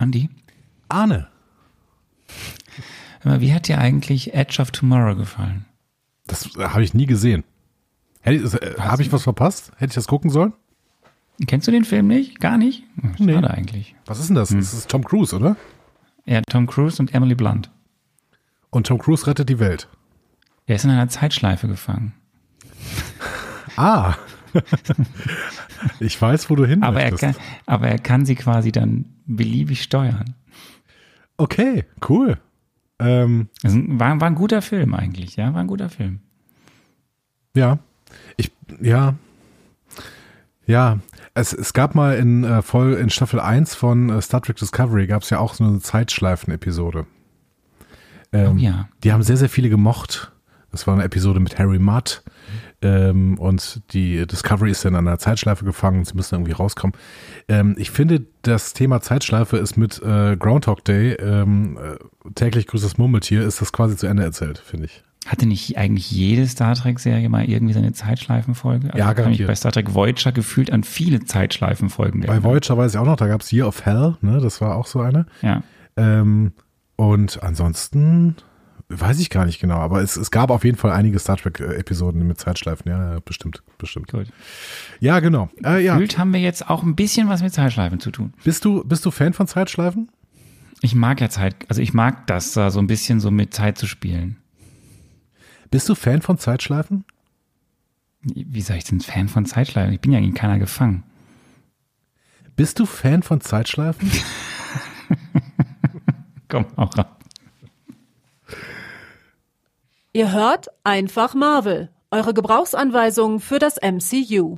Andi? Arne. Mal, Wie hat dir eigentlich Edge of Tomorrow gefallen? Das äh, habe ich nie gesehen. Äh, Habe ich was verpasst? Hätte ich das gucken sollen? Kennst du den Film nicht? Gar nicht? Hm, Nee. Schade eigentlich. Was ist denn das? Das ist Tom Cruise, oder? Ja, Tom Cruise und Emily Blunt. Und Tom Cruise rettet die Welt. Er ist in einer Zeitschleife gefangen. Ah. ich weiß, wo du hin Aber er, möchtest. kann, aber er kann sie quasi dann beliebig steuern. Okay, cool. Ähm, Das war, war ein guter Film eigentlich, ja, war ein guter Film. ja. Ich, ja. Ja. Es, es gab mal in, äh, voll, in Staffel 1 von äh, Star Trek Discovery gab es ja auch so eine Zeitschleifen-Episode. Ähm, Oh ja. Die haben sehr, sehr viele gemocht. Das war eine Episode mit Harry Mudd. Ähm, und die Discovery ist dann an einer Zeitschleife gefangen. Sie müssen irgendwie rauskommen. Ähm, ich finde, das Thema Zeitschleife ist mit äh, Groundhog Day, ähm, äh, täglich grüßt das Murmeltier, ist das quasi zu Ende erzählt, finde ich. Hatte nicht eigentlich jede Star Trek-Serie mal irgendwie seine Zeitschleifenfolge? Also Ja, ich garantiert. bei Star Trek Voyager gefühlt an viele Zeitschleifenfolgen Bei. Voyager weiß ich auch noch, da gab es Year of Hell, ne? Das war auch so eine. Ja. Ähm, und ansonsten weiß ich gar nicht genau, aber es, es gab auf jeden Fall einige Star Trek-Episoden mit Zeitschleifen, ja, ja, bestimmt, bestimmt. Gut. Ja, genau. Äh, ja. Gefühlt haben wir jetzt auch ein bisschen was mit Zeitschleifen zu tun. Bist du, bist du Fan von Zeitschleifen? Ich mag ja Zeit, also ich mag das, da so ein bisschen so mit Zeit zu spielen. Bist du Fan von Zeitschleifen? Wie soll ich denn Fan von Zeitschleifen? Ich bin ja in keiner gefangen. Bist du Fan von Zeitschleifen? Komm, auch ran. Ihr hört einfach Marvel, eure Gebrauchsanweisung für das MCU.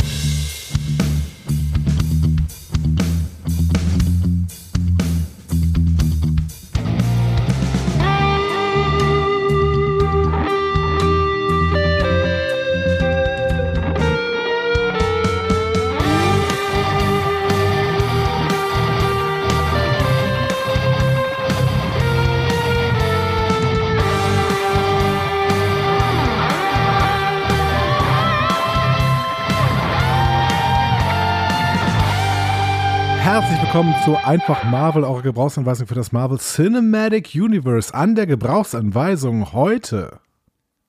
Willkommen zu Einfach Marvel, eure Gebrauchsanweisung für das Marvel Cinematic Universe. An der Gebrauchsanweisung heute.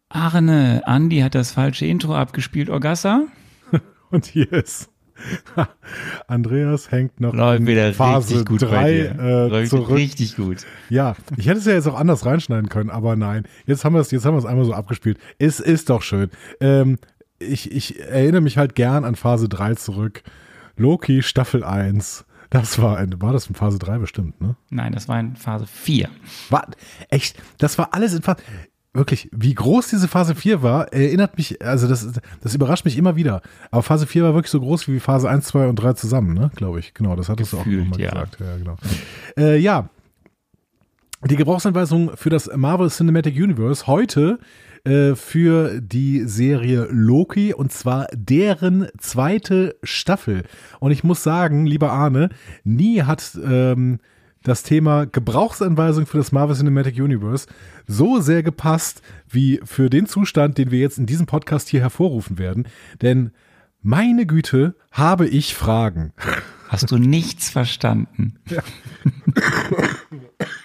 Arne, Andi hat das falsche Intro abgespielt, Orgassa. Und hier ist Andreas hängt noch Läuft in wieder Phase richtig gut bei 3 dir. äh, Läuft zurück. richtig gut. Ja, ich hätte es ja jetzt auch anders reinschneiden können, aber nein. Jetzt haben wir es, jetzt haben wir es einmal so abgespielt. Es ist doch schön. Ähm, ich, ich erinnere mich halt gern an Phase 3 zurück. Loki Staffel 1. Das war ein, war das in Phase 3 bestimmt, ne? Nein, das war in Phase 4. War, echt, das war alles in Phase, wirklich, wie groß diese Phase 4 war, erinnert mich, also das, das überrascht mich immer wieder. Aber Phase 4 war wirklich so groß wie Phase 1, 2 und 3 zusammen, ne, glaube ich. Genau, das hattest du auch Gefühlt, nochmal ja. gesagt. Ja, genau. Äh, ja, die Gebrauchsanweisung für das Marvel Cinematic Universe heute äh, für die Serie Loki und zwar deren zweite Staffel. Und ich muss sagen, lieber Arne, nie hat ähm, das Thema Gebrauchsanweisung für das Marvel Cinematic Universe so sehr gepasst wie für den Zustand, den wir jetzt in diesem Podcast hier hervorrufen werden. Denn meine Güte, habe ich Fragen. Hast du nichts verstanden?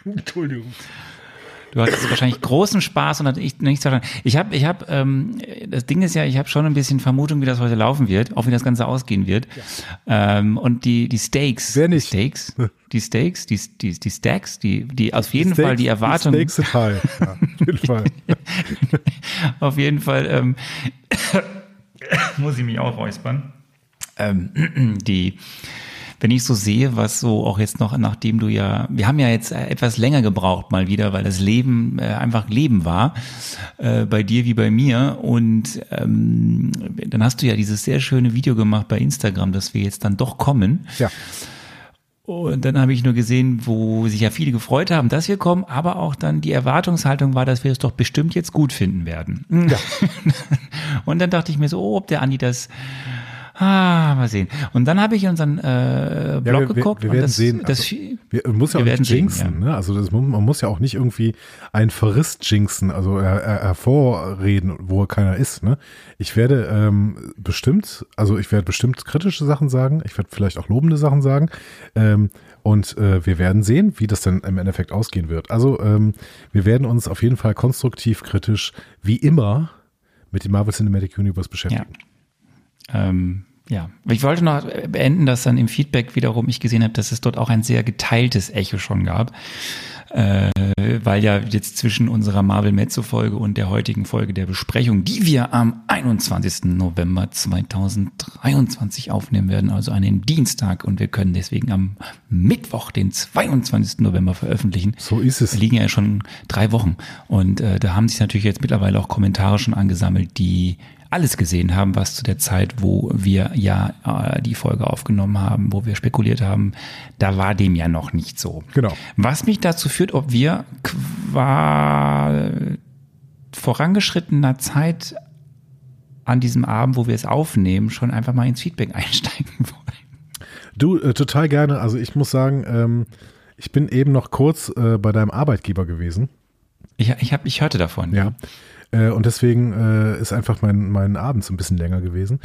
Entschuldigung. Du hattest wahrscheinlich großen Spaß und hatte ich nichts verstanden. Ich habe, ich habe, ähm, das Ding ist ja, ich habe schon ein bisschen Vermutung, wie das heute laufen wird, auch wie das Ganze ausgehen wird. Ähm, und die, die Stakes, Wer nicht? die Stakes, die Stakes, die, die, die Stacks, die, die auf jeden Steaks- Fall die Erwartung, Steaks sind high. Ja, auf jeden Fall. auf jeden Fall, ähm, muss ich mich auch räuspern. Ähm, die, wenn ich so sehe, was so auch jetzt noch, nachdem du ja, wir haben ja jetzt äh, etwas länger gebraucht mal wieder, weil das Leben äh, einfach Leben war, äh, bei dir wie bei mir. Und ähm, dann hast du ja dieses sehr schöne Video gemacht bei Instagram, dass wir jetzt dann doch kommen. Ja. Und dann habe ich nur gesehen, wo sich ja viele gefreut haben, dass wir kommen, aber auch dann die Erwartungshaltung war, dass wir es doch bestimmt jetzt gut finden werden. Und dann dachte ich mir so, oh, ob der Andi das Ah, mal sehen. Und dann habe ich unseren äh, Blog wir- wir- geguckt. wir und werden das, sehen. Das, Also- Wir, muss ja Wir auch werden nicht sehen, jinxen, ne? Also das, man muss ja auch nicht irgendwie einen Verriss jinxen, also er, er, hervorreden, wo keiner ist, ne? Ich werde ähm, bestimmt, also ich werde bestimmt kritische Sachen sagen, ich werde vielleicht auch lobende Sachen sagen. Ähm, und äh, wir werden sehen, wie das dann im Endeffekt ausgehen wird. Also ähm, wir werden uns auf jeden Fall konstruktiv kritisch, wie immer, mit dem Marvel Cinematic Universe beschäftigen. Ähm, ja, ich wollte noch beenden, dass dann im Feedback wiederum ich gesehen habe, dass es dort auch ein sehr geteiltes Echo schon gab, äh, weil ja jetzt zwischen unserer Marvel Mezzo Folge und der heutigen Folge der Besprechung, die wir am 21. November 2023 aufnehmen werden, also an den Dienstag und wir können deswegen am Mittwoch, den 22. November veröffentlichen. So ist es. liegen ja schon drei Wochen und äh, da haben sich natürlich jetzt mittlerweile auch Kommentare schon angesammelt, die alles gesehen haben, was zu der Zeit, wo wir ja äh, die Folge aufgenommen haben, wo wir spekuliert haben, da war dem ja noch nicht so. Genau. Was mich dazu führt, ob wir qua vorangeschrittener Zeit an diesem Abend, wo wir es aufnehmen, schon einfach mal ins Feedback einsteigen wollen. Du, äh, total gerne. Also ich muss sagen, ähm, ich bin eben noch kurz äh, bei deinem Arbeitgeber gewesen. Ich, ich, hab, ich hörte davon. Ja. Äh, und deswegen äh, ist einfach mein, mein Abend so ein bisschen länger gewesen.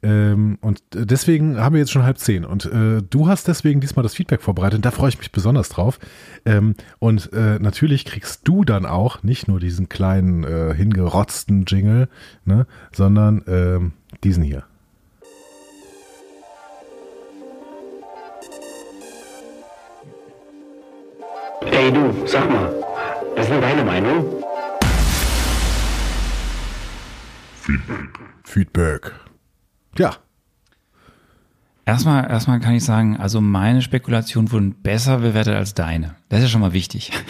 Ähm, und deswegen haben wir jetzt schon halb zehn. Und äh, du hast deswegen diesmal das Feedback vorbereitet. Da freue ich mich besonders drauf. Ähm, und äh, natürlich kriegst du dann auch nicht nur diesen kleinen äh, hingerotzten Jingle, ne, sondern ähm, diesen hier. Ey du, sag mal, was ist denn deine Meinung? Feedback. Ja. Erstmal, erstmal kann ich sagen, also meine Spekulationen wurden besser bewertet als deine. Das ist ja schon mal wichtig.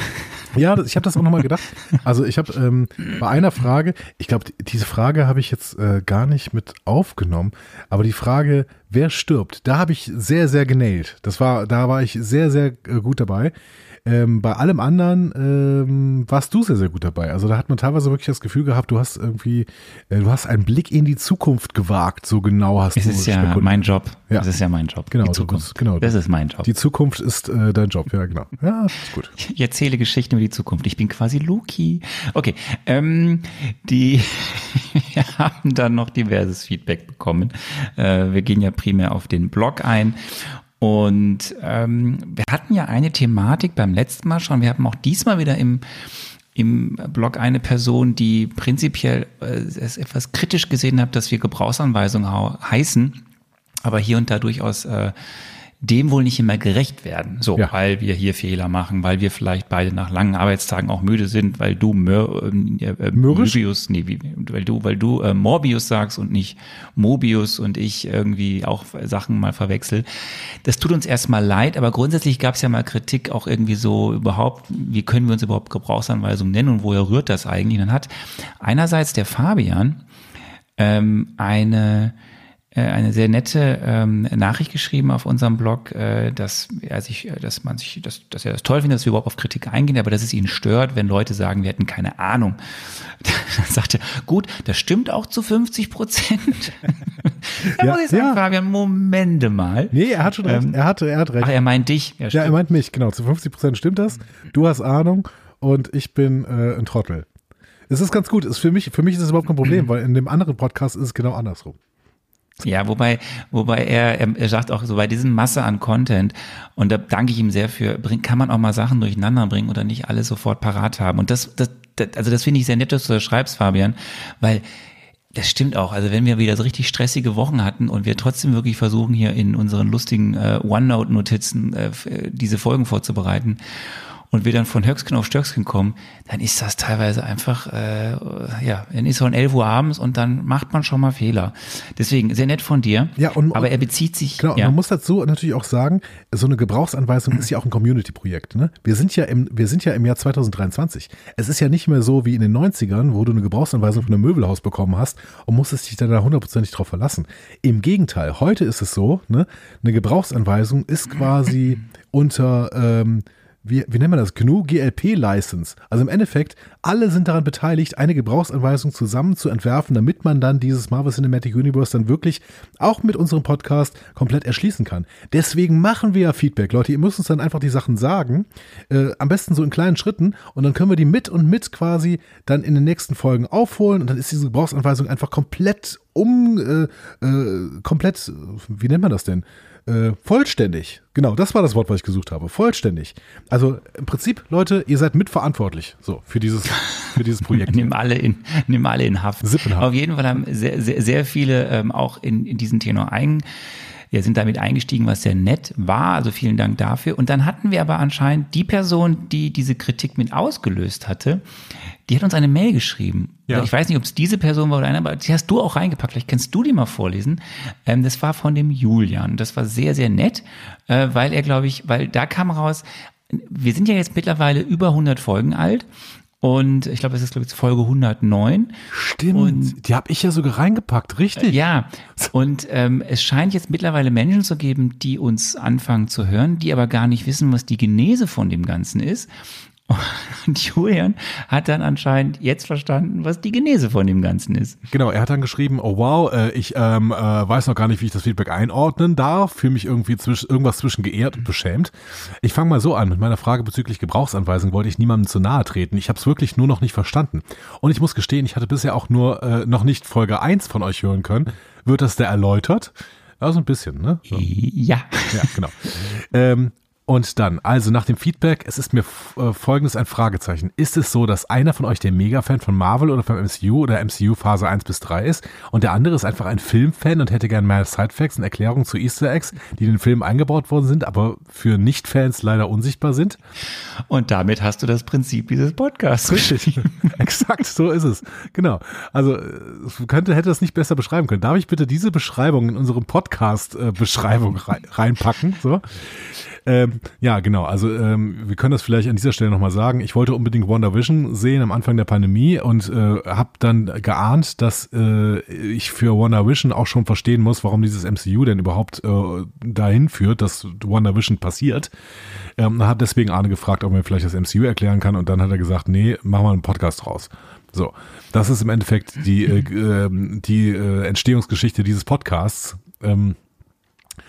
Ja, ich habe das auch nochmal gedacht. Also ich habe ähm, bei einer Frage, ich glaube, diese Frage habe ich jetzt äh, gar nicht mit aufgenommen, aber die Frage, wer stirbt, da habe ich sehr, sehr genailt. Das war, da war ich sehr, sehr äh, gut dabei. Ähm, bei allem anderen ähm, warst du sehr, sehr gut dabei. Also da hat man teilweise wirklich das Gefühl gehabt, du hast irgendwie, äh, du hast einen Blick in die Zukunft gewagt. So genau hast Es du ist ja mein Job. Ja. Es ist ja mein Job. Genau, Die du Zukunft. bist- genau. Das ist mein Job. Die Zukunft ist äh, dein Job, ja genau. Ja, ist gut. Ich erzähle Geschichten über die Zukunft. Ich bin quasi Loki. Okay, ähm, die wir haben dann noch diverses Feedback bekommen. Äh, wir gehen ja primär auf den Blog ein. Und ähm, wir hatten ja eine Thematik beim letzten Mal schon. Wir haben auch diesmal wieder im im Blog eine Person, die prinzipiell äh, es etwas kritisch gesehen hat, dass wir Gebrauchsanweisungen heißen, aber hier und da durchaus äh, dem wohl nicht immer gerecht werden. So, Ja. weil wir hier Fehler machen, weil wir vielleicht beide nach langen Arbeitstagen auch müde sind, weil du Mör, äh, äh, Mürrisch? Möbius, nee, wie, weil du, weil du äh, Morbius sagst und nicht Mobius und ich irgendwie auch Sachen mal verwechsel. Das tut uns erstmal leid, aber grundsätzlich gab es ja mal Kritik auch irgendwie so überhaupt, wie können wir uns überhaupt Gebrauchsanweisungen nennen und woher rührt das eigentlich? Und dann hat einerseits der Fabian ähm, eine äh, eine sehr nette ähm, Nachricht geschrieben auf unserem Blog, äh, dass er sich, äh, dass man sich, dass, dass er das toll findet, dass wir überhaupt auf Kritik eingehen, aber dass es ihn stört, wenn Leute sagen, wir hätten keine Ahnung. Dann sagt er, gut, das stimmt auch zu 50 Prozent. da Ja, muss ich sagen, ja. Fabian, Momente mal. Nee, er hat schon recht. Ähm, er, hat, er hat recht. Ach, er meint dich. Ja, Ja, er meint mich, genau. Zu 50 Prozent stimmt das. Du hast Ahnung und ich bin äh, ein Trottel. Es ist ganz gut. Ist für, mich, für mich ist das überhaupt kein Problem, weil in dem anderen Podcast ist es genau andersrum. Ja, wobei, wobei er, er, sagt auch so bei diesem Masse an Content und da danke ich ihm sehr für, bring, kann man auch mal Sachen durcheinander bringen oder nicht alles sofort parat haben. Und das, das, das also das finde ich sehr nett, dass du das schreibst, Fabian, weil das stimmt auch. Also wenn wir wieder so richtig stressige Wochen hatten und wir trotzdem wirklich versuchen, hier in unseren lustigen äh, OneNote-Notizen äh, äh, diese Folgen vorzubereiten und wir dann von Höcksken auf Stöcksken kommen, dann ist das teilweise einfach, äh, ja, dann ist so um 11 Uhr abends und dann macht man schon mal Fehler. Deswegen, sehr nett von dir. Ja, und- aber er bezieht sich, Genau, ja, man muss dazu natürlich auch sagen, so eine Gebrauchsanweisung ist ja auch ein Community-Projekt. Ne? Wir, sind ja im, wir sind ja im Jahr 2023. Es ist ja nicht mehr so wie in den 90ern, wo du eine Gebrauchsanweisung von einem Möbelhaus bekommen hast und musstest dich dann da hundertprozentig drauf verlassen. Im Gegenteil, heute ist es so, ne? eine Gebrauchsanweisung ist quasi unter ähm, wie, wie nennt man das, GNU GLP License. Also im Endeffekt, alle sind daran beteiligt, eine Gebrauchsanweisung zusammen zu entwerfen, damit man dann dieses Marvel Cinematic Universe dann wirklich auch mit unserem Podcast komplett erschließen kann. Deswegen machen wir ja Feedback, Leute. Ihr müsst uns dann einfach die Sachen sagen, äh, am besten so in kleinen Schritten und dann können wir die mit und mit quasi dann in den nächsten Folgen aufholen und dann ist diese Gebrauchsanweisung einfach komplett um, äh, äh, komplett, wie nennt man das denn? Äh, vollständig. Genau, das war das Wort, was ich gesucht habe. Vollständig. Also im Prinzip, Leute, ihr seid mitverantwortlich so für dieses, für dieses Projekt. nimm alle in, nimm alle in Haft. Sippenhaft. Auf jeden Fall haben sehr, sehr, sehr viele ähm, auch in, in diesen Tenor ein, ja, sind damit eingestiegen, was sehr nett war. Also vielen Dank dafür. Und dann hatten wir aber anscheinend die Person, die diese Kritik mit ausgelöst hatte, die hat uns eine Mail geschrieben. Ja. Ich weiß nicht, ob es diese Person war oder eine, aber die hast du auch reingepackt. Vielleicht kannst du die mal vorlesen. Ähm, das war von dem Julian. Das war sehr, sehr nett, äh, weil er, glaube ich, weil da kam raus, wir sind ja jetzt mittlerweile über 100 Folgen alt. Und ich glaube, es ist, glaube ich, Folge 109. Stimmt, Und- die habe ich ja sogar reingepackt, richtig? Ja, und ähm, es scheint jetzt mittlerweile Menschen zu geben, die uns anfangen zu hören, die aber gar nicht wissen, was die Genese von dem Ganzen ist. Und Julian hat dann anscheinend jetzt verstanden, was die Genese von dem Ganzen ist. Genau, er hat dann geschrieben, oh wow, äh, ich ähm, äh, weiß noch gar nicht, wie ich das Feedback einordnen darf, fühle mich irgendwie zwisch, irgendwas zwischen geehrt und beschämt. Ich fange mal so an, mit meiner Frage bezüglich Gebrauchsanweisung wollte ich niemandem zu nahe treten. Ich habe es wirklich nur noch nicht verstanden. Und ich muss gestehen, ich hatte bisher auch nur äh, noch nicht Folge 1 von euch hören können. Wird das da erläutert? Ja, so ein bisschen, ne? So. Ja. Ja, genau. ähm, und dann, also nach dem Feedback, es ist mir äh, folgendes ein Fragezeichen. Ist es so, dass einer von euch der Mega-Fan von Marvel oder vom MCU oder MCU Phase 1 bis 3 ist und der andere ist einfach ein Filmfan und hätte gern mehr Sidefacts und Erklärungen zu Easter Eggs, die in den Film eingebaut worden sind, aber für Nicht-Fans leider unsichtbar sind? Und damit hast du das Prinzip dieses Podcasts. Richtig. Exakt, so ist es. Genau. Also äh, könnte, hätte das nicht besser beschreiben können. Darf ich bitte diese Beschreibung in unsere Podcast-Beschreibung rein, reinpacken? So. Ähm, ja, genau. Also ähm, wir können das vielleicht an dieser Stelle nochmal sagen. Ich wollte unbedingt WandaVision sehen am Anfang der Pandemie und äh, habe dann geahnt, dass äh, ich für WandaVision auch schon verstehen muss, warum dieses MCU denn überhaupt äh, dahin führt, dass WandaVision passiert. Ähm, habe deswegen Arne gefragt, ob er mir vielleicht das MCU erklären kann und dann hat er gesagt, nee, mach mal einen Podcast raus. So, das ist im Endeffekt die, äh, ähm, die äh, Entstehungsgeschichte dieses Podcasts. Ähm,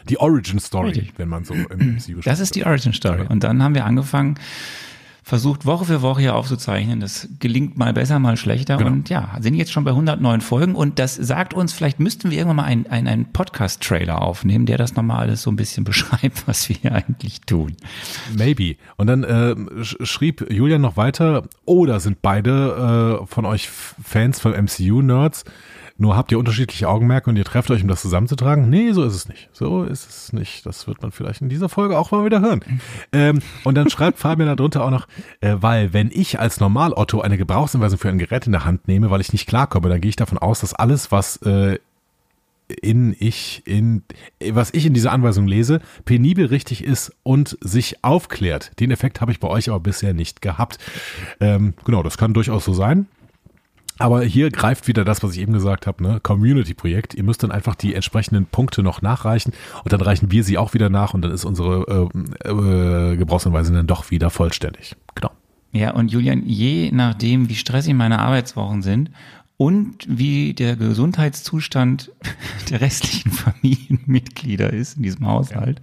die Origin Story, Richtig. wenn man so im MCU Das ist die Origin Story. Und dann haben wir angefangen, versucht Woche für Woche hier aufzuzeichnen. Das gelingt mal besser, mal schlechter. Genau. Und ja, sind jetzt schon bei 109 Folgen. Und das sagt uns, vielleicht müssten wir irgendwann mal einen, einen, einen Podcast-Trailer aufnehmen, der das nochmal alles so ein bisschen beschreibt, was wir hier eigentlich tun. Maybe. Und dann äh, sch- schrieb Julian noch weiter, oh, da sind beide äh, von euch Fans von MCU-Nerds. Nur habt ihr unterschiedliche Augenmerke und ihr trefft euch, um das zusammenzutragen? Nee, so ist es nicht. So ist es nicht. Das wird man vielleicht in dieser Folge auch mal wieder hören. Ähm, und dann schreibt Fabian darunter auch noch, äh, weil wenn ich als Normal-Otto eine Gebrauchsanweisung für ein Gerät in der Hand nehme, weil ich nicht klarkomme, dann gehe ich davon aus, dass alles, was äh, in ich in was ich in dieser Anweisung lese, penibel richtig ist und sich aufklärt. Den Effekt habe ich bei euch aber bisher nicht gehabt. Ähm, genau, das kann durchaus so sein. Aber hier greift wieder das, was ich eben gesagt habe, ne? Community-Projekt. Ihr müsst dann einfach die entsprechenden Punkte noch nachreichen und dann reichen wir sie auch wieder nach und dann ist unsere äh, äh, Gebrauchsanweisung dann doch wieder vollständig. Genau. Ja, und Julian, je nachdem, wie stressig meine Arbeitswochen sind und wie der Gesundheitszustand der restlichen Familienmitglieder ist in diesem Haushalt,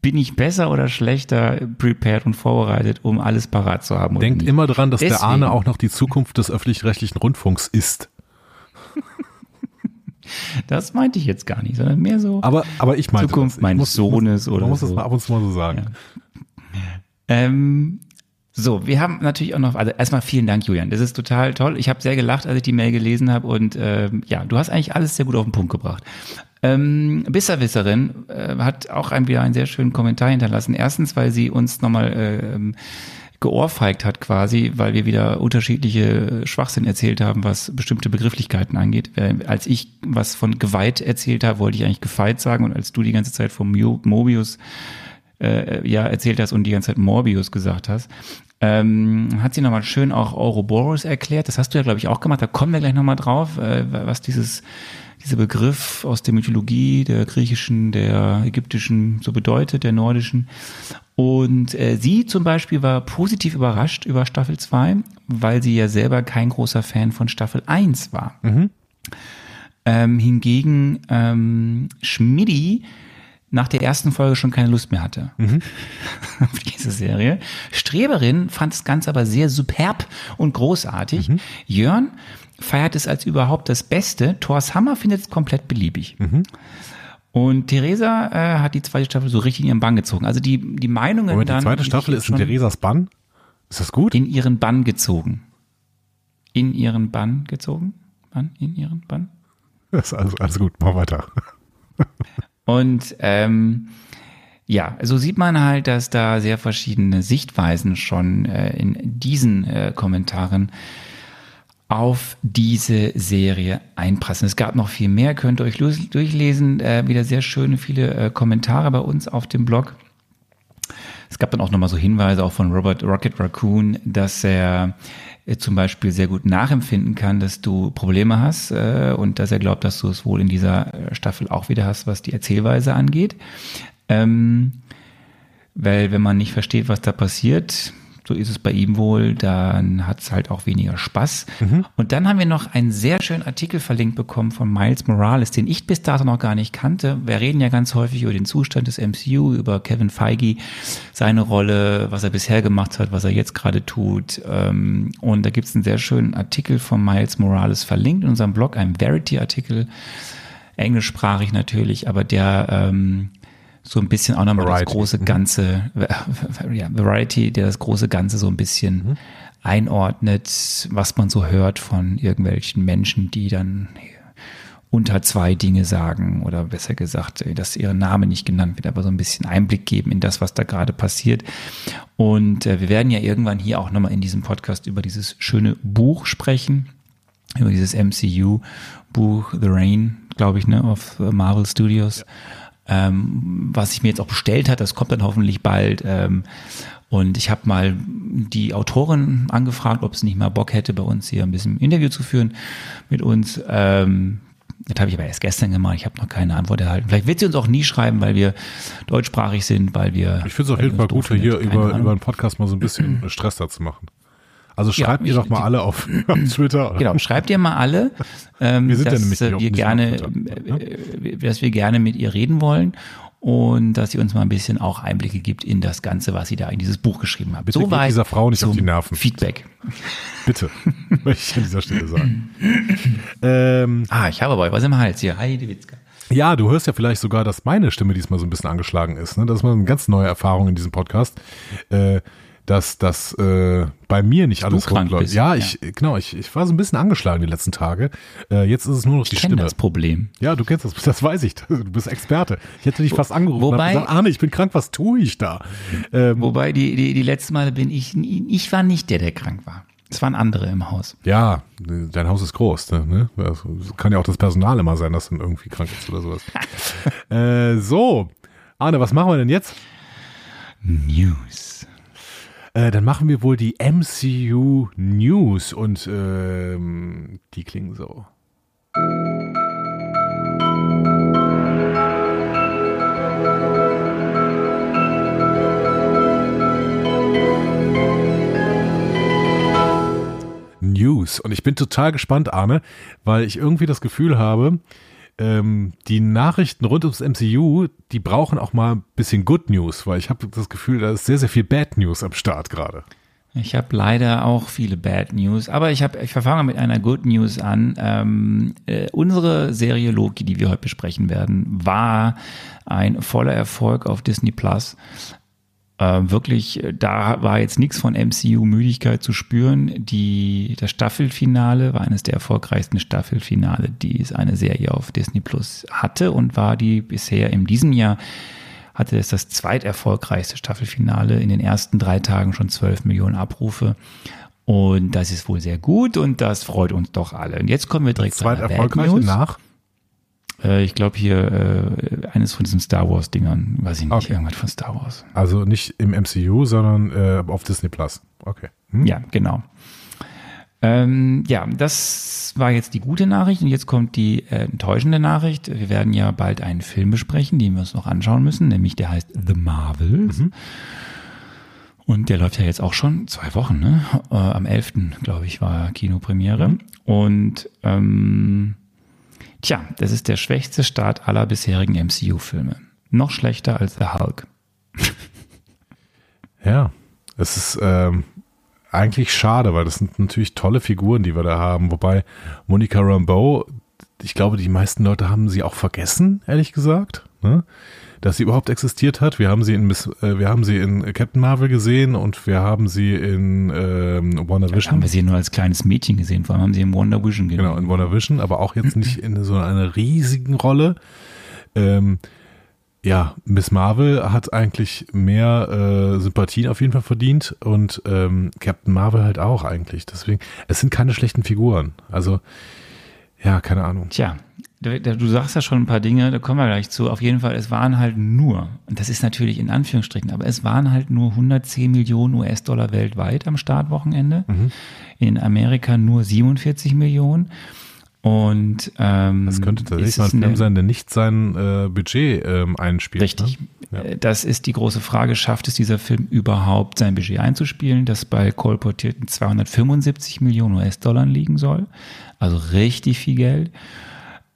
bin ich besser oder schlechter prepared und vorbereitet, um alles parat zu haben. Denkt immer dran, dass der Deswegen- Arne auch noch die Zukunft des öffentlich-rechtlichen Rundfunks ist. Das meinte ich jetzt gar nicht, sondern mehr so. Aber, aber ich meine Zukunft das. Meines muss, Sohnes muss, oder Man muss so. das mal ab und zu mal so sagen. Ähm, so, wir haben natürlich auch noch, also erstmal vielen Dank, Julian. Das ist total toll. Ich habe sehr gelacht, als ich die Mail gelesen habe und ähm, ja, du hast eigentlich alles sehr gut auf den Punkt gebracht. Ähm, Bisserwisserin äh, hat auch ein, wieder einen sehr schönen Kommentar hinterlassen. Erstens, weil sie uns nochmal ähm, geohrfeigt hat quasi, weil wir wieder unterschiedliche äh, Schwachsinn erzählt haben, was bestimmte Begrifflichkeiten angeht. Äh, als ich was von Gewalt erzählt habe, wollte ich eigentlich gefeit sagen und als du die ganze Zeit vom Mo- Mobius äh, ja erzählt hast und die ganze Zeit Morbius gesagt hast, ähm, hat sie nochmal schön auch Ouroboros erklärt. Das hast du ja, glaube ich, auch gemacht. Da kommen wir gleich nochmal drauf, äh, was dieses, dieser Begriff aus der Mythologie, der griechischen, der ägyptischen so bedeutet, der nordischen. Und äh, sie zum Beispiel war positiv überrascht über Staffel 2, weil sie ja selber kein großer Fan von Staffel 1 war. Ähm, hingegen ähm, Schmidti nach der ersten Folge schon keine Lust mehr hatte auf diese Serie. Streberin fand das Ganze aber sehr superb und großartig. Jörn feiert es als überhaupt das Beste. Thors Hammer findet es komplett beliebig. Und Theresa äh, hat die zweite Staffel so richtig in ihren Bann gezogen. Also die, die Meinungen Moment, die dann. zweite die Staffel ich ist in Theresas Bann. Ist das gut? In ihren Bann gezogen. In ihren Bann gezogen? Bann? In ihren Bann? Das ist alles, alles gut, mach weiter. Und ähm, ja, so sieht man halt, dass da sehr verschiedene Sichtweisen schon äh, in diesen äh, Kommentaren auf diese Serie einpassen. Es gab noch viel mehr, könnt ihr euch durchlesen. Äh, wieder sehr schöne, viele äh, Kommentare bei uns auf dem Blog. Es gab dann auch nochmal so Hinweise auch von Robert Rocket Raccoon, dass er äh, zum Beispiel sehr gut nachempfinden kann, dass du Probleme hast äh, und dass er glaubt, dass du es wohl in dieser äh, Staffel auch wieder hast, was die Erzählweise angeht. Ähm, weil wenn man nicht versteht, was da passiert, so ist es bei ihm wohl, dann hat es halt auch weniger Spaß. Und dann haben wir noch einen sehr schönen Artikel verlinkt bekommen von Miles Morales, den ich bis dato noch gar nicht kannte. Wir reden ja ganz häufig über den Zustand des MCU, über Kevin Feige, seine Rolle, was er bisher gemacht hat, was er jetzt gerade tut. Ähm, Und da gibt es einen sehr schönen Artikel von Miles Morales verlinkt in unserem Blog, einen Verity-Artikel, englischsprachig natürlich, aber der ähm, so ein bisschen auch nochmal das Variety. große Ganze, ja, Variety, der das große Ganze so ein bisschen einordnet, was man so hört von irgendwelchen Menschen, die dann unter zwei Dinge sagen oder besser gesagt, äh, dass ihre Name nicht genannt wird, aber so ein bisschen Einblick geben in das, was da gerade passiert. Und äh, wir werden ja irgendwann hier auch nochmal in diesem Podcast über dieses schöne Buch sprechen, über dieses MCU-Buch The Rain, glaube ich, ne, auf äh, Marvel Studios, ähm, was ich mir jetzt auch bestellt hat, das kommt dann hoffentlich bald. Ähm, und ich habe mal die Autorin angefragt, ob sie nicht mal Bock hätte, bei uns hier ein bisschen Interview zu führen mit uns. Ähm, das habe ich aber erst gestern gemacht. Ich habe noch keine Antwort erhalten. Vielleicht wird sie uns auch nie schreiben, weil wir deutschsprachig sind, weil wir. Ich finde es auf jeden Fall gut, hier über, über einen Podcast mal so ein bisschen Stress dazu machen. Also Ja, schreibt ihr ich- doch mal alle auf, auf Twitter. Genau, schreibt ihr mal alle, ähm, Wir sind ja dass nämlich äh, wir gerne, äh, dass wir gerne mit ihr reden wollen und dass sie uns mal ein bisschen auch Einblicke gibt in das Ganze, was sie da in dieses Buch geschrieben hat. Bitte geht Soweit dieser Frau nicht auf die Nerven. Feedback. Bitte, möchte ich an dieser Stelle sagen. ähm, Ah, ich habe aber was im Hals hier. Heide Witzka. ja, du hörst ja vielleicht sogar, dass meine Stimme diesmal so ein bisschen angeschlagen ist. Ne? Das ist mal eine ganz neue Erfahrung in diesem Podcast. Äh, dass das äh, bei mir nicht alles krank rund läuft. Ja, ja. ich genau, ich, ich war so ein bisschen angeschlagen die letzten Tage. Äh, jetzt ist es nur noch die Ich kenne Stimme. das Problem. Ja, du kennst das, das weiß ich. Du bist Experte. Ich hätte dich fast angerufen und wobei- hab gesagt, Arne, ich bin krank, was tue ich da? Ähm, Wobei die, die, die letzten Male bin ich, ich war nicht der, der krank war. Es waren andere im Haus. ja, dein Haus ist groß. Ne? Also, es kann ja auch das Personal immer sein, das dann irgendwie krank ist oder sowas. äh, so, Arne, was machen wir denn jetzt? News. Äh, dann machen wir wohl die MCU News und ähm, die klingen so. News. Und ich bin total gespannt, Arne, weil ich irgendwie das Gefühl habe, ähm, die Nachrichten rund ums MCU, die brauchen auch mal ein bisschen Good News, weil ich habe das Gefühl, da ist sehr, sehr viel Bad News am Start gerade. Ich habe leider auch viele Bad News, aber ich habe, ich verfange mit einer Good News an. Ähm, äh, unsere Serie Loki, die wir heute besprechen werden, war ein voller Erfolg auf Disney Plus. Äh, wirklich, äh, da war jetzt nichts von MCU-Müdigkeit zu spüren. Die, das Staffelfinale war eines der erfolgreichsten Staffelfinale, die es eine Serie auf Disney Plus hatte und war die bisher in diesem Jahr hatte es das zweiterfolgreichste Staffelfinale in den ersten drei Tagen schon 12 Millionen Abrufe. Und das ist wohl sehr gut und das freut uns doch alle. Und jetzt kommen wir direkt zu einer Bad News. nach. Äh, ich glaube hier äh, eines von diesen Star Wars Dingern, weiß ich nicht, Okay. irgendwas von Star Wars. Also nicht im MCU, sondern äh, auf Disney Plus. Okay. Hm? Ja, genau. Ähm, ja, das war jetzt die gute Nachricht und jetzt kommt die äh, enttäuschende Nachricht. Wir werden ja bald einen Film besprechen, den wir uns noch anschauen müssen, nämlich der heißt The Marvels. Und der läuft ja jetzt auch schon zwei Wochen, ne? Äh, am 11. glaube ich war Kinopremiere. Und ähm, tja, das ist der schwächste Start aller bisherigen MCU-Filme. Noch schlechter als The Hulk. Ja, es ist ähm, eigentlich schade, weil das sind natürlich tolle Figuren, die wir da haben. Wobei Monica Rambeau, ich glaube, die meisten Leute haben sie auch vergessen, ehrlich gesagt, ne? Dass sie überhaupt existiert hat. Wir haben sie in Miss, äh, wir haben sie in Captain Marvel gesehen und wir haben sie in ähm, WandaVision. Haben wir sie nur als kleines Mädchen gesehen, vor allem haben sie im Wonder Vision gesehen. Genau, in WandaVision, aber auch jetzt nicht in so einer riesigen Rolle. Ähm, ja, Miss Marvel hat eigentlich mehr äh, Sympathien auf jeden Fall verdient und ähm, Captain Marvel halt auch eigentlich. Deswegen, es sind keine schlechten Figuren. Also, ja, keine Ahnung. Tja, du, du sagst ja schon ein paar Dinge, da kommen wir gleich zu. Auf jeden Fall, es waren halt nur, und das ist natürlich in Anführungsstrichen, aber es waren halt nur 110 Millionen US-Dollar weltweit am Startwochenende. Mhm. In Amerika nur 47 Millionen. Und ähm, Das könnte tatsächlich mal ein Film sein, der nicht sein äh, Budget ähm, einspielt. Richtig. Ne? Ja. Äh, Das ist die große Frage. Schafft es dieser Film überhaupt, sein Budget einzuspielen, das bei kolportierten 275 Millionen US-Dollar liegen soll? Also richtig viel Geld.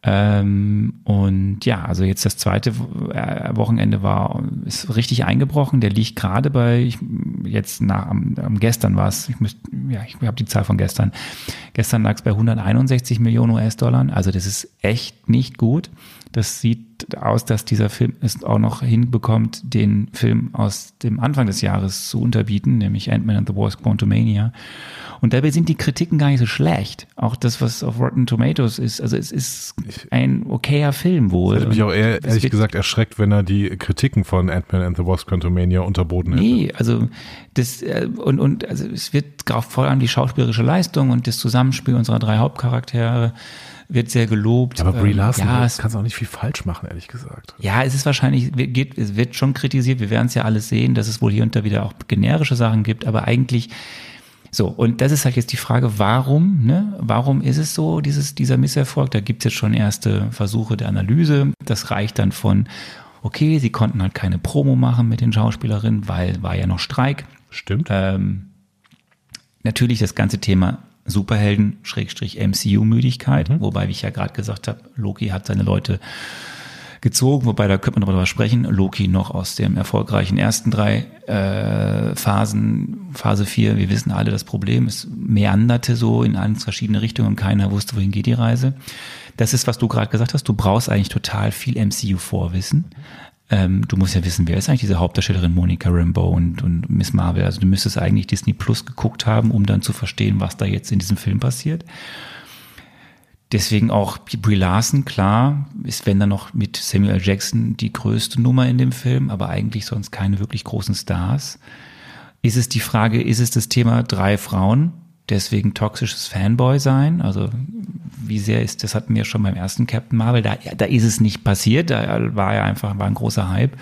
Ähm, und ja, also jetzt das zweite äh, Wochenende war, ist richtig eingebrochen. Der liegt gerade bei, ich, jetzt nach, am, am gestern war es, ich müsste, ja, ich habe die Zahl von gestern. Gestern lag es bei 161 Millionen US-Dollar. Also das ist echt nicht gut. Das sieht aus, dass dieser Film es auch noch hinbekommt, den Film aus dem Anfang des Jahres zu unterbieten, nämlich Ant-Man and the Wasp Quantumania. Und dabei sind die Kritiken gar nicht so schlecht. Auch das, was auf Rotten Tomatoes ist. Also es ist ein okayer Film wohl. Hätte mich auch eher, ehrlich gesagt erschreckt, wenn er die Kritiken von Ant-Man and the Wasp Quantumania unterboten hätte. Nee, also das äh, und und also es wird voll an die schauspielerische Leistung und das Zusammenspiel unserer drei Hauptcharaktere wird sehr gelobt. Aber Brie Ähm, Larson ja, ja, es, kannst auch nicht viel falsch machen, ehrlich gesagt. ja, es ist wahrscheinlich geht, es wird schon kritisiert. Wir werden es ja alles sehen, dass es wohl hier und da wieder auch generische Sachen gibt, aber eigentlich so, und das ist halt jetzt die Frage, warum, ne? Warum ist es so, dieses, dieser Misserfolg? Da gibt es jetzt schon erste Versuche der Analyse. Das reicht dann von, okay, sie konnten halt keine Promo machen mit den Schauspielerinnen, weil war ja noch Streik. Stimmt. Ähm, natürlich das ganze Thema Superhelden, Schrägstrich MCU-Müdigkeit, wobei, wie ich ja gerade gesagt habe, Loki hat seine Leute gezogen, wobei da könnte man noch drüber sprechen. Loki noch aus dem erfolgreichen ersten drei äh, Phasen, Phase 4, wir wissen alle, das Problem es meanderte so in ganz verschiedene Richtungen und keiner wusste, wohin geht die Reise. Das ist, was du gerade gesagt hast, du brauchst eigentlich total viel MCU-Vorwissen. Ähm, du musst ja wissen, wer ist eigentlich diese Hauptdarstellerin Monica Rambeau und, und Miss Marvel. Also du müsstest eigentlich Disney Plus geguckt haben, um dann zu verstehen, was da jetzt in diesem Film passiert. Deswegen auch Brie Larson, klar, ist wenn dann noch mit Samuel. Jackson die größte Nummer in dem Film, aber eigentlich sonst keine wirklich großen Stars. Ist es die Frage, ist es das Thema drei Frauen, deswegen toxisches Fanboy sein? Also wie sehr ist, das hatten wir schon beim ersten Captain Marvel, da, da ist es nicht passiert, da war ja einfach, war ein großer Hype.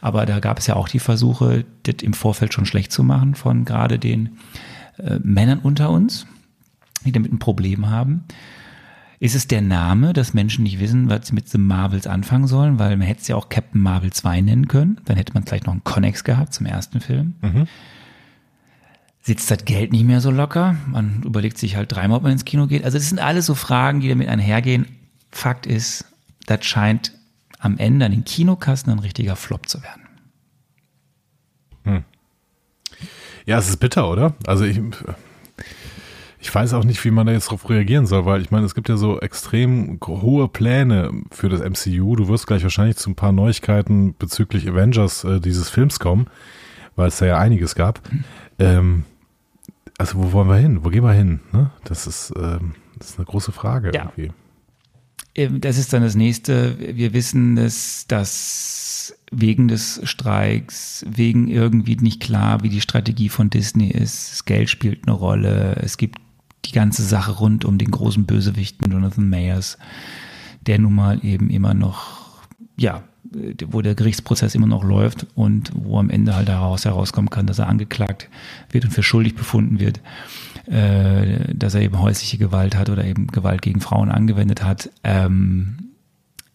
Aber da gab es ja auch die Versuche, das im Vorfeld schon schlecht zu machen von gerade den äh, Männern unter uns, die damit ein Problem haben. Ist es der Name, dass Menschen nicht wissen, was sie mit The Marvels anfangen sollen? Weil man hätte es ja auch Captain Marvel 2 nennen können. Dann hätte man vielleicht noch einen Connex gehabt zum ersten Film. Sitzt das Geld nicht mehr so locker? Man überlegt sich halt dreimal, ob man ins Kino geht. Also das sind alles so Fragen, die damit einhergehen. Fakt ist, das scheint am Ende an den Kinokassen ein richtiger Flop zu werden. Ja, es ist bitter, oder? Also ich, ich weiß auch nicht, wie man da jetzt drauf reagieren soll, weil ich meine, es gibt ja so extrem hohe Pläne für das MCU. Du wirst gleich wahrscheinlich zu ein paar Neuigkeiten bezüglich Avengers äh, dieses Films kommen, weil es da ja einiges gab. Ähm, also wo wollen wir hin? Wo gehen wir hin? Ne? Das ist ähm, das ist eine große Frage Ja. irgendwie. Ähm, Das ist dann das nächste. Wir wissen, dass, dass wegen des Streiks, wegen irgendwie nicht klar, wie die Strategie von Disney ist, das Geld spielt eine Rolle. Es gibt die ganze Sache rund um den großen Bösewichten Jonathan Mayers, der nun mal eben immer noch, ja, wo der Gerichtsprozess immer noch läuft und wo am Ende halt daraus herauskommen kann, dass er angeklagt wird und für schuldig befunden wird, äh, dass er eben häusliche Gewalt hat oder eben Gewalt gegen Frauen angewendet hat. Ähm,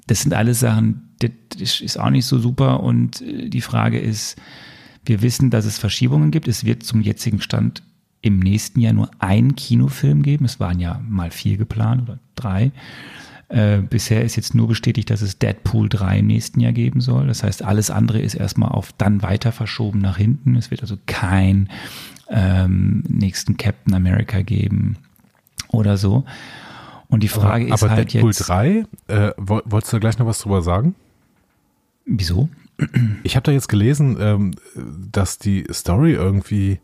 das sind alles Sachen, das ist auch nicht so super und äh, die Frage ist, wir wissen, dass es Verschiebungen gibt. Es wird zum jetzigen Stand im nächsten Jahr nur einen Kinofilm geben. Es waren ja mal vier geplant oder drei. Äh, bisher ist jetzt nur bestätigt, dass es Deadpool 3 im nächsten Jahr geben soll. Das heißt, alles andere ist erstmal auf dann weiter verschoben nach hinten. Es wird also kein ähm, nächsten Captain America geben oder so. Und die Frage aber, ist aber halt Deadpool jetzt. 3, äh, woll- wolltest du da gleich noch was drüber sagen? Wieso? Ich habe da jetzt gelesen, ähm, dass die Story irgendwie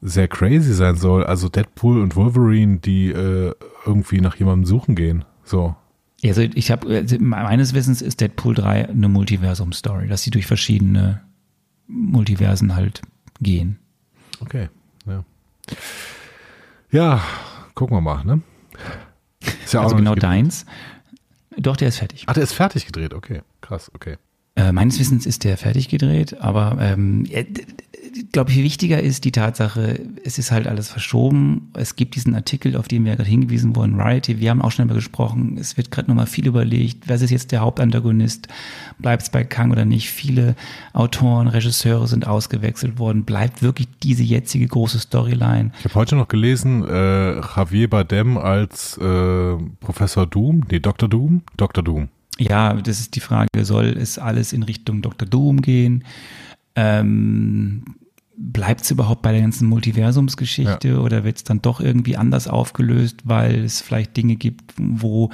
sehr crazy sein soll. Also Deadpool und Wolverine, die äh, irgendwie nach jemandem suchen gehen. So. Also ich habe meines Wissens ist Deadpool 3 eine Multiversum-Story, dass sie durch verschiedene Multiversen halt gehen. Okay. Ja. Ja, gucken wir mal, ne? Ist ja also noch genau deins. Doch, der ist fertig. Ach, der ist fertig gedreht. Okay, krass, okay. Äh, meines Wissens ist der fertig gedreht, aber ähm, glaube ich, wichtiger ist die Tatsache, es ist halt alles verschoben. Es gibt diesen Artikel, auf den wir gerade hingewiesen wurden, Variety, wir haben auch schon darüber gesprochen, es wird gerade nochmal viel überlegt, was ist jetzt der Hauptantagonist, bleibt es bei Kang oder nicht? Viele Autoren, Regisseure sind ausgewechselt worden, bleibt wirklich diese jetzige große Storyline? Ich habe heute noch gelesen, äh, Javier Bardem als äh, Professor Doom, nee, Dr. Doom, Dr. Doom. Ja, das ist die Frage, soll es alles in Richtung Dr. Doom gehen? Ähm, Bleibt es überhaupt bei der ganzen Multiversumsgeschichte Ja. oder wird es dann doch irgendwie anders aufgelöst, weil es vielleicht Dinge gibt, wo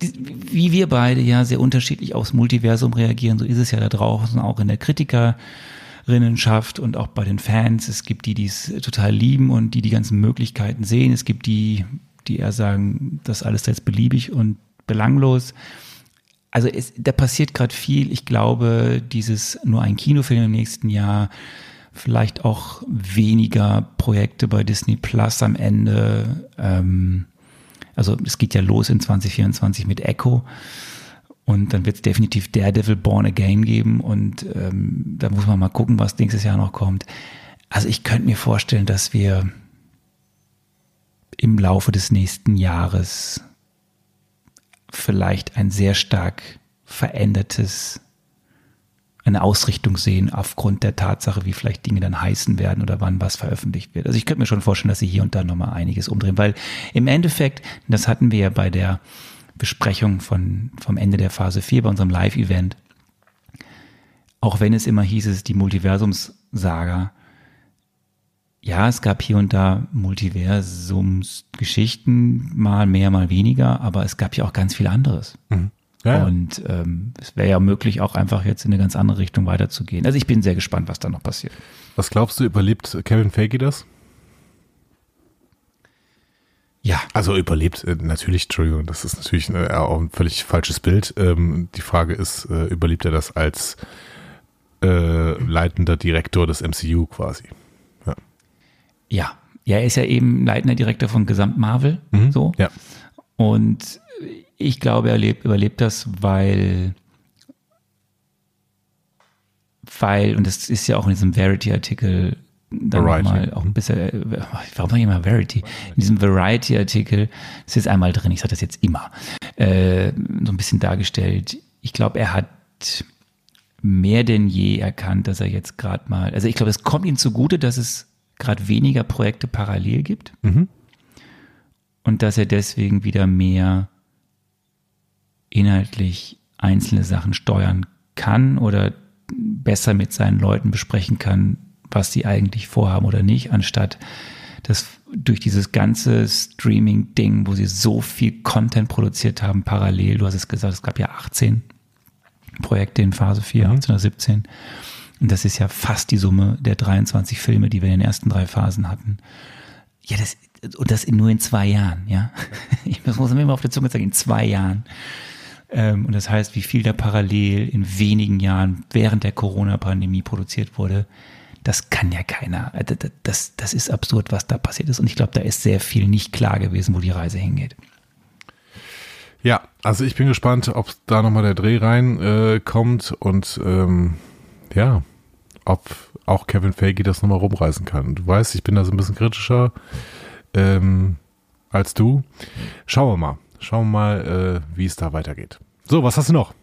wie wir beide ja sehr unterschiedlich aufs Multiversum reagieren, so ist es ja da draußen auch in der Kritikerinnenschaft und auch bei den Fans. Es gibt die, die es total lieben und die die ganzen Möglichkeiten sehen. Es gibt die, die eher sagen, das alles jetzt beliebig und belanglos. Also es, da passiert gerade viel. Ich glaube, dieses nur ein Kinofilm im nächsten Jahr, vielleicht auch weniger Projekte bei Disney Plus am Ende. Ähm, also es geht ja los in 2024 mit Echo. Und dann wird es definitiv Daredevil Born Again geben. Und ähm, da muss man mal gucken, was nächstes Jahr noch kommt. Also ich könnte mir vorstellen, dass wir im Laufe des nächsten Jahres vielleicht ein sehr stark verändertes, eine Ausrichtung sehen aufgrund der Tatsache, wie vielleicht Dinge dann heißen werden oder wann was veröffentlicht wird. Also ich könnte mir schon vorstellen, dass sie hier und da nochmal einiges umdrehen, weil im Endeffekt, das hatten wir ja bei der Besprechung von, vom Ende der Phase 4 bei unserem Live-Event, auch wenn es immer hieß, es ist die Multiversums-Saga, ja, es gab hier und da Multiversumsgeschichten, mal mehr, mal weniger, aber es gab ja auch ganz viel anderes. Ja, ja. Und ähm, es wäre ja möglich, auch einfach jetzt in eine ganz andere Richtung weiterzugehen. Also ich bin sehr gespannt, was da noch passiert. Was glaubst du, überlebt Kevin Feige das? Ja, Also überlebt, äh, natürlich, Entschuldigung, das ist natürlich äh, auch ein völlig falsches Bild. Ähm, die Frage ist, äh, überlebt er das als äh, leitender Direktor des MCU quasi? Ja. ja. Er ist ja eben leitender Direktor von Gesamt Marvel. Mhm. So. Ja. Und ich glaube, er lebt, überlebt das, weil, weil, und das ist ja auch in diesem Verity-Artikel dann Variety. mal auch ein bisschen, äh, warum sage ich immer Verity? In diesem Variety-Artikel, das ist jetzt einmal drin, ich sage das jetzt immer, äh, so ein bisschen dargestellt. Ich glaube, er hat mehr denn je erkannt, dass er jetzt gerade mal, also ich glaube, es kommt ihm zugute, dass es gerade weniger Projekte parallel gibt Mhm. und dass er deswegen wieder mehr inhaltlich einzelne Sachen steuern kann oder besser mit seinen Leuten besprechen kann, was sie eigentlich vorhaben oder nicht, anstatt dass durch dieses ganze Streaming-Ding, wo sie so viel Content produziert haben, parallel, du hast es gesagt, es gab ja 18 Projekte in Phase 4, 18 oder 17. Und das ist ja fast die Summe der 23 Filme, die wir in den ersten drei Phasen hatten. Ja, das, und das in, nur in zwei Jahren, ja. Ich muss mir immer auf der Zunge sagen, in zwei Jahren. Ähm, und das heißt, wie viel da parallel in wenigen Jahren während der Corona-Pandemie produziert wurde, das kann ja keiner. Also Das, das, ist absurd, was da passiert ist. Und ich glaube, da ist sehr viel nicht klar gewesen, wo die Reise hingeht. Ja, also ich bin gespannt, ob da nochmal der Dreh rein äh, und ähm, ja, ob auch Kevin Feige das nochmal rumreißen kann. Du weißt, ich bin da so ein bisschen kritischer ähm, als du. Schauen wir mal. Schauen wir mal, äh, wie es da weitergeht. So, was hast du noch?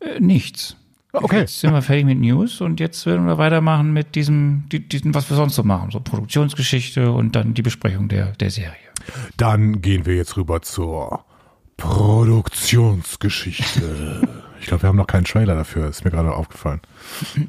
Äh, nichts. Okay. Jetzt sind wir fertig mit News und jetzt werden wir weitermachen mit diesem, die- diesem, was wir sonst so machen. So Produktionsgeschichte und dann die Besprechung der, der Serie. Dann gehen wir jetzt rüber zur Produktionsgeschichte. ich glaube, wir haben noch keinen Trailer dafür, ist mir gerade aufgefallen.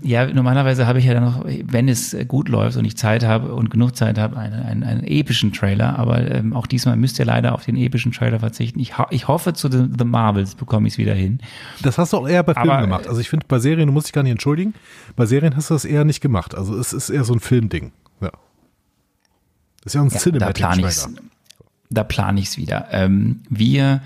Ja, normalerweise habe ich ja dann noch, wenn es gut läuft und ich Zeit habe und genug Zeit habe, einen, einen, einen epischen Trailer. Aber ähm, auch diesmal müsst ihr leider auf den epischen Trailer verzichten. Ich, ho ich hoffe, zu The, The Marvels bekomme ich es wieder hin. Das hast du auch eher bei Filmen Aber, gemacht. Also ich finde, bei Serien, du musst dich gar nicht entschuldigen, bei Serien hast du das eher nicht gemacht. Also es ist eher so ein Filmding. Ja. Das ist ja ein Ja, da Cinematic. Trailer. Da plane ich es wieder. Ähm, wir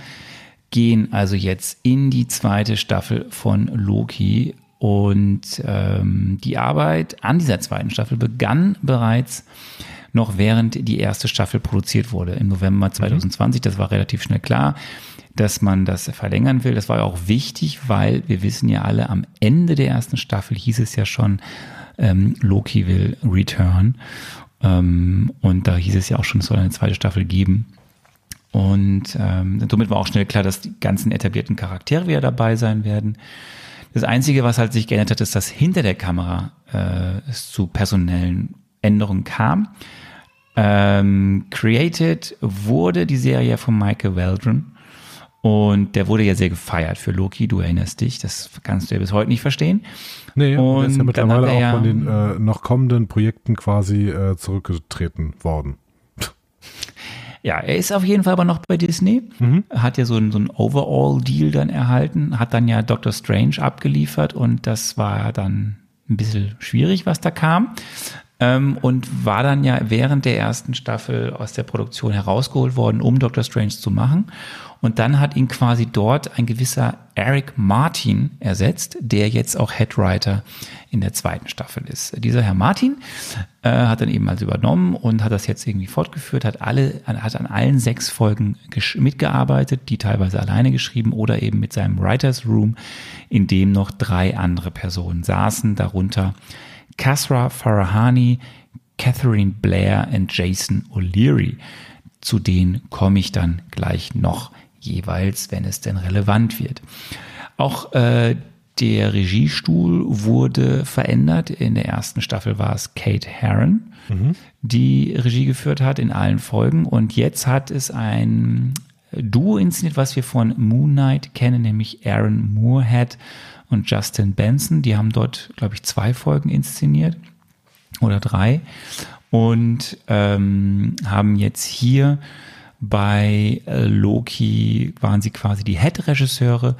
gehen also jetzt in die zweite Staffel von Loki und ähm, die Arbeit an dieser zweiten Staffel begann bereits noch während die erste Staffel produziert wurde im November 2020. Das war relativ schnell klar, dass man das verlängern will. Das war ja auch wichtig, weil wir wissen ja alle, am Ende der ersten Staffel hieß es ja schon, ähm, Loki will return. Ähm, und da hieß es ja auch schon, es soll eine zweite Staffel geben. Und ähm, somit war auch schnell klar, dass die ganzen etablierten Charaktere wieder dabei sein werden. Das Einzige, was halt sich geändert hat, ist, dass hinter der Kamera äh, es zu personellen Änderungen kam. Ähm, created wurde die Serie von Michael Waldron. Und der wurde ja sehr gefeiert für Loki, du erinnerst dich, das kannst du ja bis heute nicht verstehen. Nee, und der ist ja mittlerweile er auch ja- von den äh, noch kommenden Projekten quasi äh, zurückgetreten worden. Ja, er ist auf jeden Fall aber noch bei Disney. Hat ja so einen, so einen Overall-Deal dann erhalten, hat dann ja Doctor Strange abgeliefert und das war dann ein bisschen schwierig, was da kam. Ähm, und war dann ja während der ersten Staffel aus der Produktion herausgeholt worden, um Doctor Strange zu machen. Und dann hat ihn quasi dort ein gewisser Eric Martin ersetzt, der jetzt auch Headwriter in der zweiten Staffel ist. Dieser Herr Martin äh, hat dann eben also übernommen und hat das jetzt irgendwie fortgeführt, hat alle, hat an allen sechs Folgen mitgearbeitet, die teilweise alleine geschrieben oder eben mit seinem Writers Room, in dem noch drei andere Personen saßen, darunter Kasra Farahani, Catherine Blair und Jason O'Leary. Zu denen komme ich dann gleich noch jeweils, wenn es denn relevant wird. Auch äh, der Regiestuhl wurde verändert. In der ersten Staffel war es Kate Herron, die Regie geführt hat in allen Folgen. Und jetzt hat es ein Duo inszeniert, was wir von Moon Knight kennen, nämlich Aaron Moorhead und Justin Benson. Die haben dort, glaube ich, zwei Folgen inszeniert oder drei und ähm, haben jetzt hier bei äh, Loki waren sie quasi die Head-Regisseure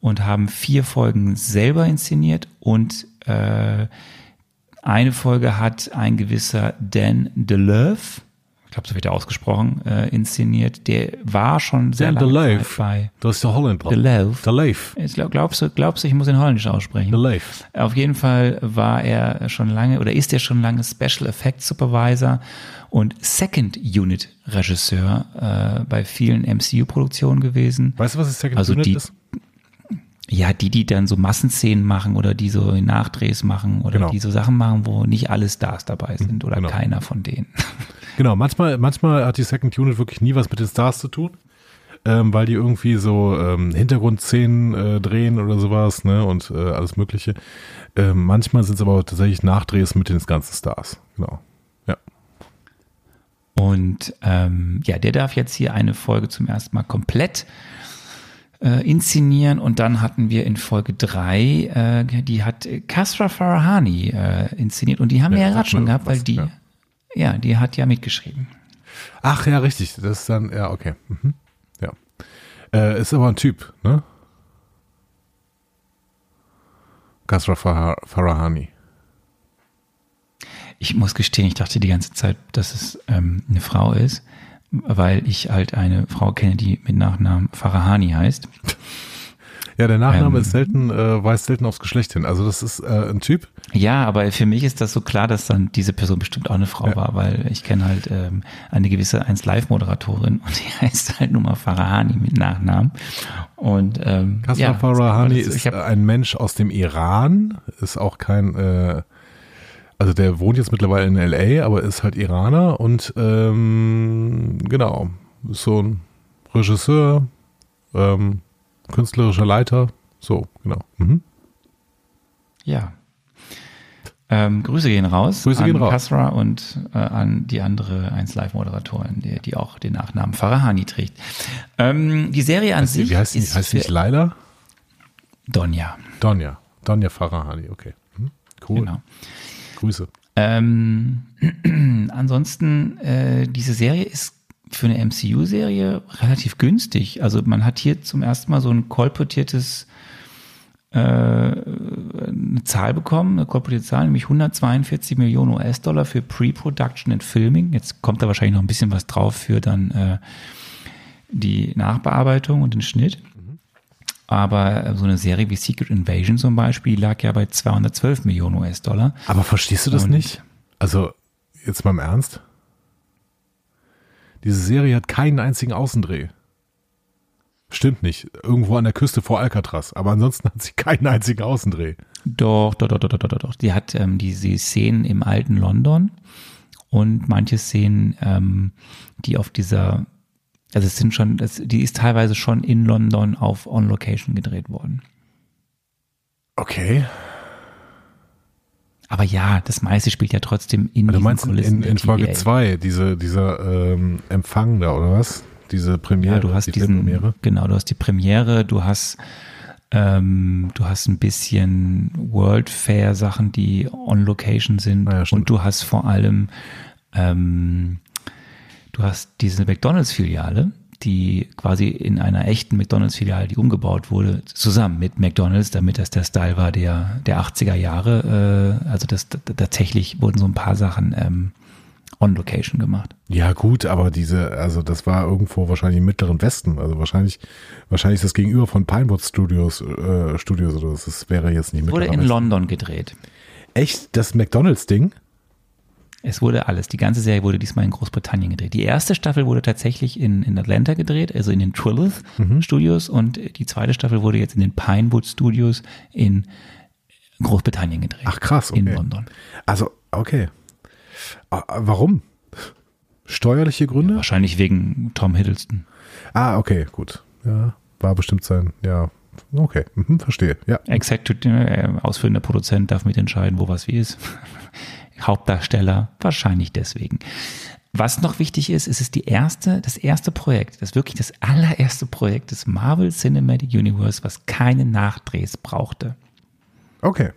und haben vier Folgen selber inszeniert und äh, eine Folge hat ein gewisser Dan DeLeuve, ich glaube, so wird er ausgesprochen, äh, inszeniert. Der war schon sehr Dan lange. Zeit bei Das ist der Holländer. DeLeuve. DeLeuve. Jetzt glaub- Glaubst du, glaubst du, ich muss ihn holländisch aussprechen? DeLeuve. Auf jeden Fall war er schon lange oder ist er schon lange Special Effects Supervisor und Second Unit Regisseur äh, bei vielen MCU-Produktionen gewesen. Weißt du, was das Second Also Unit die- ist? Ja, die, die dann so Massenszenen machen oder die so Nachdrehs machen oder Genau. die so Sachen machen, wo nicht alle Stars dabei sind oder genau. keiner von denen. Genau, manchmal, manchmal hat die Second Unit wirklich nie was mit den Stars zu tun, ähm, weil die irgendwie so ähm, Hintergrundszenen äh, drehen oder sowas, ne, und äh, alles Mögliche. Ähm, manchmal sind es aber tatsächlich Nachdrehs mit den ganzen Stars. Genau. Und ähm, ja, der darf jetzt hier eine Folge zum ersten Mal komplett äh, inszenieren. Und dann hatten wir in Folge drei, äh, die hat Kasra Farahani äh, inszeniert. Und die haben Ja, wir ja gerade schon gehabt, weil die, ja. ja. die hat ja mitgeschrieben. Ach ja, richtig. Das ist dann, ja, okay. Mhm. Ja. Äh, ist aber ein Typ, ne? Kasra Farah- Farahani. Ich muss gestehen, ich dachte die ganze Zeit, dass es ähm, eine Frau ist, weil ich halt eine Frau kenne, die mit Nachnamen Farahani heißt. Ja, der Nachname Ähm. ist selten, äh, weist selten aufs Geschlecht hin. Also das ist äh, ein Typ. Ja, aber für mich ist das so klar, dass dann diese Person bestimmt auch eine Frau Ja. war, weil ich kenne halt ähm, eine gewisse 1 Live-Moderatorin und die heißt halt nur mal Farahani mit Nachnamen. Und ähm, Kasra ja, Farahani ist ich hab, ein Mensch aus dem Iran, ist auch kein, äh, also der wohnt jetzt mittlerweile in L.A., aber ist halt Iraner und ähm, genau, ist so ein Regisseur, ähm, künstlerischer Leiter, so, genau. Mhm. ja. Ähm, Grüße gehen raus Grüße an gehen raus. Kasra und äh, an die andere 1 Live-Moderatorin, die, die auch den Nachnamen Farahani trägt. Ähm, die Serie an sich Wie heißt die? Heißt nicht Laila? Donja. Donja. Donja Farahani, okay. Mhm. Cool. Genau. Grüße. Ähm, ansonsten, äh, diese Serie ist für eine MCU-Serie relativ günstig. Also man hat hier zum ersten Mal so ein kolportiertes äh, eine Zahl bekommen, eine kolportierte Zahl, nämlich 142 Millionen US-Dollar für Pre-Production and Filming. Jetzt kommt da wahrscheinlich noch ein bisschen was drauf für dann äh, die Nachbearbeitung und den Schnitt. Aber äh, so eine Serie wie Secret Invasion zum Beispiel, die lag ja bei 212 Millionen US-Dollar. Aber verstehst du das Und- nicht? Also, jetzt mal im Ernst. Diese Serie hat keinen einzigen Außendreh. Stimmt nicht. Irgendwo an der Küste vor Alcatraz. Aber ansonsten hat sie keinen einzigen Außendreh. Doch, doch, doch, doch, doch, doch, doch. Die hat ähm, diese Szenen im alten London und manche Szenen, ähm, die auf dieser, also es sind schon, das, die ist teilweise schon in London auf On Location gedreht worden. Okay. Aber ja, das meiste spielt ja trotzdem in Du meinst in, Kulissen in, in Folge TVA. 2, diese, dieser ähm, Empfang da, oder was? Diese Premiere, Ja, du hast die diesen, Filmpremiere. genau, du hast die Premiere, du hast, ähm, du hast ein bisschen World Fair Sachen, die on Location sind Ah ja, und du hast vor allem, ähm, du hast diese McDonalds Filiale, die quasi in einer echten McDonalds Filiale, die umgebaut wurde, zusammen mit McDonalds, damit das der Style war der, der 80er Jahre, äh, also das, tatsächlich wurden so ein paar Sachen, ähm, on Location gemacht. Ja, gut, aber diese, also das war irgendwo wahrscheinlich im mittleren Westen. Also wahrscheinlich, wahrscheinlich ist das gegenüber von Pinewood Studios, äh, Studios oder das das wäre jetzt nicht Wurde mittlerer in Westen. London gedreht. Echt? Das McDonalds-Ding? Es wurde alles. Die ganze Serie wurde diesmal in Großbritannien gedreht. Die erste Staffel wurde tatsächlich in, in Atlanta gedreht, also in den Trillith Mhm. Studios und die zweite Staffel wurde jetzt in den Pinewood Studios in Großbritannien gedreht. Ach krass, okay. In London. Also, okay. Ah, Warum? Steuerliche Gründe? Wahrscheinlich wegen Tom Hiddleston. Ah, okay, gut. Ja, war bestimmt sein, ja. Okay, mhm, verstehe. Ja. Executive, äh, ausführender Produzent darf mitentscheiden, wo was wie ist. Hauptdarsteller, wahrscheinlich deswegen. Was noch wichtig ist, es ist die erste, das erste Projekt, das wirklich das allererste Projekt des Marvel Cinematic Universe, was keine Nachdrehs brauchte. Okay.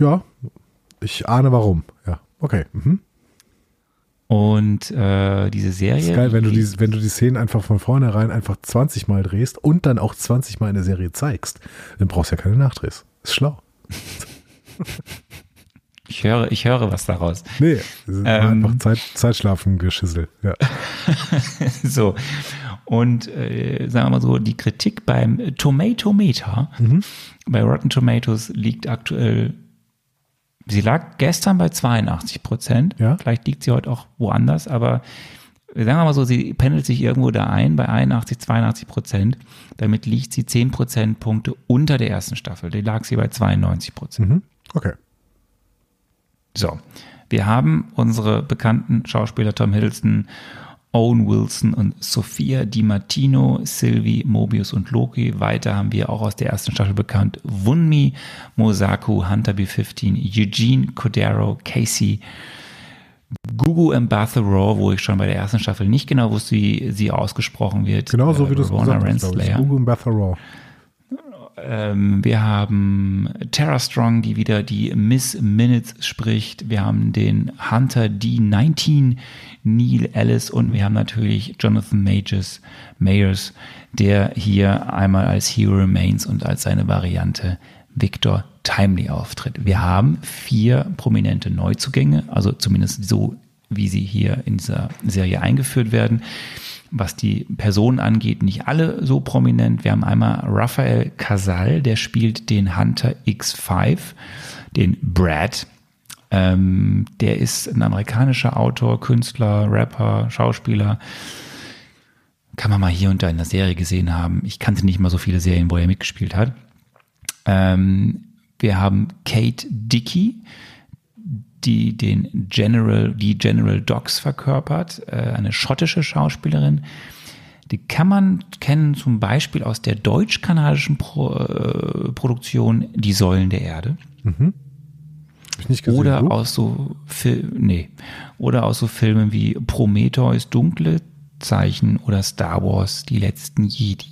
Ja, ich ahne warum. Ja, okay. Mhm. Und äh, diese Serie. ist geil, wenn du, die, wenn du die Szenen einfach von vornherein einfach 20 Mal drehst und dann auch 20 Mal in der Serie zeigst, dann brauchst du ja keine Nachdrehs. Ist schlau. Ich höre, ich höre was daraus. Nee, Ähm. einfach Zeit, Zeitschlafen geschissel. Ja. so. Und äh, sagen wir mal so, die Kritik beim Tomatometer bei Rotten Tomatoes liegt aktuell, sie lag gestern bei 82 Prozent. Ja. Vielleicht liegt sie heute auch woanders, aber sagen wir mal so, sie pendelt sich irgendwo da ein bei 81, 82 Prozent. Damit liegt sie 10 Prozentpunkte unter der ersten Staffel. Die lag sie bei 92 Prozent. Mhm. Okay. So, wir haben unsere bekannten Schauspieler Tom Hiddleston, Owen Wilson und Sophia Di Martino, Sylvie, Mobius und Loki. Weiter haben wir auch aus der ersten Staffel bekannt Wunmi, Mosaku, Hunter B15, Eugene Codero, Casey, Gugu Mbatha-Raw, wo ich schon bei der ersten Staffel nicht genau wusste, wie sie ausgesprochen wird. Genau so Äh, wie du es gesagt hast, glaube ich. Renslayer. Google und Beth Raw. Ähm, wir haben Tara Strong, die wieder die Miss Minutes spricht. Wir haben den Hunter D19, Neil Ellis und wir haben natürlich Jonathan Majors, Mayers, der hier einmal als Hero Remains und als seine Variante Victor Timely auftritt. Wir haben vier prominente Neuzugänge, also zumindest so, wie sie hier in dieser Serie eingeführt werden. Was die Personen angeht, nicht alle so prominent. Wir haben einmal Raphael Casal, der spielt den Hunter X5, den Brad. Ähm, der ist ein amerikanischer Autor, Künstler, Rapper, Schauspieler. Kann man mal hier und da in der Serie gesehen haben. Ich kannte nicht mal so viele Serien, wo er mitgespielt hat. Ähm, wir haben Kate Dickey, die den General, die General Dogs verkörpert, äh, eine schottische Schauspielerin. Die kann man kennen zum Beispiel aus der deutsch-kanadischen Pro, äh, Produktion Die Säulen der Erde. Nicht gesehen. Oder du? aus so Fil nee. Oder aus so Filmen wie Prometheus, Dunkle Zeichen oder Star Wars, Die letzten Jedi.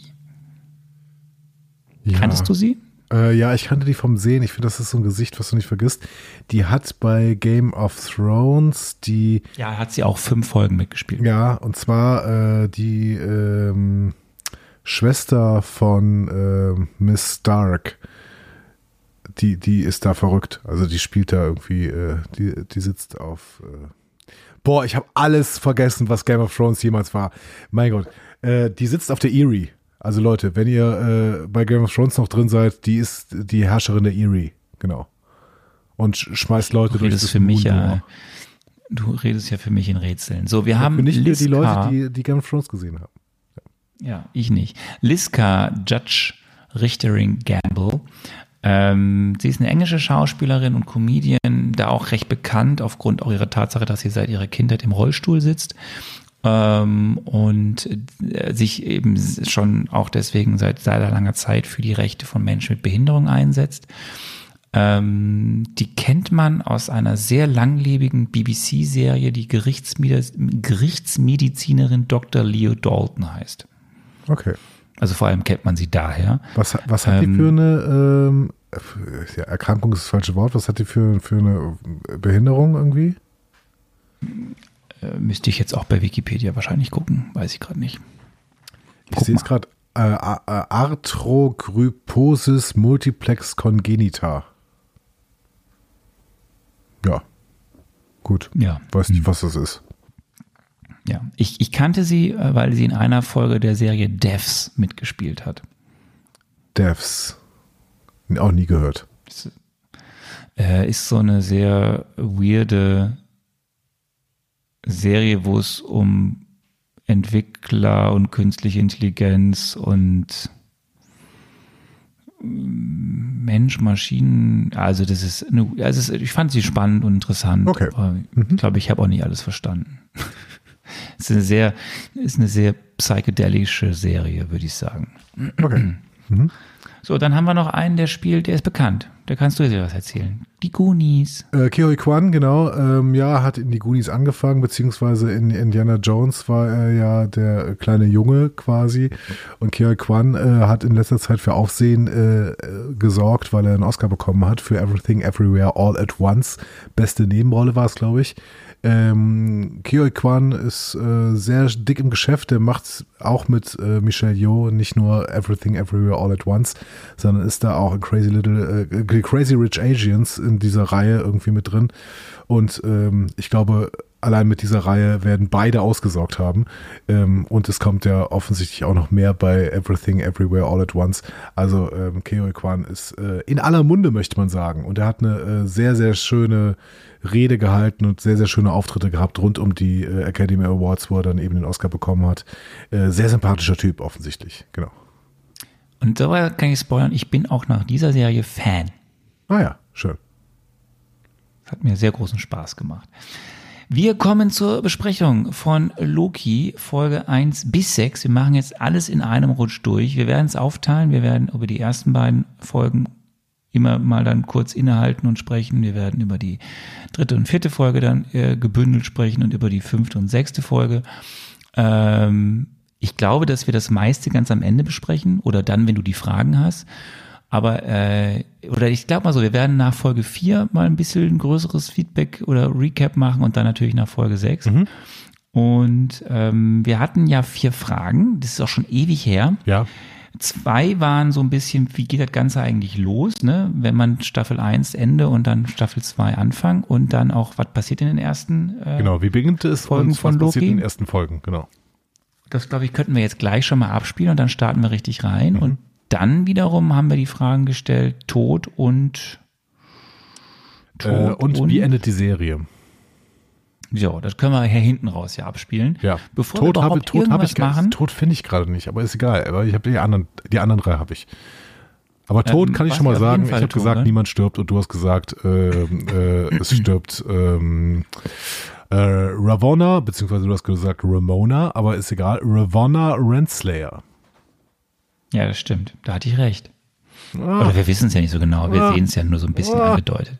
ja. Kanntest du sie? Äh, ja, ich kannte die vom Sehen. Ich finde, das ist so ein Gesicht, was du nicht vergisst. Die hat bei Game of Thrones die, Ja, hat sie auch fünf Folgen mitgespielt. ja, und zwar äh, die ähm, Schwester von äh, Miss Stark. Die, die ist da verrückt. Also die spielt da irgendwie, äh, die, die sitzt auf. Äh Boah, ich habe alles vergessen, was Game of Thrones jemals war. Mein Gott. Äh, die sitzt auf der Erie. Also Leute, wenn ihr äh, bei Game of Thrones noch drin seid, die ist die Herrscherin der Erie. Genau. Und sch schmeißt Leute Du durch redest das für mich ja, du redest ja für mich in Rätseln. So, wir haben Für nicht nur die Liska- Leute, die, die Game of Thrones gesehen haben. Ja, ich nicht. Liska Judge Richtering Gamble. Ähm, sie ist eine englische Schauspielerin und Comedian, da auch recht bekannt aufgrund auch ihrer Tatsache, dass sie seit ihrer Kindheit im Rollstuhl sitzt ähm, und äh, sich eben schon auch deswegen seit sehr langer Zeit für die Rechte von Menschen mit Behinderung einsetzt. Ähm, die kennt man aus einer sehr langlebigen BBC-Serie, die Gerichtsmedi Gerichtsmedizinerin Dr. Leo Dalton heißt. Okay. Also vor allem kennt man sie daher. Was, was hat die Ähm, für eine ähm, ja, Erkrankung ist das falsche Wort. Was hat die für, für eine Behinderung irgendwie? Äh, müsste ich jetzt auch bei Wikipedia wahrscheinlich gucken, weiß ich gerade nicht. Ich Guck sehe es gerade. Äh, äh, Arthrogryposis multiplex congenita. Ja. Gut. Ja, Weiß nicht, was das ist. ja. Ich, ich kannte sie, äh, weil sie in einer Folge der Serie Devs mitgespielt hat. Devs. Auch nie gehört. Das, äh, ist so eine sehr weirde Serie, wo es um Entwickler und künstliche Intelligenz und mm, Mensch, Maschinen, also das ist, eine, also ist, ich fand sie spannend und interessant, Okay. aber ich glaube, ich habe auch nicht alles verstanden. es ist eine sehr, ist eine sehr psychedelische Serie, würde ich sagen. Okay. So, dann haben wir noch einen, der spielt, der ist bekannt. Da kannst du dir was erzählen. Die Goonies. Äh, Kihoi Kwan, genau, ähm, ja, hat in die Goonies angefangen, beziehungsweise in Indiana Jones war er ja der kleine Junge quasi. Und Kihoi Kwan äh, hat in letzter Zeit für Aufsehen äh, gesorgt, weil er einen Oscar bekommen hat für Everything Everywhere All at Once. Beste Nebenrolle war es, glaube ich. Ähm, Kihoi Kwan ist äh, sehr dick im Geschäft. Der macht auch mit äh, Michelle Yeoh nicht nur Everything Everywhere All at Once, sondern ist da auch in Crazy Little äh, Crazy Rich Asians in dieser Reihe irgendwie mit drin. Und ähm, ich glaube, allein mit dieser Reihe werden beide ausgesorgt haben. Ähm, und es kommt ja offensichtlich auch noch mehr bei Everything Everywhere All at Once. Also ähm, Keo Kwan ist äh, in aller Munde, möchte man sagen. Und er hat eine äh, sehr, sehr schöne Rede gehalten und sehr, sehr schöne Auftritte gehabt rund um die äh, Academy Awards, wo er dann eben den Oscar bekommen hat. Äh, sehr sympathischer Typ, offensichtlich. Genau. Und dabei kann ich spoilern, ich bin auch nach dieser Serie Fan. Ah ja, schön. Hat mir sehr großen Spaß gemacht. Wir kommen zur Besprechung von Loki, Folge 1 bis 6. Wir machen jetzt alles in einem Rutsch durch. Wir werden es aufteilen. Wir werden über die ersten beiden Folgen immer mal dann kurz innehalten und sprechen. Wir werden über die dritte und vierte Folge dann äh, gebündelt sprechen und über die fünfte und sechste Folge. Ähm, ich glaube, dass wir das meiste ganz am Ende besprechen oder dann, wenn du die Fragen hast. Aber, äh, oder ich glaube mal so, wir werden nach Folge 4 mal ein bisschen größeres Feedback oder Recap machen und dann natürlich nach Folge 6. Und ähm, wir hatten ja vier Fragen, das ist auch schon ewig her. Ja. Zwei waren so ein bisschen, wie geht das Ganze eigentlich los, ne? wenn man Staffel 1 Ende und dann Staffel 2 Anfang und dann auch, was passiert in den ersten äh, Genau, wie beginnt es Folgen und von was passiert Loki? in den ersten Folgen, genau. Das, glaube ich, könnten wir jetzt gleich schon mal abspielen und dann starten wir richtig rein. Und dann wiederum haben wir die Fragen gestellt, Tod und Äh, und, wie endet die Serie? So, das können wir hier hinten raus ja abspielen. Ja. Bevor wir Tod überhaupt habe Tod hab irgendwas ich machen, Tod finde ich gerade nicht, aber ist egal. Aber ich habe die anderen, die anderen drei habe ich. Aber Tod Ähm, kann ich schon mal wir sagen. Ich habe gesagt, ne? niemand stirbt und du hast gesagt, ähm, äh, es stirbt ähm, äh, Ravonna, beziehungsweise du hast gesagt Ramona, aber ist egal. Ravonna Renslayer. Ja, das stimmt. Da hatte ich recht. Ah. Oder wir wissen es ja nicht so genau. Wir sehen es ja nur so ein bisschen angedeutet.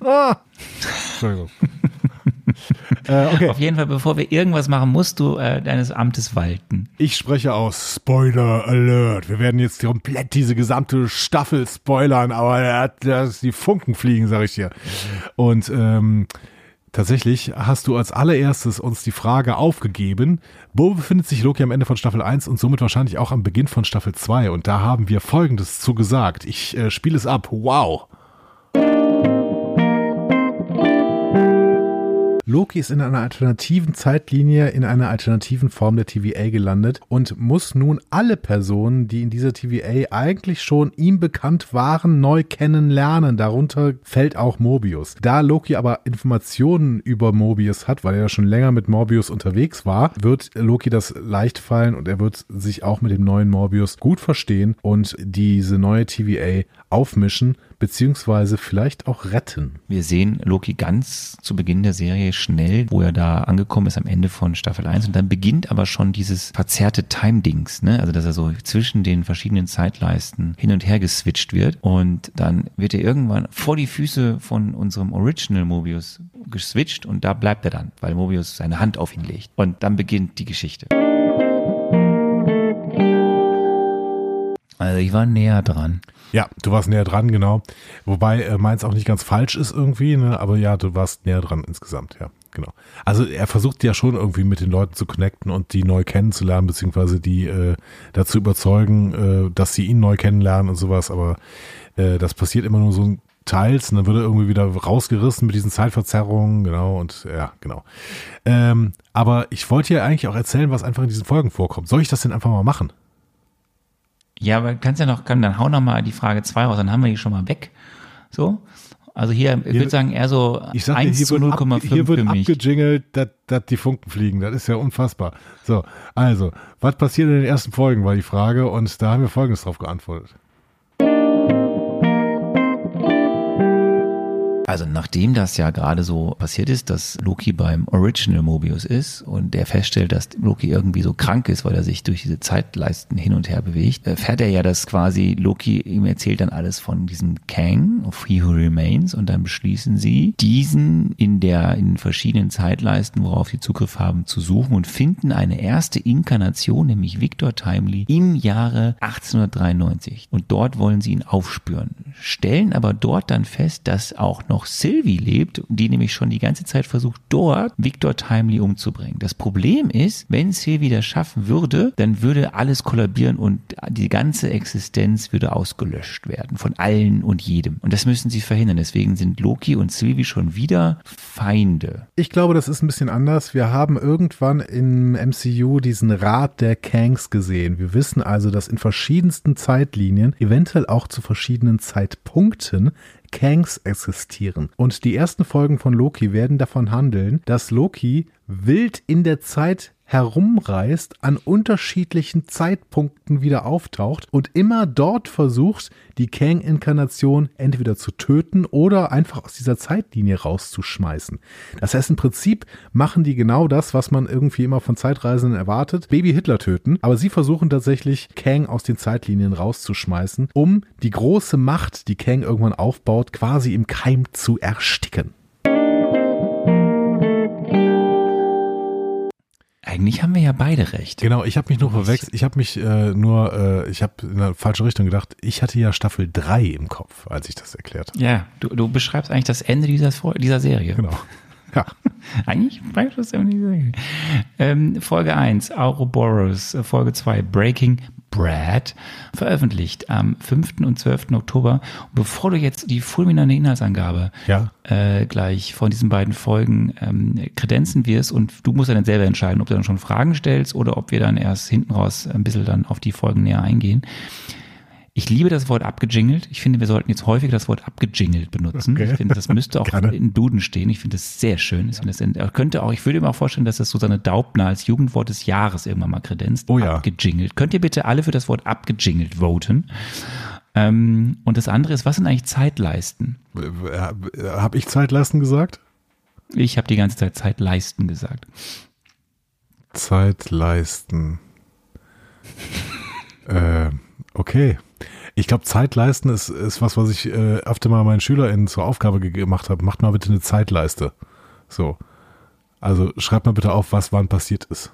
Entschuldigung. äh, okay. Auf jeden Fall, bevor wir irgendwas machen, musst du äh, deines Amtes walten. Ich spreche aus. Spoiler Alert. Wir werden jetzt komplett diese gesamte Staffel spoilern, aber er hat, das, die Funken fliegen, sag ich dir. Und ähm, tatsächlich hast du als allererstes uns die Frage aufgegeben, wo befindet sich Loki am Ende von Staffel 1 und somit wahrscheinlich auch am Beginn von Staffel 2. Und da haben wir Folgendes zu gesagt. Ich äh, spiele es ab. Wow. Loki ist in einer alternativen Zeitlinie, in einer alternativen Form der TVA gelandet und muss nun alle Personen, die in dieser TVA eigentlich schon ihm bekannt waren, neu kennenlernen. Darunter fällt auch Mobius. Da Loki aber Informationen über Mobius hat, weil er ja schon länger mit Morbius unterwegs war, wird Loki das leicht fallen und er wird sich auch mit dem neuen Morbius gut verstehen und diese neue TVA aufmischen, beziehungsweise vielleicht auch retten. Wir sehen Loki ganz zu Beginn der Serie schnell, wo er da angekommen ist am Ende von Staffel 1 und dann beginnt aber schon dieses verzerrte Time-Dings, ne? Also dass er so zwischen den verschiedenen Zeitleisten hin und her geswitcht wird und dann wird er irgendwann vor die Füße von unserem Original Mobius geswitcht und da bleibt er dann, weil Mobius seine Hand auf ihn legt und dann beginnt die Geschichte. Also ich war näher dran. Ja, du warst näher dran, genau. Wobei äh, meins auch nicht ganz falsch ist irgendwie, ne? aber ja, du warst näher dran insgesamt, ja, genau. Also er versucht ja schon irgendwie mit den Leuten zu connecten und die neu kennenzulernen, beziehungsweise die äh, dazu überzeugen, äh, dass sie ihn neu kennenlernen und sowas, aber äh, das passiert immer nur so teils und dann wird er irgendwie wieder rausgerissen mit diesen Zeitverzerrungen, genau, und ja, genau. Ähm, aber ich wollte ja eigentlich auch erzählen, was einfach in diesen Folgen vorkommt. Soll ich das denn einfach mal machen? Ja, aber kannst ja noch, kann, dann hau noch mal die Frage 2 raus, dann haben wir die schon mal weg. So. Also hier, ich würde sagen, eher so Ich sag dir, 1 hier zu wird, ab, 0,5 hier wird für mich. abgejingelt, dass dass die Funken fliegen. Das ist ja unfassbar. So, also, was passiert in den ersten Folgen, war die Frage. Und da haben wir Folgendes drauf geantwortet. Also nachdem das ja gerade so passiert ist, dass Loki beim Original Mobius ist und der feststellt, dass Loki irgendwie so krank ist, weil er sich durch diese Zeitleisten hin und her bewegt, erfährt er ja, dass quasi Loki ihm erzählt dann alles von diesem Kang, of He Who Remains und dann beschließen sie, diesen in der, in verschiedenen Zeitleisten, worauf sie Zugriff haben, zu suchen und finden eine erste Inkarnation, nämlich Victor Timely, im Jahre 1893. Und dort wollen sie ihn aufspüren, stellen aber dort dann fest, dass auch noch Sylvie lebt, die nämlich schon die ganze Zeit versucht, dort Victor Timely umzubringen. Das Problem ist, wenn Sylvie das schaffen würde, dann würde alles kollabieren und die ganze Existenz würde ausgelöscht werden von allen und jedem. Und das müssen sie verhindern. Deswegen sind Loki und Sylvie schon wieder Feinde. Ich glaube, das ist ein bisschen anders. Wir haben irgendwann im MCU diesen Rat der Kangs gesehen. Wir wissen also, dass in verschiedensten Zeitlinien, eventuell auch zu verschiedenen Zeitpunkten, Kangs existieren. Und die ersten Folgen von Loki werden davon handeln, dass Loki wild in der Zeit herumreist, an unterschiedlichen Zeitpunkten wieder auftaucht und immer dort versucht, die Kang-Inkarnation entweder zu töten oder einfach aus dieser Zeitlinie rauszuschmeißen. Das heißt, im Prinzip machen die genau das, was man irgendwie immer von Zeitreisenden erwartet, Baby Hitler töten, aber sie versuchen tatsächlich, Kang aus den Zeitlinien rauszuschmeißen, um die große Macht, die Kang irgendwann aufbaut, quasi im Keim zu ersticken. Eigentlich haben wir ja beide recht. Genau, ich habe mich nur verwechselt. Ich habe mich äh, nur, äh, ich habe in eine falsche Richtung gedacht. Ich hatte ja Staffel 3 im Kopf, als ich das erklärt habe. Ja, du, du beschreibst eigentlich das Ende dieser, dieser Serie. Genau. Ja. Eigentlich beeinflusst er nicht. Ähm, Folge 1, Ouroboros. Folge 2, Breaking Brad veröffentlicht am 5. und 12. Oktober. Und bevor du jetzt die fulminante Inhaltsangabe Ja. äh, gleich von diesen beiden Folgen ähm, kredenzen wirst und du musst dann selber entscheiden, ob du dann schon Fragen stellst oder ob wir dann erst hinten raus ein bisschen dann auf die Folgen näher eingehen. Ich liebe das Wort abgejingelt. Ich finde, wir sollten jetzt häufiger das Wort abgejingelt benutzen. Okay. Ich finde, das müsste auch Gerne. in Duden stehen. Ich finde das sehr schön. Ich finde das könnte auch, ich würde mir auch vorstellen, dass das Susanne Daubner als Jugendwort des Jahres irgendwann mal kredenzt. Oh ja. Abgejingelt. Könnt ihr bitte alle für das Wort abgejingelt voten? Ähm, und das andere ist, was sind eigentlich Zeitleisten? Habe ich Zeitleisten gesagt? Ich habe die ganze Zeit Zeitleisten gesagt. Zeitleisten. äh, okay. Ich glaube, Zeitleisten ist, ist was, was ich äh, öfter mal meinen SchülerInnen zur Aufgabe ge- gemacht habe. Macht mal bitte eine Zeitleiste. So. Also schreibt mal bitte auf, was wann passiert ist.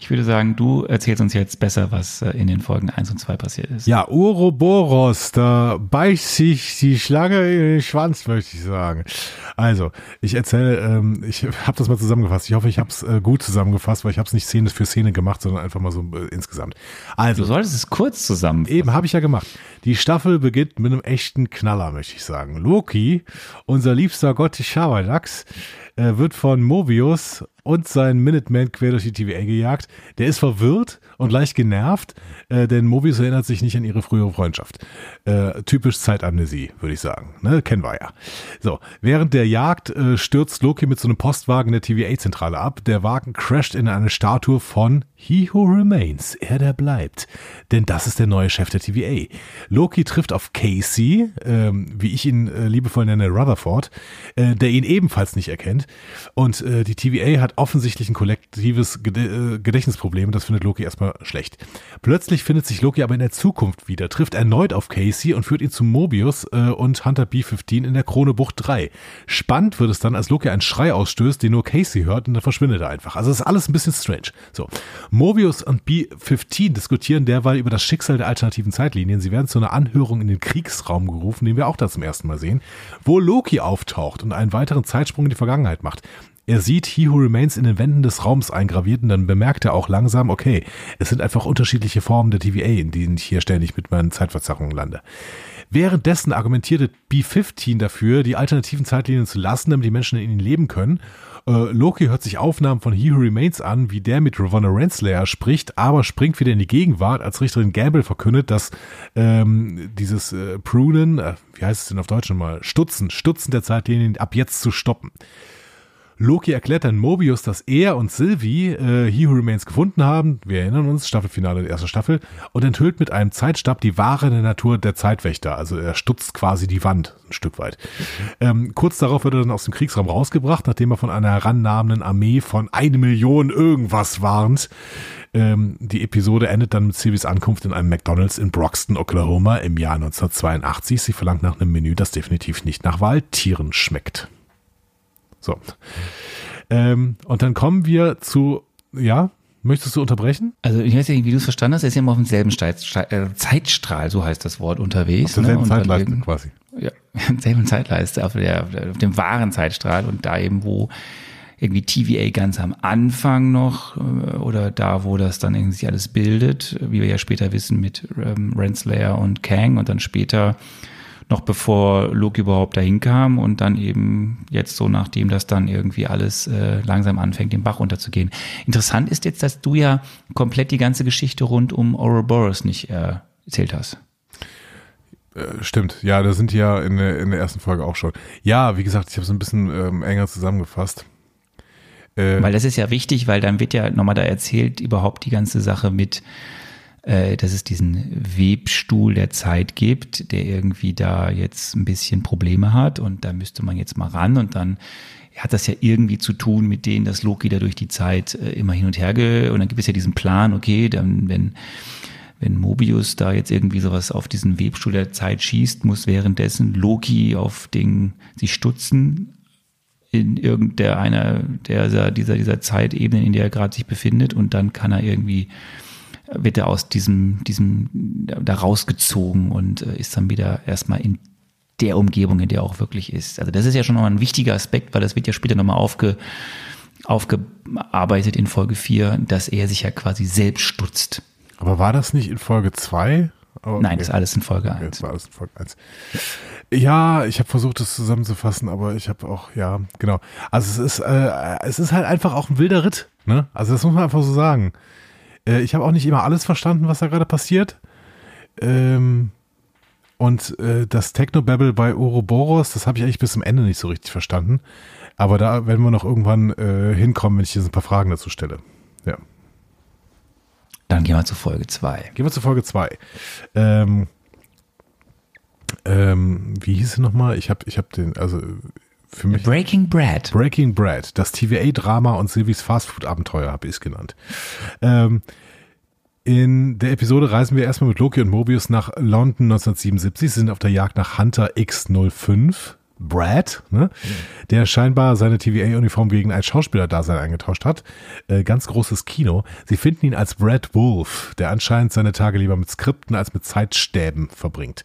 Ich würde sagen, du erzählst uns jetzt besser, was äh, in den Folgen 1 und 2 passiert ist. Ja, Ouroboros, da beißt sich die Schlange in den Schwanz, möchte ich sagen. Also, ich erzähle, ähm, ich habe das mal zusammengefasst. Ich hoffe, ich habe es äh, gut zusammengefasst, weil ich habe es nicht Szene für Szene gemacht, sondern einfach mal so äh, insgesamt. Also, Du solltest es kurz zusammen. Eben, habe ich ja gemacht. Die Staffel beginnt mit einem echten Knaller, möchte ich sagen. Loki, unser liebster Gott Schabernax, äh, wird von Mobius und seinen Minutemen quer durch die TVA gejagt. Der ist verwirrt und leicht genervt, äh, denn Mobius erinnert sich nicht an ihre frühere Freundschaft. Äh, typisch Zeitamnesie, würde ich sagen. Ne? Kennen wir ja. So, während der Jagd äh, stürzt Loki mit so einem Postwagen der TVA-Zentrale ab. Der Wagen crasht in eine Statue von He Who Remains, er der bleibt. Denn das ist der neue Chef der TVA. Loki trifft auf Casey, ähm, wie ich ihn äh, liebevoll nenne, Rutherford, äh, der ihn ebenfalls nicht erkennt. Und äh, die TVA hat offensichtlich ein kollektives äh, Gedächtnisproblem. Das findet Loki erstmal schlecht. Plötzlich findet sich Loki aber in der Zukunft wieder, trifft erneut auf Casey und führt ihn zu Mobius äh, und Hunter B-15 in der Kronebucht 3. Spannend wird es dann, als Loki einen Schrei ausstößt, den nur Casey hört und dann verschwindet er einfach. Also ist alles ein bisschen strange. So, Mobius und B-15 diskutieren derweil über das Schicksal der alternativen Zeitlinien. Sie werden zu einer Anhörung in den Kriegsraum gerufen, den wir auch da zum ersten Mal sehen, wo Loki auftaucht und einen weiteren Zeitsprung in die Vergangenheit macht. Er sieht He Who Remains in den Wänden des Raums eingraviert und dann bemerkt er auch langsam, okay, es sind einfach unterschiedliche Formen der TVA, in denen ich hier ständig mit meinen Zeitverzerrungen lande. Währenddessen argumentierte B-15 dafür, die alternativen Zeitlinien zu lassen, damit die Menschen in ihnen leben können. Äh, Loki hört sich Aufnahmen von He Who Remains an, wie der mit Ravonna Renslayer spricht, aber springt wieder in die Gegenwart, als Richterin Gamble verkündet, dass ähm, dieses äh, Prunen, äh, wie heißt es denn auf Deutsch nochmal, Stutzen, Stutzen der Zeitlinien ab jetzt zu stoppen. Loki erklärt dann Mobius, dass er und Sylvie äh, He Who Remains gefunden haben. Wir erinnern uns, Staffelfinale der ersten Staffel. Und enthüllt mit einem Zeitstab die wahre Natur der Zeitwächter. Also er stutzt quasi die Wand ein Stück weit. Ähm, kurz darauf wird er dann aus dem Kriegsraum rausgebracht, nachdem er von einer herannahmenden Armee von eine Million irgendwas warnt. Ähm, die Episode endet dann mit Sylvies Ankunft in einem McDonalds in Broxton, Oklahoma im Jahr 1982. Sie verlangt nach einem Menü, das definitiv nicht nach Waldtieren schmeckt. So. Ähm, und dann kommen wir zu, ja, möchtest du unterbrechen? Also ich weiß ja nicht, wie du es verstanden hast, er ist ja immer auf demselben Zeitstrahl, äh, Zeitstrahl, so heißt das Wort, unterwegs. Zur selben Und dann Zeitleiste quasi. Ja, selben Zeitleiste, auf, der, auf dem wahren Zeitstrahl und da eben, wo irgendwie TVA ganz am Anfang noch äh, oder da, wo das dann irgendwie sich alles bildet, wie wir ja später wissen mit ähm, Renslayer und Kang und dann später noch bevor Loki überhaupt dahin kam und dann eben jetzt so, nachdem das dann irgendwie alles äh, langsam anfängt, den Bach runterzugehen. Interessant ist jetzt, dass du ja komplett die ganze Geschichte rund um Ouroboros nicht äh, erzählt hast. Äh, stimmt, ja, da sind die ja in der, in der ersten Folge auch schon. Ja, wie gesagt, ich habe es ein bisschen ähm, enger zusammengefasst. Äh, Weil das ist ja wichtig, weil dann wird ja nochmal da erzählt, überhaupt die ganze Sache mit, äh, dass es diesen Webstuhl der Zeit gibt, der irgendwie da jetzt ein bisschen Probleme hat und da müsste man jetzt mal ran und dann hat das ja irgendwie zu tun mit denen, dass Loki da durch die Zeit äh, immer hin und her ge und dann gibt es ja diesen Plan, okay, dann wenn wenn Mobius da jetzt irgendwie sowas auf diesen Webstuhl der Zeit schießt, muss währenddessen Loki auf den sich stutzen in irgendeiner einer der dieser dieser Zeitebenen, in der er gerade sich befindet und dann kann er irgendwie wird er aus diesem diesem da rausgezogen und äh, ist dann wieder erstmal in der Umgebung, in der er auch wirklich ist. Also das ist ja schon nochmal ein wichtiger Aspekt, weil das wird ja später nochmal aufge aufgearbeitet in Folge 4, dass er sich ja quasi selbst stutzt. Aber war das nicht in Folge 2? Oh, Nein, das ist alles in Folge Okay, 1. das war alles in Folge 1. Ja, ich habe versucht, das zusammenzufassen, aber ich habe auch, ja, genau. Also es ist, äh, es ist halt einfach auch ein wilder Ritt. Ne? Also das muss man einfach so sagen. Äh, ich habe auch nicht immer alles verstanden, was da gerade passiert. Ähm, und äh, das Technobabble bei Ouroboros, das habe ich eigentlich bis zum Ende nicht so richtig verstanden. Aber da werden wir noch irgendwann äh, hinkommen, wenn ich jetzt ein paar Fragen dazu stelle. Ja. Dann gehen wir zu Folge 2. Gehen wir zu Folge 2. Ähm, ähm, wie hieß sie nochmal? Ich habe ich hab den, also für mich. Breaking Bread. Breaking Bread, das TVA-Drama und Silvis Fastfood-Abenteuer habe ich es genannt. Ähm, in der Episode reisen wir erstmal mit Loki und Mobius nach London 1977. Sie sind auf der Jagd nach Hunter X05. Brad, ne, der scheinbar seine TVA-Uniform gegen ein Schauspielerdasein eingetauscht hat. Äh, ganz großes Kino. Sie finden ihn als Brad Wolf, der anscheinend seine Tage lieber mit Skripten als mit Zeitstäben verbringt.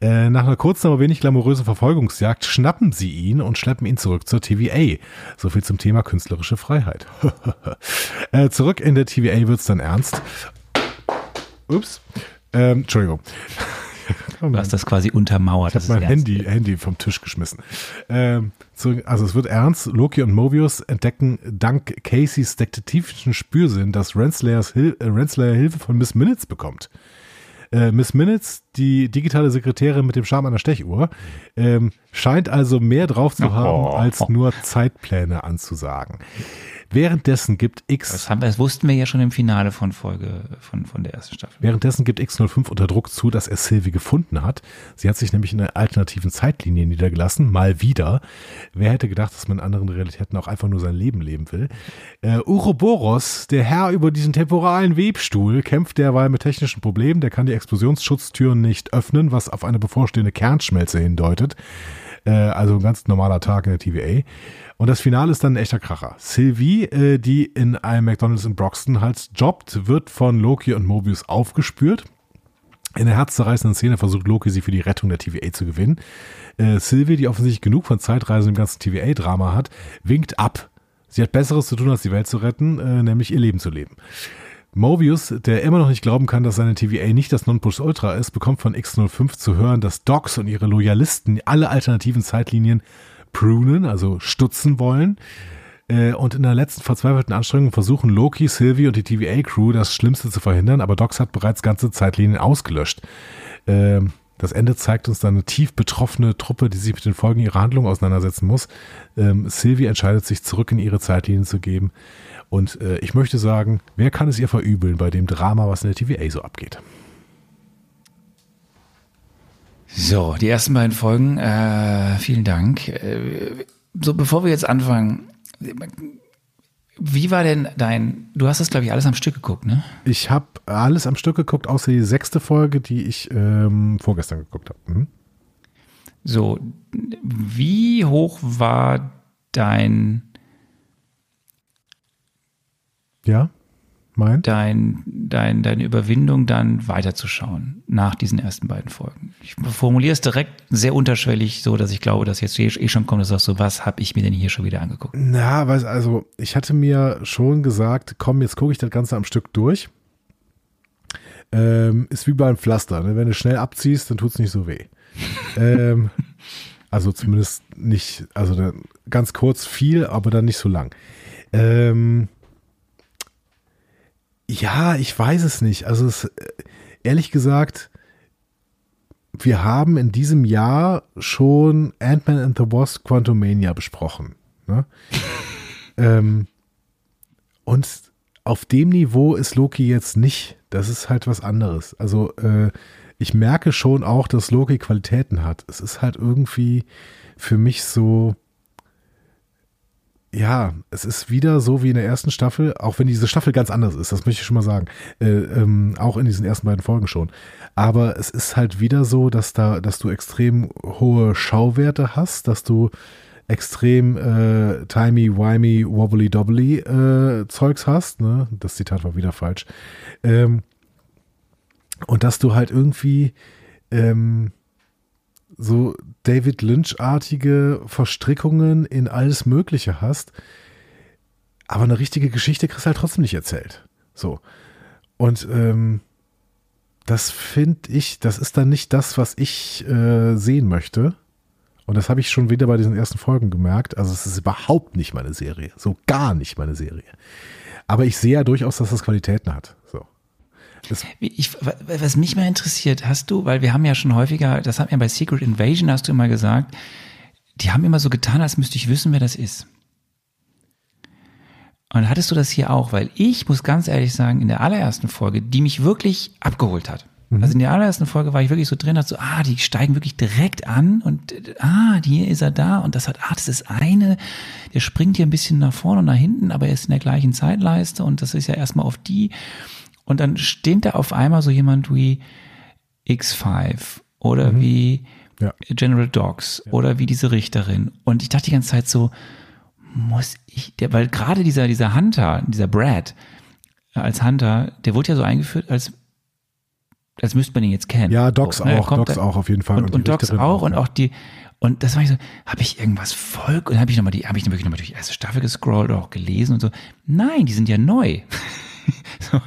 Äh, nach einer kurzen, aber wenig glamourösen Verfolgungsjagd schnappen sie ihn und schleppen ihn zurück zur TVA. So viel zum Thema künstlerische Freiheit. äh, zurück in der TVA wird's dann ernst. Ups. Ähm, Entschuldigung. Du hast das quasi untermauert. Ich habe mein Handy, Handy vom Tisch geschmissen. Ähm, so, also es wird ernst. Loki und Mobius entdecken dank Caseys detektivischen Spürsinn, dass Renslayers Hil äh, Renslayer Hilfe von Miss Minutes bekommt. Äh, Miss Minutes, die digitale Sekretärin mit dem Charme einer Stechuhr, ähm, scheint also mehr drauf zu haben, als nur Zeitpläne anzusagen. Währenddessen gibt X Das, haben, das wussten wir ja schon im Finale von Folge, von, von der ersten Staffel. Währenddessen gibt X05 unter Druck zu, dass er Sylvie gefunden hat. Sie hat sich nämlich in einer alternativen Zeitlinie niedergelassen, mal wieder. Wer hätte gedacht, dass man in anderen Realitäten auch einfach nur sein Leben leben will? Äh, Uroboros, der Herr über diesen temporalen Webstuhl, kämpft derweil mit technischen Problemen. Der kann die Explosionsschutztüren nicht öffnen, was auf eine bevorstehende Kernschmelze hindeutet. Äh, also ein ganz normaler Tag in der TVA. Und das Finale ist dann ein echter Kracher. Sylvie, äh, die in einem McDonalds in Broxton halt jobbt, wird von Loki und Mobius aufgespürt. In der herzzerreißenden Szene versucht Loki, sie für die Rettung der TVA zu gewinnen. Äh, Sylvie, die offensichtlich genug von Zeitreisen im ganzen TVA-Drama hat, winkt ab. Sie hat Besseres zu tun, als die Welt zu retten, äh, nämlich ihr Leben zu leben. Mobius, der immer noch nicht glauben kann, dass seine TVA nicht das Nonplusultra ist, bekommt von X05 zu hören, dass Docs und ihre Loyalisten alle alternativen Zeitlinien prunen, also stutzen wollen. Äh, Und in der letzten verzweifelten Anstrengung versuchen Loki, Sylvie und die TVA-Crew das Schlimmste zu verhindern, aber Docs hat bereits ganze Zeitlinien ausgelöscht. Ähm, Das Ende zeigt uns dann eine tief betroffene Truppe, die sich mit den Folgen ihrer Handlung auseinandersetzen muss. Ähm, Sylvie entscheidet sich, zurück in ihre Zeitlinien zu geben. Und äh, ich möchte sagen, wer kann es ihr verübeln bei dem Drama, was in der TVA so abgeht? So, die ersten beiden Folgen, äh, vielen Dank. Äh, so, bevor wir jetzt anfangen, wie war denn dein, du hast das, glaube ich, alles am Stück geguckt, ne? Ich habe alles am Stück geguckt, außer die sechste Folge, die ich ähm, vorgestern geguckt habe. Mhm. So, wie hoch war dein, Ja, mein? dein, dein, deine Überwindung, dann weiterzuschauen nach diesen ersten beiden Folgen? Ich formuliere es direkt sehr unterschwellig, so dass ich glaube, dass jetzt eh schon kommt, dass du sagst, so was habe ich mir denn hier schon wieder angeguckt? Na, weiß also, ich hatte mir schon gesagt, komm, jetzt gucke ich das Ganze am Stück durch. Ähm, ist wie beim Pflaster. Ne? Wenn du schnell abziehst, dann tut's nicht so weh. ähm, also zumindest nicht, also dann ganz kurz viel, aber dann nicht so lang. Ähm, ja, ich weiß es nicht. Also es, äh, ehrlich gesagt, wir haben in diesem Jahr schon Ant-Man and the Wasp Quantumania besprochen. Ne? ähm, und auf dem Niveau ist Loki jetzt nicht. Das ist halt was anderes. Also äh, ich merke schon auch, dass Loki Qualitäten hat. Es ist halt irgendwie für mich so, ja, es ist wieder so wie in der ersten Staffel, auch wenn diese Staffel ganz anders ist, das möchte ich schon mal sagen. Äh, ähm, auch in diesen ersten beiden Folgen schon. Aber es ist halt wieder so, dass da, dass du extrem hohe Schauwerte hast, dass du extrem äh, timey, wimey, wobbly dobbly äh, Zeugs hast. Ne? Das Zitat war wieder falsch. Ähm, und dass du halt irgendwie ähm, so David Lynch-artige Verstrickungen in alles Mögliche hast. aber eine richtige Geschichte kriegst du halt trotzdem nicht erzählt. So. Und ähm, das finde ich, das ist dann nicht das, was ich äh, sehen möchte. Und das habe ich schon wieder bei diesen ersten Folgen gemerkt. Also es ist überhaupt nicht meine Serie. So gar nicht meine Serie. Aber ich sehe ja durchaus, dass das Qualitäten hat. So. Ich, was mich mal interessiert, hast du, weil wir haben ja schon häufiger, das hat mir bei Secret Invasion, hast du immer gesagt, die haben immer so getan, als müsste ich wissen, wer das ist. Und hattest du das hier auch? Weil ich muss ganz ehrlich sagen, in der allerersten Folge, die mich wirklich abgeholt hat. Also in der allerersten Folge war ich wirklich so drin, hat so, ah, die steigen wirklich direkt an und ah, hier ist er da und das hat, ah, das ist eine, der springt hier ein bisschen nach vorne und nach hinten, aber er ist in der gleichen Zeitleiste und das ist ja erstmal auf die. Und dann steht da auf einmal so jemand wie X5 oder wie Ja. General Dogs oder wie diese Richterin. Und ich dachte die ganze Zeit so, muss ich, der, weil gerade dieser, dieser Hunter, dieser Brad äh, als Hunter, der wurde ja so eingeführt, als, als müsste man ihn jetzt kennen. Ja, Docs So, ne, auch, Docs da- auch auf jeden Fall. Und, Und und, Docs auch, auch, und ja. auch die, und das war ich so, habe ich irgendwas Volk und habe ich nochmal die, habe ich wirklich nochmal durch die erste Staffel gescrollt oder auch gelesen und so. Nein, die sind ja neu. so.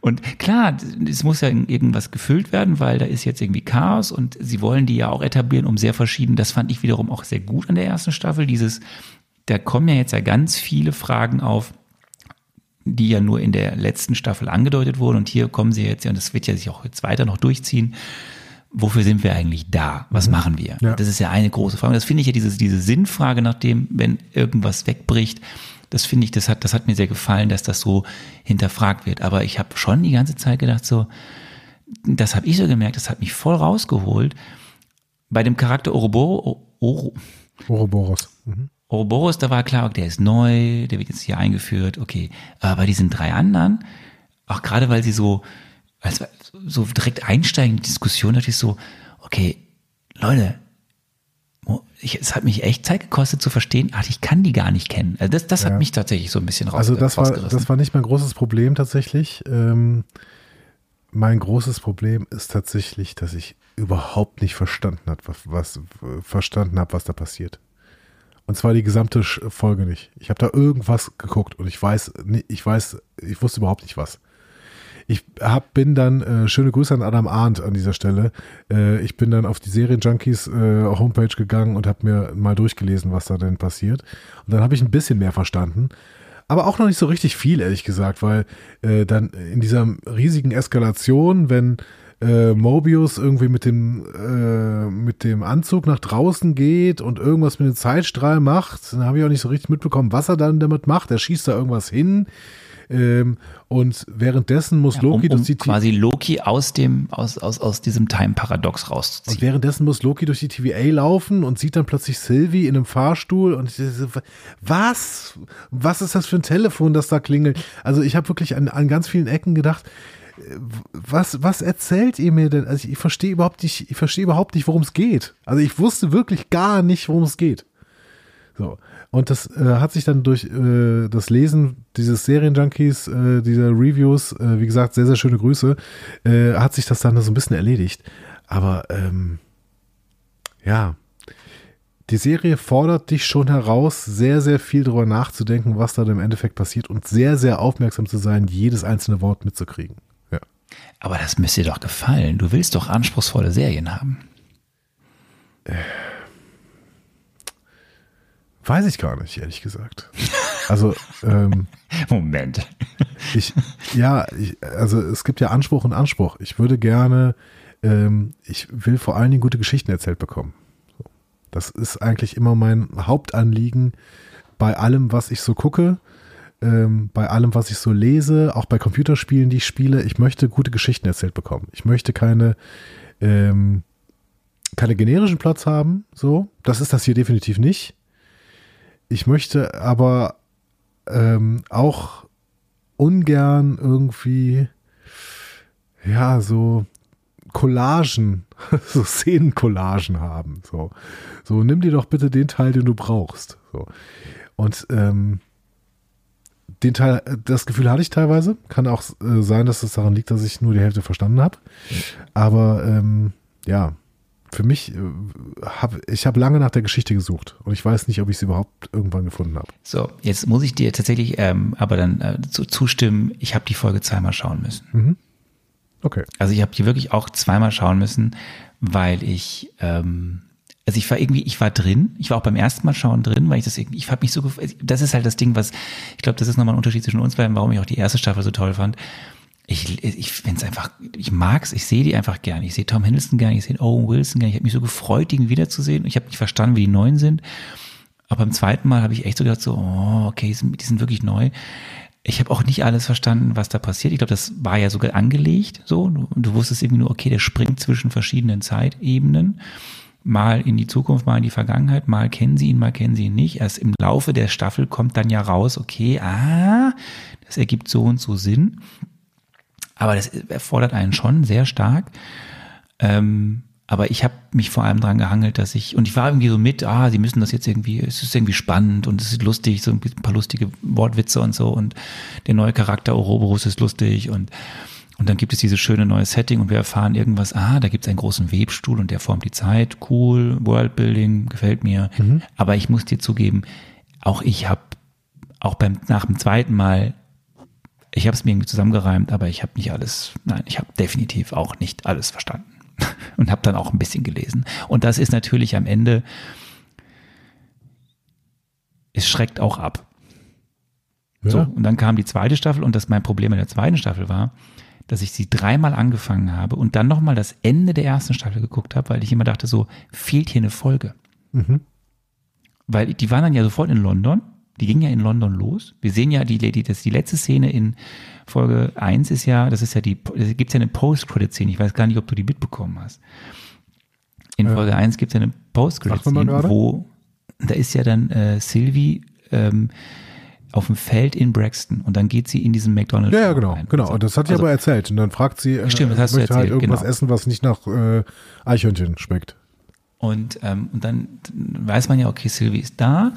Und klar, es muss ja irgendwas gefüllt werden, weil da ist jetzt irgendwie Chaos und sie wollen die ja auch etablieren, um sehr verschieden. Das fand ich wiederum auch sehr gut an der ersten Staffel. Dieses, da kommen ja jetzt ja ganz viele Fragen auf, die ja nur in der letzten Staffel angedeutet wurden und hier kommen sie jetzt ja, und das wird ja sich auch jetzt weiter noch durchziehen. Wofür sind wir eigentlich da? Was machen wir? Ja. Das ist ja eine große Frage. Das finde ich ja diese, diese Sinnfrage nach dem, wenn irgendwas wegbricht. Das finde ich, das hat, das hat mir sehr gefallen, dass das so hinterfragt wird. Aber ich habe schon die ganze Zeit gedacht, so, das habe ich so gemerkt, das hat mich voll rausgeholt. Bei dem Charakter Oroboro, Oro, Ouroboros. Mhm. Ouroboros, da war klar, der ist neu, der wird jetzt hier eingeführt, okay. Aber bei diesen drei anderen, auch gerade weil sie so, als, so direkt einsteigen in die Diskussion, dachte ich so, okay, Leute, ich, es hat mich echt Zeit gekostet zu verstehen, ach, ich kann die gar nicht kennen. Also das, das Ja. hat mich tatsächlich so ein bisschen raus, Also das war, das war nicht mein großes Problem tatsächlich. Ähm, mein großes Problem ist tatsächlich, dass ich überhaupt nicht verstanden habe, was, was verstanden habe, was da passiert. Und zwar die gesamte Folge nicht. Ich habe da irgendwas geguckt und ich weiß, ich weiß, ich wusste überhaupt nicht was. Ich hab, bin dann, äh, schöne Grüße an Adam Arndt an dieser Stelle. Äh, ich bin dann auf die Serienjunkies äh, Homepage gegangen und habe mir mal durchgelesen, was da denn passiert. Und dann habe ich ein bisschen mehr verstanden. Aber auch noch nicht so richtig viel, ehrlich gesagt, weil äh, dann in dieser riesigen Eskalation, wenn äh, Mobius irgendwie mit dem, äh, mit dem Anzug nach draußen geht und irgendwas mit dem Zeitstrahl macht, dann habe ich auch nicht so richtig mitbekommen, was er dann damit macht. Er schießt da irgendwas hin. Ähm, und währenddessen muss Ja, Loki um, um durch die quasi Loki aus dem, aus, aus, aus diesem Time-Paradox und rauszuziehen. währenddessen muss Loki durch die TVA laufen und sieht dann plötzlich Sylvie in einem Fahrstuhl und was? Was ist das für ein Telefon, das da klingelt? Also ich habe wirklich an, an ganz vielen Ecken gedacht, äh, was, was erzählt ihr mir denn? Also ich, ich verstehe überhaupt nicht, ich verstehe überhaupt nicht, worum es geht. Also ich wusste wirklich gar nicht, worum es geht. So. Und das äh, hat sich dann durch äh, das Lesen dieses Serienjunkies, äh, dieser Reviews, äh, wie gesagt, sehr, sehr schöne Grüße, äh, hat sich das dann so ein bisschen erledigt. Aber ähm, ja, die Serie fordert dich schon heraus, sehr, sehr viel darüber nachzudenken, was da im Endeffekt passiert und sehr, sehr aufmerksam zu sein, jedes einzelne Wort mitzukriegen. Ja. Aber das müsste dir doch gefallen. Du willst doch anspruchsvolle Serien haben. Weiß ich gar nicht, ehrlich gesagt. Also, ähm, Moment. Ich, ja, ich, also es gibt ja Anspruch und Anspruch. Ich würde gerne, ähm, ich will vor allen Dingen gute Geschichten erzählt bekommen. Das ist eigentlich immer mein Hauptanliegen bei allem, was ich so gucke, ähm, bei allem, was ich so lese, auch bei Computerspielen, die ich spiele. Ich möchte gute Geschichten erzählt bekommen. Ich möchte keine, ähm, keine generischen Plots haben. So, das ist das hier definitiv nicht. Ich möchte aber ähm, auch ungern irgendwie, ja, so Collagen, so Szenencollagen haben. So, so nimm dir doch bitte den Teil, den du brauchst. So. Und ähm, den Teil, das Gefühl hatte ich teilweise. Kann auch äh, sein, dass es daran liegt, dass ich nur die Hälfte verstanden habe. Aber ähm, ja, für mich, äh, hab, ich habe lange nach der Geschichte gesucht und ich weiß nicht, ob ich sie überhaupt irgendwann gefunden habe. So, jetzt muss ich dir tatsächlich ähm, aber dann äh, zu, zustimmen, ich habe die Folge zweimal schauen müssen. Okay. Also ich habe die wirklich auch zweimal schauen müssen, weil ich, ähm, also ich war irgendwie, ich war drin, ich war auch beim ersten Mal schauen drin, weil ich das irgendwie, ich habe mich so, das ist halt das Ding, was, ich glaube, das ist nochmal ein Unterschied zwischen uns beiden, warum ich auch die erste Staffel so toll fand. Ich, ich finde es einfach, ich mag's, ich sehe die einfach gerne. Ich sehe Tom Hiddleston gerne, ich sehe Owen Wilson gerne. Ich habe mich so gefreut, ihn wiederzusehen. Ich habe nicht verstanden, wie die neuen sind. Aber beim zweiten Mal habe ich echt so gedacht, so, oh, okay, die sind, die sind wirklich neu. Ich habe auch nicht alles verstanden, was da passiert. Ich glaube, das war ja sogar angelegt. So, du, du wusstest irgendwie nur, okay, der springt zwischen verschiedenen Zeitebenen. Mal in die Zukunft, mal in die Vergangenheit. Mal kennen sie ihn, mal kennen sie ihn nicht. Erst im Laufe der Staffel kommt dann ja raus, okay, ah, das ergibt so und so Sinn. Aber das erfordert einen schon sehr stark. Ähm, aber ich habe mich vor allem dran gehangelt, dass ich, und ich war irgendwie so mit, ah, sie müssen das jetzt irgendwie, es ist irgendwie spannend und es ist lustig, so ein paar lustige Wortwitze und so und der neue Charakter Ouroboros ist lustig und und dann gibt es dieses schöne neue Setting und wir erfahren irgendwas, ah, da gibt es einen großen Webstuhl und der formt die Zeit, cool, Worldbuilding, gefällt mir. Aber ich muss dir zugeben, auch ich habe, auch beim nach dem zweiten Mal ich habe es mir irgendwie zusammengereimt, aber ich habe nicht alles, nein, ich habe definitiv auch nicht alles verstanden und habe dann auch ein bisschen gelesen. Und das ist natürlich am Ende, es schreckt auch ab. Ja. So, und dann kam die zweite Staffel und das mein Problem in der zweiten Staffel war, dass ich sie dreimal angefangen habe und dann nochmal das Ende der ersten Staffel geguckt habe, weil ich immer dachte, so fehlt hier eine Folge. Weil die waren dann ja sofort in London. Die ging ja in London los. Wir sehen ja die, die, das, die letzte Szene in Folge 1 ist ja, das ist ja die, es gibt ja eine Post-Credit-Szene. Ich weiß gar nicht, ob du die mitbekommen hast. In Folge 1 gibt es ja eine Post-Credit-Szene, wo, da ist ja dann äh, Sylvie ähm, auf dem Feld in Braxton und dann geht sie in diesen McDonald's. Ja, ja, genau, rein. genau. Und das hat sie Also- aber erzählt. Und dann fragt sie, äh, Stimmt, das hast du möchte halt erzählt, irgendwas genau. essen, was nicht nach äh, Eichhörnchen schmeckt. Und, ähm, und dann weiß man ja, okay, Sylvie ist da.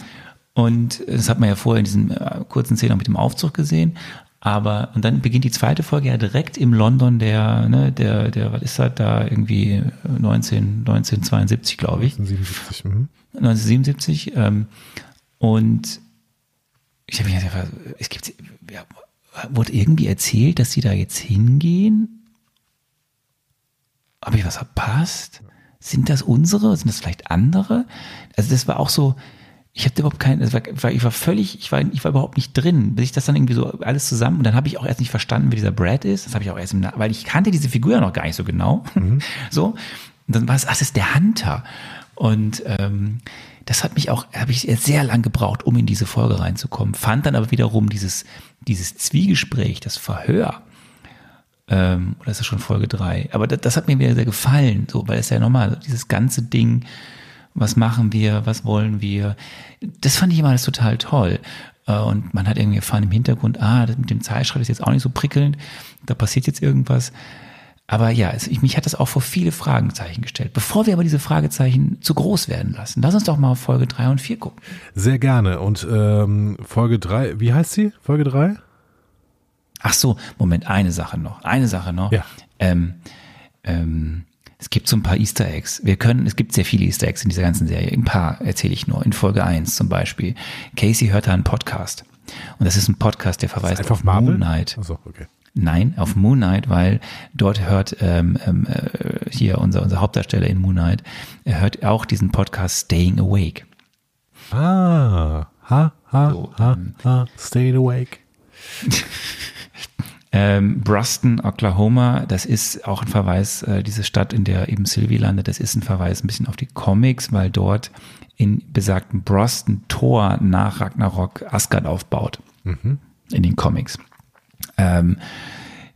Und das hat man ja vorher in diesen äh, kurzen Szenen auch mit dem Aufzug gesehen. Aber, und dann beginnt die zweite Folge ja direkt im London der, ne, der, der, was ist das da, irgendwie 19, 1972, glaube ich. 77. Mhm. 1977. Ähm, und ich habe mich gefragt, es gibt, ja, wurde irgendwie erzählt, dass sie da jetzt hingehen? Habe ich was verpasst? Sind das unsere? Sind das vielleicht andere? Also das war auch so, ich hatte überhaupt keinen, war, ich war völlig, ich war, ich war überhaupt nicht drin, bis ich das dann irgendwie so alles zusammen und dann habe ich auch erst nicht verstanden, wer dieser Brad ist. Das habe ich auch erst im, weil ich kannte diese Figur ja noch gar nicht so genau. so. Und dann war es, ach, das ist der Hunter. Und ähm, das hat mich auch, habe ich sehr lang gebraucht, um in diese Folge reinzukommen. Fand dann aber wiederum dieses, dieses Zwiegespräch, das Verhör, ähm, oder ist das schon Folge drei? Aber das, das hat mir wieder sehr gefallen, so, weil es ja nochmal dieses ganze Ding, was machen wir, was wollen wir, das fand ich immer alles total toll. Äh, Und man hat irgendwie erfahren im Hintergrund, ah, das mit dem Zeitschritt ist jetzt auch nicht so prickelnd, da passiert jetzt irgendwas. Aber ja, es, ich, mich hat das auch vor viele Fragezeichen gestellt. Bevor wir aber diese Fragezeichen zu groß werden lassen, lass uns doch mal auf Folge drei und vier gucken. Sehr gerne. Und ähm, Folge 3, wie heißt sie? Folge 3? Ach so, Moment, eine Sache noch. Eine Sache noch. Ja. Ähm, ähm, es gibt so ein paar Easter Eggs. Wir können, es gibt sehr viele Easter Eggs in dieser ganzen Serie. Ein paar erzähle ich nur. In Folge 1 zum Beispiel. Casey hört da einen Podcast. Und das ist ein Podcast, der verweist auf Marvel? Moon Knight. Achso, okay. Nein, auf Moon Knight, weil dort hört ähm, ähm, äh, hier unser, unser Hauptdarsteller in Moon Knight, er hört auch diesen Podcast Staying Awake. Ah, ha, ha, So, ha, ähm, ha, stayed awake. Ähm, Bruston, Oklahoma, das ist auch ein Verweis, äh, diese Stadt, in der eben Sylvie landet, das ist ein Verweis ein bisschen auf die Comics, weil dort in besagten Bruston Thor nach Ragnarok Asgard aufbaut. In den Comics. Ähm,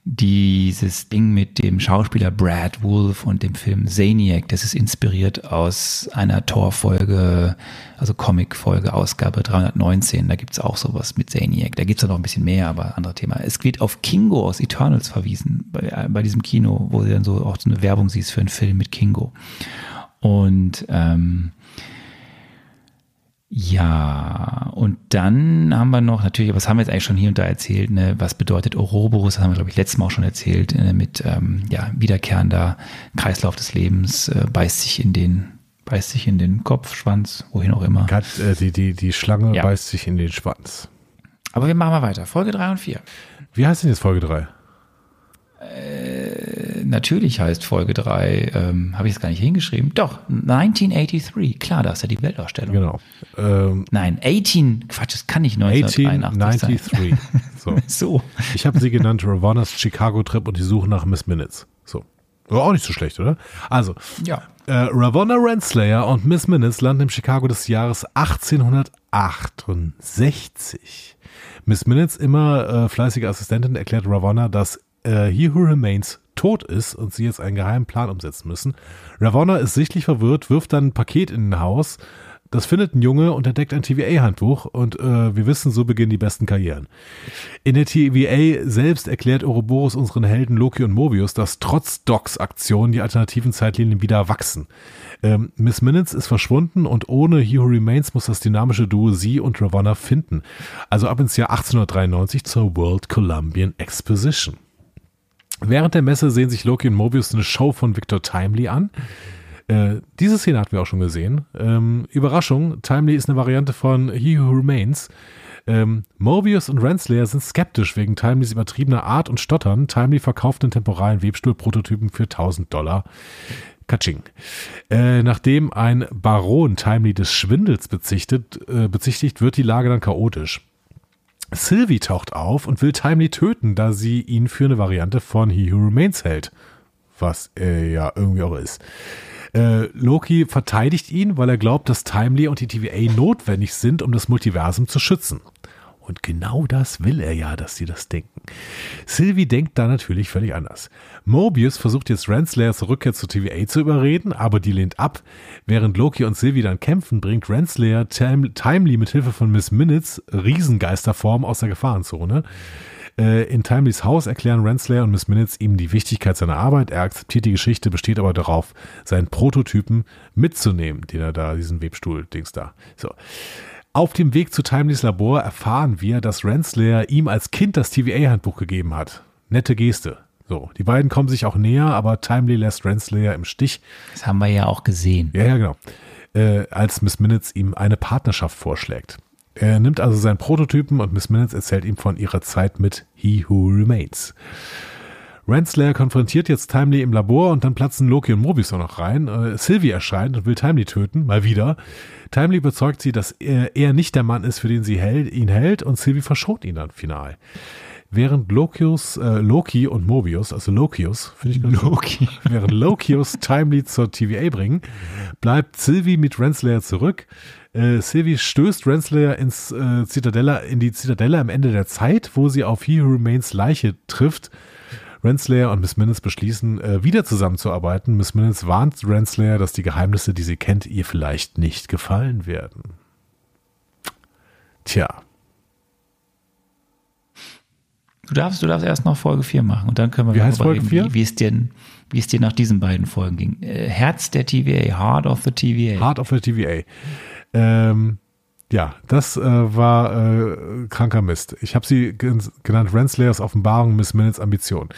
dieses Ding mit dem Schauspieler Brad Wolf und dem Film Zaniac, das ist inspiriert aus einer Torfolge, also Comic-Folge, Ausgabe 319. Da gibt's auch sowas mit Zaniac. Da gibt's ja noch ein bisschen mehr, aber anderes Thema. Es wird auf Kingo aus Eternals verwiesen, bei, bei diesem Kino, wo sie dann so auch so eine Werbung siehst für einen Film mit Kingo. Und ähm, Ja, und dann haben wir noch natürlich, was haben wir jetzt eigentlich schon hier und da erzählt, ne, was bedeutet Ouroboros, das haben wir, glaube ich, letztes Mal auch schon erzählt, äh, mit ähm, ja, wiederkehrender Kreislauf des Lebens, äh, beißt sich in den, beißt sich in den Kopf, Schwanz, wohin auch immer. Kat, äh, die, die, die Schlange Ja. beißt sich in den Schwanz. Aber wir machen mal weiter. Folge 3 und 4. Wie heißt denn jetzt Folge 3? Natürlich heißt Folge 3, ähm, habe ich es gar nicht hingeschrieben. Doch, 1983. Klar, da ist ja die Weltausstellung. Genau. Ähm, Nein, 18, Quatsch, das kann nicht 1983 sein. 1893. So. So. Ich habe sie genannt Ravanas Chicago Trip und die Suche nach Miss Minutes. So. War auch nicht so schlecht, oder? Also, Ja. äh, Ravonna Renslayer und Miss Minutes landen im Chicago des Jahres 1868. Miss Minutes, immer äh, fleißige Assistentin, erklärt Ravonna, dass äh, He Who Remains tot ist und sie jetzt einen geheimen Plan umsetzen müssen. Ravonna ist sichtlich verwirrt, wirft dann ein Paket in ein Haus. Das findet ein Junge und entdeckt ein TVA-Handbuch und äh, wir wissen, so beginnen die besten Karrieren. In der TVA selbst erklärt Ouroboros unseren Helden Loki und Mobius, dass trotz Docs Aktionen die alternativen Zeitlinien wieder wachsen. Ähm, Miss Minutes ist verschwunden und ohne He Who Remains muss das dynamische Duo sie und Ravonna finden. Also ab ins Jahr 1893 zur World Columbian Exposition. Während der Messe sehen sich Loki und Mobius eine Show von Victor Timely an. Äh, diese Szene hatten wir auch schon gesehen. Ähm, Überraschung, Timely ist eine Variante von He Who Remains. Ähm, Mobius und Renslayer sind skeptisch wegen Timelys übertriebener Art und Stottern. Timely verkauft einen temporalen Webstuhl-Prototypen für 1000 Dollar. Katsching. Äh, nachdem ein Baron Timely des Schwindels bezichtigt, äh, bezichtigt, wird die Lage dann chaotisch. Sylvie taucht auf und will Timely töten, da sie ihn für eine Variante von He Who Remains hält. Was er ja irgendwie auch ist. Äh, Loki verteidigt ihn, weil er glaubt, dass Timely und die TVA notwendig sind, um das Multiversum zu schützen. Und genau das will er ja, dass sie das denken. Sylvie denkt da natürlich völlig anders. Mobius versucht jetzt Renslayers Rückkehr zur TVA zu überreden, aber die lehnt ab. Während Loki und Sylvie dann kämpfen, bringt Renslayer Tim Timely mit Hilfe von Miss Minutes Riesengeisterform aus der Gefahrenzone. Äh, In Timelys Haus erklären Renslayer und Miss Minutes ihm die Wichtigkeit seiner Arbeit. Er akzeptiert die Geschichte, besteht aber darauf, seinen Prototypen mitzunehmen, den er da, diesen Webstuhl-Dings da. So. Auf dem Weg zu Timelys Labor erfahren wir, dass Renslayer ihm als Kind das TVA-Handbuch gegeben hat. Nette Geste. So, die beiden kommen sich auch näher, aber Timely lässt Renslayer im Stich. Das haben wir ja auch gesehen. Ja, ja, genau. Äh, als Miss Minutes ihm eine Partnerschaft vorschlägt. Er nimmt also seinen Prototypen und Miss Minutes erzählt ihm von ihrer Zeit mit He Who Remains. Renslayer konfrontiert jetzt Timely im Labor und dann platzen Loki und Mobius auch noch rein. Äh, Sylvie erscheint und will Timely töten, mal wieder. Timely überzeugt sie, dass er, er nicht der Mann ist, für den sie hält, ihn hält und Sylvie verschont ihn dann final. Während Lokius, äh, Loki und Mobius, also Lokius, finde ich ganz Loki. Während Lokius Timely zur TVA bringen, bleibt Sylvie mit Renslayer zurück. Äh, Sylvie stößt Renslayer ins äh, Zitadella, in die Zitadelle am Ende der Zeit, wo sie auf He Who Remains Leiche trifft. Renslayer und Miss Minutes beschließen, äh, wieder zusammenzuarbeiten. Miss Minutes warnt Renslayer, dass die Geheimnisse, die sie kennt, ihr vielleicht nicht gefallen werden. Tja, Du darfst, du darfst erst noch Folge 4 machen und dann können wir Wie darüber heißt Folge reden, 4? Wie, wie, es dir, wie es dir nach diesen beiden Folgen ging. Äh, Herz der TVA, Heart of the TVA. Heart of the TVA. Ähm, ja, das äh, war äh, kranker Mist. Ich habe sie gen genannt Renslayers Offenbarung, Miss Minutes Ambition.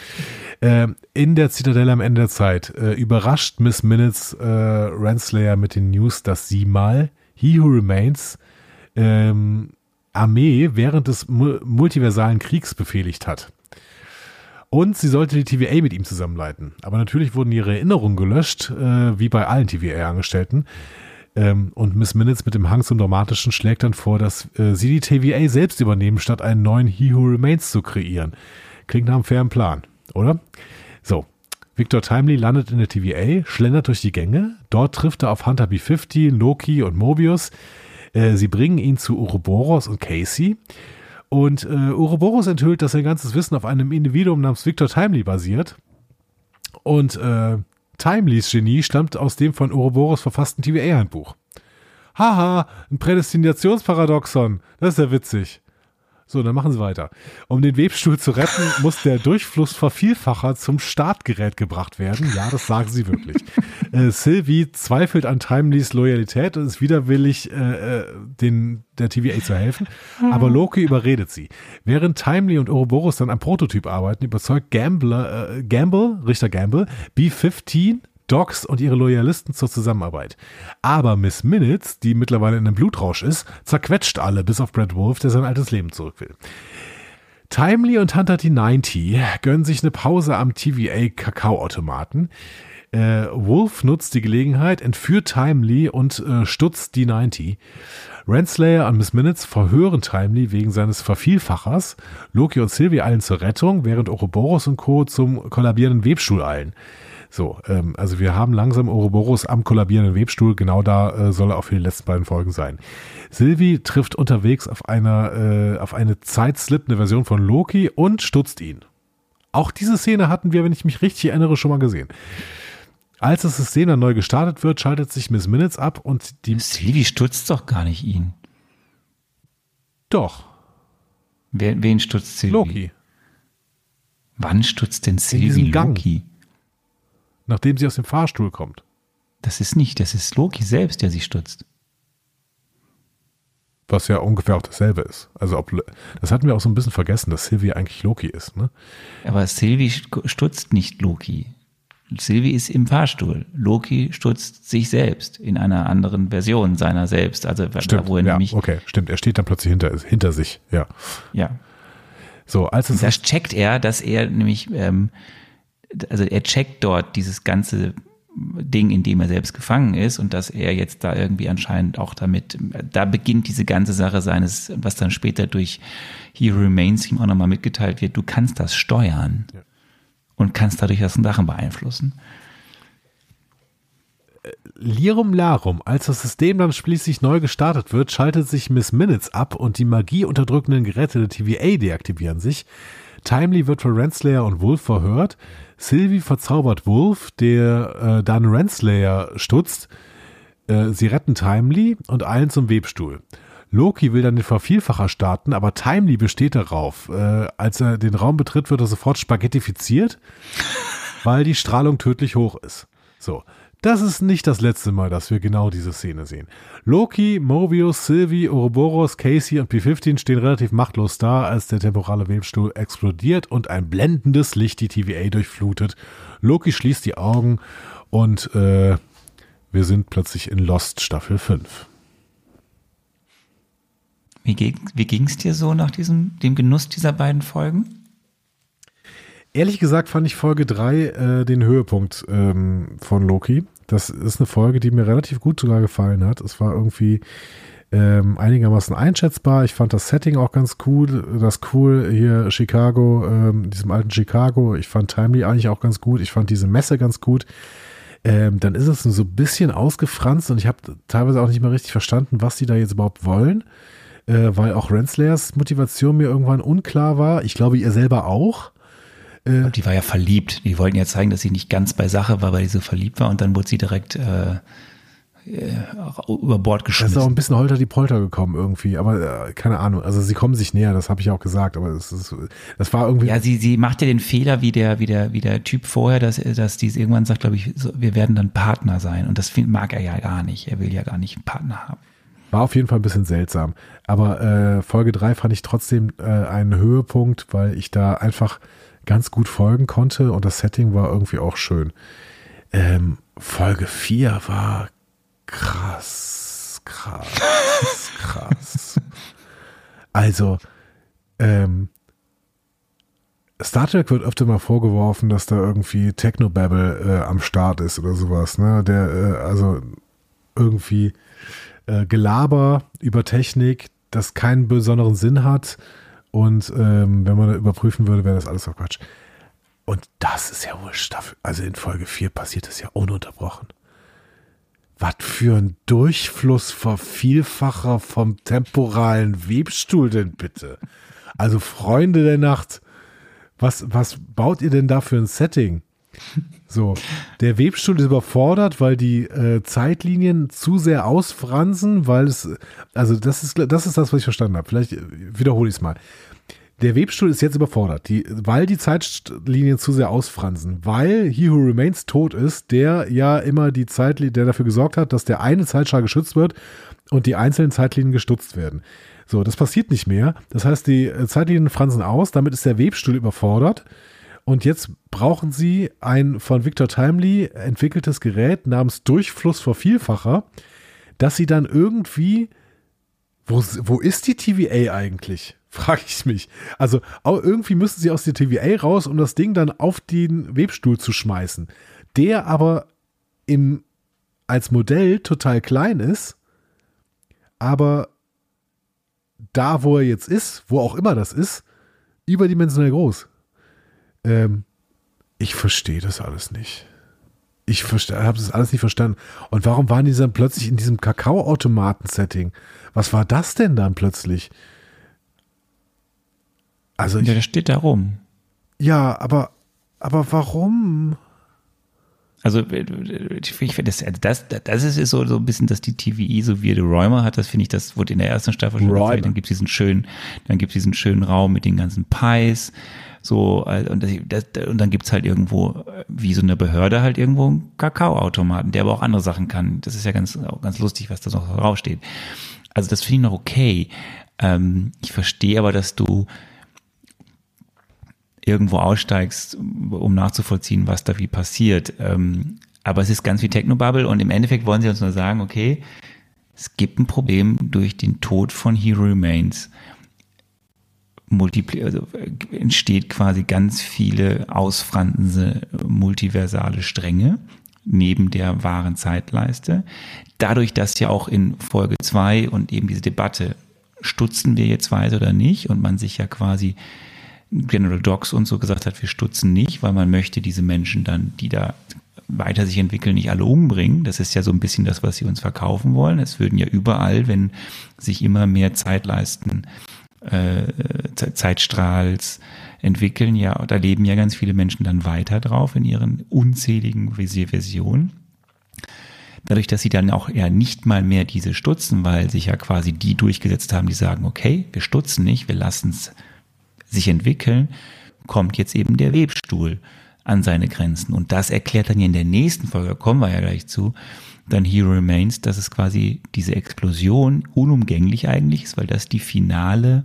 Ähm, in der Zitadelle am Ende der Zeit äh, überrascht Miss Minutes äh, Renslayer mit den News, dass sie mal He Who Remains ähm, Armee während des mu multiversalen Kriegs befehligt hat. Und sie sollte die TVA mit ihm zusammenleiten. Aber natürlich wurden ihre Erinnerungen gelöscht, äh, wie bei allen TVA-Angestellten. Ähm, und Miss Minutes mit dem Hang zum Dramatischen schlägt dann vor, dass äh, sie die TVA selbst übernehmen, statt einen neuen He Who Remains zu kreieren. Klingt nach einem fairen Plan, oder? So. Victor Timely landet in der TVA, schlendert durch die Gänge. Dort trifft er auf Hunter B50, Loki und Mobius. Äh, sie bringen ihn zu Ouroboros und Casey. Und äh, Ouroboros enthüllt, dass sein ganzes Wissen auf einem Individuum namens Victor Timely basiert. Und äh, Timelys Genie stammt aus dem von Ouroboros verfassten TVA-Handbuch. Haha, ein Prädestinationsparadoxon. Das ist ja witzig. So, dann machen sie weiter. Um den Webstuhl zu retten, muss der Durchflussvervielfacher zum Startgerät gebracht werden. Ja, das sagen sie wirklich. äh, Sylvie zweifelt an Timelys Loyalität und ist widerwillig, äh, äh den, der TVA zu helfen. Aber Loki überredet sie. Während Timely und Ouroboros dann am Prototyp arbeiten, überzeugt Gambler, äh, Gamble, Richter Gamble, B-15 Docs und ihre Loyalisten zur Zusammenarbeit. Aber Miss Minutes, die mittlerweile in einem Blutrausch ist, zerquetscht alle, bis auf Brad Wolf, der sein altes Leben zurück will. Timely und Hunter T90 gönnen sich eine Pause am TVA Kakaoautomaten. Äh, Wolf nutzt die Gelegenheit, entführt Timely und äh, stutzt die 90. Renslayer und Miss Minutes verhören Timely wegen seines Vervielfachers. Loki und Sylvie eilen zur Rettung, während Ouroboros und Co. zum kollabierenden Webstuhl eilen. So, ähm, also wir haben langsam Ouroboros am kollabierenden Webstuhl. Genau da äh, soll er auch für die letzten beiden Folgen sein. Sylvie trifft unterwegs auf, einer, äh, auf eine zeitslippende Version von Loki und stutzt ihn. Auch diese Szene hatten wir, wenn ich mich richtig erinnere, schon mal gesehen. Als das System dann neu gestartet wird, schaltet sich Miss Minutes ab und die. Sylvie stutzt doch gar nicht ihn. Doch. Wer, wen stutzt Sylvie? Loki. Wann stutzt denn Sylvie Loki? Nachdem sie aus dem Fahrstuhl kommt. Das ist nicht, das ist Loki selbst, der sie stutzt. Was ja ungefähr auch dasselbe ist. Also ob, das hatten wir auch so ein bisschen vergessen, dass Sylvie eigentlich Loki ist, ne? Aber Sylvie stutzt nicht Loki. Sylvie ist im Fahrstuhl. Loki stutzt sich selbst in einer anderen Version seiner selbst. Also stimmt, wo er ja, nämlich. Okay, stimmt. Er steht dann plötzlich hinter, hinter sich, ja. Ja. So, als es. Das checkt er, dass er nämlich ähm, also er checkt dort dieses ganze Ding, in dem er selbst gefangen ist und dass er jetzt da irgendwie anscheinend auch damit, da beginnt diese ganze Sache seines, was dann später durch He Remains ihm auch nochmal mitgeteilt wird, du kannst das steuern ja. und kannst dadurch das Sachen beeinflussen. Lirum Larum, als das System dann schließlich neu gestartet wird, schaltet sich Miss Minutes ab und die magieunterdrückenden Geräte der TVA deaktivieren sich. Timely wird von Renslayer und Wolf verhört. Sylvie verzaubert Wolf, der äh, dann Renslayer stutzt. Äh, sie retten Timely und eilen zum Webstuhl. Loki will dann den Vervielfacher starten, aber Timely besteht darauf. Äh, als er den Raum betritt, wird er sofort spaghettifiziert, weil die Strahlung tödlich hoch ist. So. Das ist nicht das letzte Mal, dass wir genau diese Szene sehen. Loki, Mobius, Sylvie, Ouroboros, Casey und P15 stehen relativ machtlos da, als der temporale Webstuhl explodiert und ein blendendes Licht die TVA durchflutet. Loki schließt die Augen und äh, wir sind plötzlich in Lost Staffel 5. Wie, ging es dir so nach diesem, dem Genuss dieser beiden Folgen? Ehrlich gesagt fand ich Folge 3 äh, den Höhepunkt ähm, von Loki. Das ist eine Folge, die mir relativ gut sogar gefallen hat. Es war irgendwie ähm, einigermaßen einschätzbar. Ich fand das Setting auch ganz cool. Das cool hier Chicago, ähm, diesem alten Chicago. Ich fand Timely eigentlich auch ganz gut. Ich fand diese Messe ganz gut. Ähm, dann ist es so ein bisschen ausgefranst und ich habe teilweise auch nicht mehr richtig verstanden, was die da jetzt überhaupt wollen, äh, weil auch Renslayers Motivation mir irgendwann unklar war. Ich glaube, ihr selber auch. Äh, die war ja verliebt. Die wollten ja zeigen, dass sie nicht ganz bei Sache war, weil sie so verliebt war und dann wurde sie direkt äh, äh über Bord geschmissen. Das ist auch ein bisschen holter die Polter gekommen irgendwie, aber äh, keine Ahnung. Also sie kommen sich näher, das habe ich auch gesagt, aber es ist, das war irgendwie. Ja, sie, sie macht ja den Fehler wie der, wie der, wie der Typ vorher, dass, dass die irgendwann sagt, glaube ich, so, wir werden dann Partner sein und das mag er ja gar nicht. Er will ja gar nicht einen Partner haben. War auf jeden Fall ein bisschen seltsam. Aber äh, Folge 3 fand ich trotzdem äh, einen Höhepunkt, weil ich da einfach ganz gut folgen konnte und das Setting war irgendwie auch schön. Ähm, Folge 4 war krass, krass, krass. Also, ähm, Star Trek wird öfter mal vorgeworfen, dass da irgendwie Technobabble äh, am Start ist oder sowas, ne? Der, äh, also irgendwie äh, Gelaber über Technik, das keinen besonderen Sinn hat und ähm, wenn man überprüfen würde, wäre das alles auch Quatsch. Und das ist ja wohl Staffel. Also in Folge 4 passiert das ja ununterbrochen. Was für ein Durchflussvervielfacher vom temporalen Webstuhl denn bitte? Also Freunde der Nacht, was, was baut ihr denn da für ein Setting? So, der Webstuhl ist überfordert, weil die äh, Zeitlinien zu sehr ausfransen, weil es, also das ist, das ist das, was ich verstanden habe. Vielleicht äh, wiederhole ich es mal. Der Webstuhl ist jetzt überfordert, die, weil die Zeitlinien zu sehr ausfransen, weil He Who Remains tot ist, der ja immer die Zeitlinie, der dafür gesorgt hat, dass der eine Zeitstrahl geschützt wird und die einzelnen Zeitlinien gestutzt werden. So, das passiert nicht mehr. Das heißt, die äh, Zeitlinien fransen aus, damit ist der Webstuhl überfordert. Und jetzt brauchen sie ein von Victor Timely entwickeltes Gerät namens Durchflussvervielfacher, das sie dann irgendwie, wo, wo ist die TVA eigentlich? Frage ich mich. Also irgendwie müssen sie aus der TVA raus, um das Ding dann auf den Webstuhl zu schmeißen, der aber im, als Modell total klein ist, aber da, wo er jetzt ist, wo auch immer das ist, überdimensionell groß. Ähm, ich verstehe das alles nicht. Ich habe das alles nicht verstanden. Und warum waren die dann plötzlich in diesem Kakaoautomaten-Setting? Was war das denn dann plötzlich? Also ich, ja, das steht da rum. Ja, aber, aber warum? Also ich finde das, das, das ist so, so ein bisschen, dass die TVI so wie The Räumer hat, das finde ich, das wurde in der ersten Staffel schon gezeigt. Dann gibt es diesen schönen, dann gibt es diesen schönen Raum mit den ganzen Pies so, und, das, und dann gibt's halt irgendwo, wie so eine Behörde, halt irgendwo einen Kakaoautomaten, der aber auch andere Sachen kann. Das ist ja ganz, ganz lustig, was da noch draufsteht. Also das finde ich noch okay. Ähm, ich verstehe aber, dass du irgendwo aussteigst, um nachzuvollziehen, was da wie passiert. Ähm, aber es ist ganz wie Technobubble und im Endeffekt wollen sie uns nur sagen, okay, es gibt ein Problem durch den Tod von Hero Remains multipli also äh, entsteht quasi ganz viele ausfrandende multiversale Stränge neben der wahren Zeitleiste. Dadurch, dass ja auch in Folge zwei und eben diese Debatte, stutzen wir jetzt weiter oder nicht, und man sich ja quasi General Docs und so gesagt hat, wir stutzen nicht, weil man möchte diese Menschen dann, die da weiter sich entwickeln, nicht alle umbringen. Das ist ja so ein bisschen das, was sie uns verkaufen wollen. Es würden ja überall, wenn sich immer mehr Zeitleisten äh, Zeitstrahls entwickeln, ja, da leben ja ganz viele Menschen dann weiter drauf in ihren unzähligen Versionen. Dadurch, dass sie dann auch ja nicht mal mehr diese stutzen, weil sich ja quasi die durchgesetzt haben, die sagen, okay, wir stutzen nicht, wir lassen es sich entwickeln, kommt jetzt eben der Webstuhl an seine Grenzen. Und das erklärt dann in der nächsten Folge, kommen wir ja gleich zu, dann Hero Remains, dass es quasi diese Explosion unumgänglich eigentlich ist, weil das die finale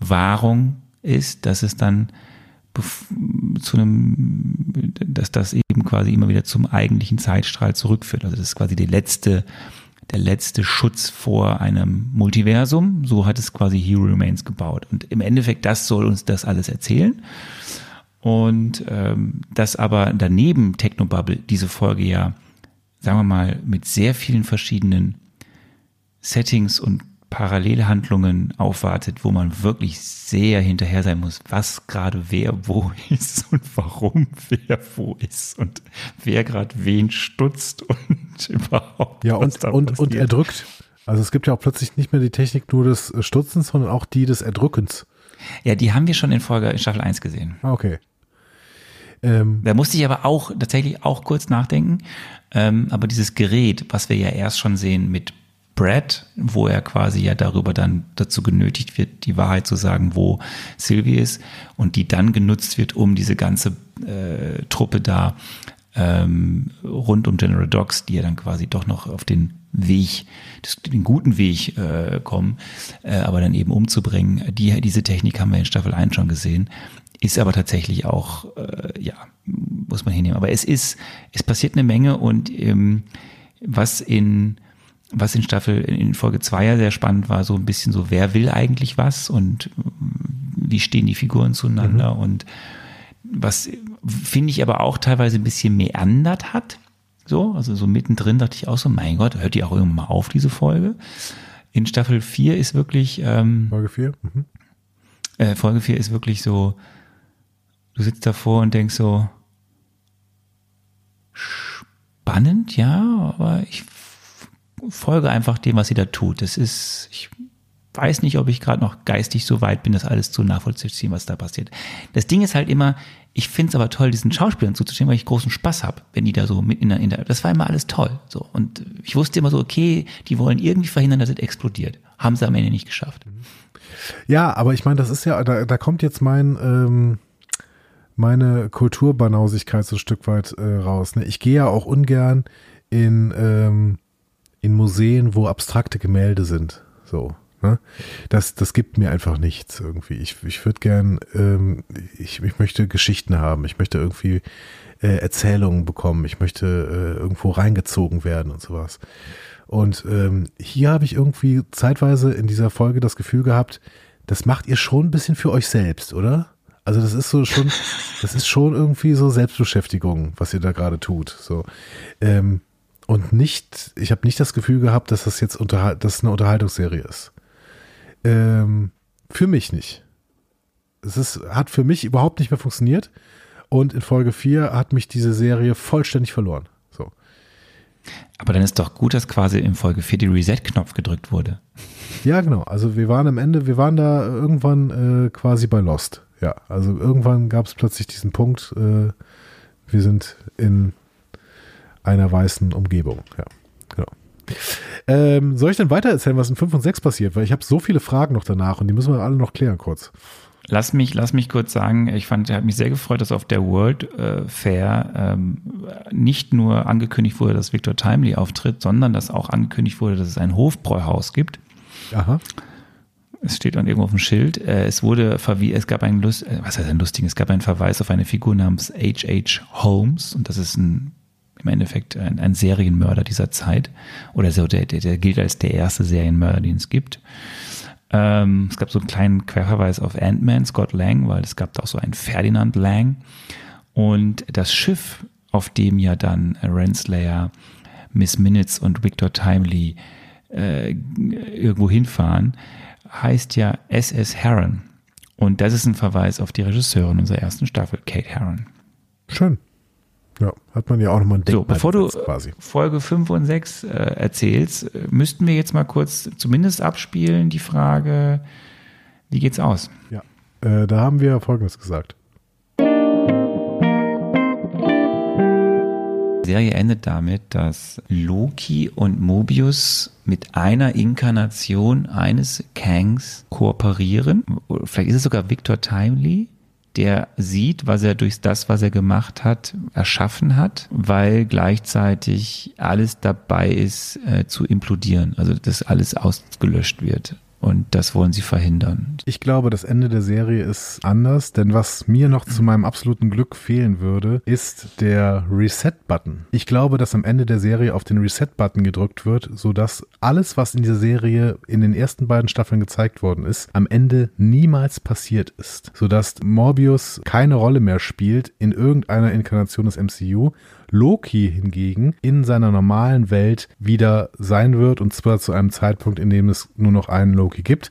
Wahrung ist, dass es dann zu einem, dass das eben quasi immer wieder zum eigentlichen Zeitstrahl zurückführt. Also das ist quasi die letzte, der letzte Schutz vor einem Multiversum. So hat es quasi Hero Remains gebaut. Und im Endeffekt, das soll uns das alles erzählen. Und ähm, dass aber daneben Technobubble diese Folge ja sagen wir mal, mit sehr vielen verschiedenen Settings und Parallelhandlungen aufwartet, wo man wirklich sehr hinterher sein muss, was gerade wer wo ist und warum wer wo ist und wer gerade wen stutzt und überhaupt. Ja, und, und, und erdrückt. Also es gibt ja auch plötzlich nicht mehr die Technik nur des Stutzens, sondern auch die des Erdrückens. Ja, die haben wir schon in Folge in Staffel 1 gesehen. Ah, okay. Ähm, da musste ich aber auch tatsächlich auch kurz nachdenken. Ähm, aber dieses Gerät, was wir ja erst schon sehen mit Brad, wo er quasi ja darüber dann dazu genötigt wird, die Wahrheit zu sagen, wo Sylvie ist und die dann genutzt wird, um diese ganze äh, Truppe da ähm, rund um General Dogs, die ja dann quasi doch noch auf den Weg, den guten Weg äh, kommen, äh, aber dann eben umzubringen. Die, diese Technik haben wir in Staffel 1 schon gesehen. Ist aber tatsächlich auch, äh, ja, muss man hinnehmen. Aber es ist, es passiert eine Menge und ähm, was in was in Staffel, in Folge 2 ja sehr spannend war, so ein bisschen so, wer will eigentlich was und wie stehen die Figuren zueinander mhm. und was finde ich aber auch teilweise ein bisschen meandert hat. So, also so mittendrin dachte ich auch so, mein Gott, hört die auch irgendwann mal auf, diese Folge. In Staffel 4 ist wirklich, ähm, Folge 4? Mhm. Äh, Folge 4 ist wirklich so, du sitzt davor und denkst so, spannend, ja, aber ich folge einfach dem, was sie da tut. Das ist, ich weiß nicht, ob ich gerade noch geistig so weit bin, das alles zu nachvollziehen, was da passiert. Das Ding ist halt immer, ich finde es aber toll, diesen Schauspielern zuzustehen, weil ich großen Spaß habe, wenn die da so mit in der, in der, das war immer alles toll. So. Und ich wusste immer so, okay, die wollen irgendwie verhindern, dass es explodiert. Haben sie am Ende nicht geschafft. Ja, aber ich meine, das ist ja, da, da kommt jetzt mein, ähm, meine Kulturbanausigkeit so ein Stück weit äh, raus. Ne? Ich gehe ja auch ungern in, ähm, in Museen, wo abstrakte Gemälde sind. So. Ne? Das, das gibt mir einfach nichts irgendwie. Ich, ich würde gern, ähm, ich, ich möchte Geschichten haben. Ich möchte irgendwie äh, Erzählungen bekommen. Ich möchte äh, irgendwo reingezogen werden und sowas. Und ähm, hier habe ich irgendwie zeitweise in dieser Folge das Gefühl gehabt, das macht ihr schon ein bisschen für euch selbst, oder? Also das ist so schon, das ist schon irgendwie so Selbstbeschäftigung, was ihr da gerade tut. So ähm, und nicht, ich habe nicht das Gefühl gehabt, dass das jetzt unter, dass eine Unterhaltungsserie ist. Ähm, für mich nicht. Es ist, hat für mich überhaupt nicht mehr funktioniert. Und in Folge 4 hat mich diese Serie vollständig verloren. So. Aber dann ist doch gut, dass quasi in Folge 4 die Reset-Knopf gedrückt wurde. Ja, genau. Also wir waren am Ende, wir waren da irgendwann äh, quasi bei Lost. Ja, also irgendwann gab es plötzlich diesen Punkt, äh, wir sind in einer weißen Umgebung. Ja, genau. Ähm, soll ich denn weiter erzählen, was in 5 und 6 passiert? Weil ich habe so viele Fragen noch danach und die müssen wir alle noch klären kurz. Lass mich, lass mich kurz sagen, ich fand, hat mich sehr gefreut, dass auf der World äh, Fair ähm, nicht nur angekündigt wurde, dass Victor Timely auftritt, sondern dass auch angekündigt wurde, dass es ein Hofbräuhaus gibt. Aha. Es steht dann irgendwo auf dem Schild. Äh, es wurde verwiesen, es gab einen Lust, äh, was heißt ein lustigen? Es gab einen Verweis auf eine Figur namens H.H. Holmes und das ist ein im Endeffekt ein, ein Serienmörder dieser Zeit oder so, der, der, der gilt als der erste Serienmörder, den es gibt. Ähm, es gab so einen kleinen Querverweis auf Ant-Man, Scott Lang, weil es gab da auch so einen Ferdinand Lang. Und das Schiff, auf dem ja dann Renslayer, Miss Minutes und Victor Timely äh, irgendwo hinfahren, heißt ja SS Heron. Und das ist ein Verweis auf die Regisseurin unserer ersten Staffel, Kate Heron. Schön. Ja, hat man ja auch nochmal ein So, bevor du quasi. Folge 5 und 6 äh, erzählst, äh, müssten wir jetzt mal kurz zumindest abspielen die Frage, wie geht's aus? Ja, äh, da haben wir Folgendes gesagt. Die Serie endet damit, dass Loki und Mobius mit einer Inkarnation eines Kangs kooperieren. Vielleicht ist es sogar Victor Timely, der sieht, was er durch das, was er gemacht hat, erschaffen hat, weil gleichzeitig alles dabei ist, äh, zu implodieren, also dass alles ausgelöscht wird. Und das wollen sie verhindern. Ich glaube, das Ende der Serie ist anders, denn was mir noch zu meinem absoluten Glück fehlen würde, ist der Reset-Button. Ich glaube, dass am Ende der Serie auf den Reset-Button gedrückt wird, sodass alles, was in dieser Serie in den ersten beiden Staffeln gezeigt worden ist, am Ende niemals passiert ist. Sodass Morbius keine Rolle mehr spielt in irgendeiner Inkarnation des MCU Loki hingegen in seiner normalen Welt wieder sein wird und zwar zu einem Zeitpunkt, in dem es nur noch einen Loki gibt.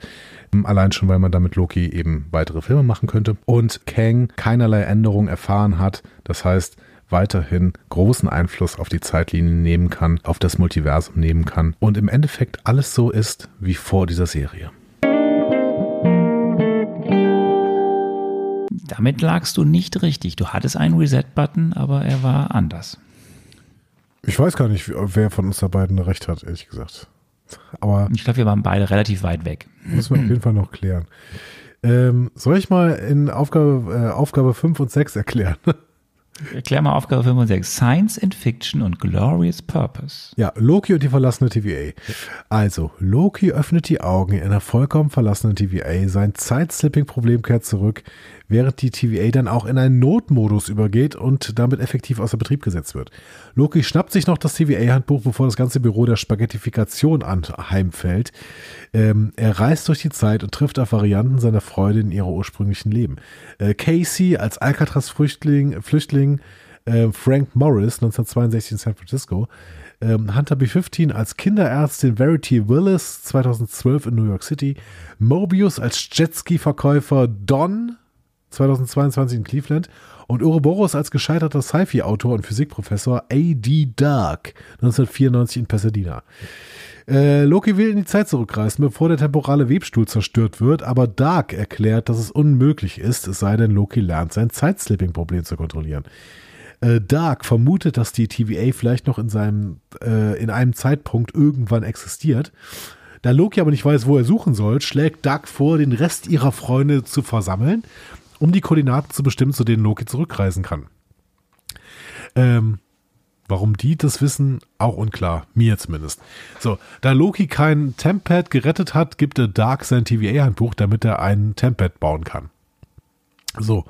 Allein schon, weil man damit Loki eben weitere Filme machen könnte. Und Kang keinerlei Änderungen erfahren hat. Das heißt, weiterhin großen Einfluss auf die Zeitlinie nehmen kann, auf das Multiversum nehmen kann und im Endeffekt alles so ist wie vor dieser Serie. Damit lagst du nicht richtig. Du hattest einen Reset-Button, aber er war anders. Ich weiß gar nicht, wer von uns da beiden recht hat, ehrlich gesagt. Aber ich glaube, wir waren beide relativ weit weg. Müssen wir auf jeden Fall noch klären. Ähm, soll ich mal in Aufgabe, äh, Aufgabe 5 und 6 erklären? Erklär mal Aufgabe 5 und 6. Science and Fiction und Glorious Purpose. Ja, Loki und die verlassene TVA. Also, Loki öffnet die Augen in einer vollkommen verlassenen TVA. Sein Zeitslipping-Problem kehrt zurück während die TVA dann auch in einen Notmodus übergeht und damit effektiv außer Betrieb gesetzt wird. Loki schnappt sich noch das TVA-Handbuch, bevor das ganze Büro der Spaghettifikation anheimfällt. Ähm, er reist durch die Zeit und trifft auf Varianten seiner Freude in ihrer ursprünglichen Leben. Äh, Casey als Alcatraz-Flüchtling, Flüchtling, äh, Frank Morris 1962 in San Francisco, ähm, Hunter B-15 als Kinderärztin Verity Willis 2012 in New York City, Mobius als Jetski-Verkäufer Don 2022 in Cleveland und Ouroboros als gescheiterter Sci-Fi-Autor und Physikprofessor A.D. Dark 1994 in Pasadena. Äh, Loki will in die Zeit zurückreisen, bevor der temporale Webstuhl zerstört wird, aber Dark erklärt, dass es unmöglich ist, es sei denn, Loki lernt, sein Zeitslipping-Problem zu kontrollieren. Äh, Dark vermutet, dass die TVA vielleicht noch in seinem, äh, in einem Zeitpunkt irgendwann existiert. Da Loki aber nicht weiß, wo er suchen soll, schlägt Dark vor, den Rest ihrer Freunde zu versammeln, um die Koordinaten zu bestimmen, zu denen Loki zurückreisen kann. Ähm, Warum die das wissen, auch unklar. Mir zumindest. So, da Loki kein Tempad gerettet hat, gibt er Dark sein TVA-Handbuch, damit er einen Tempad bauen kann. So.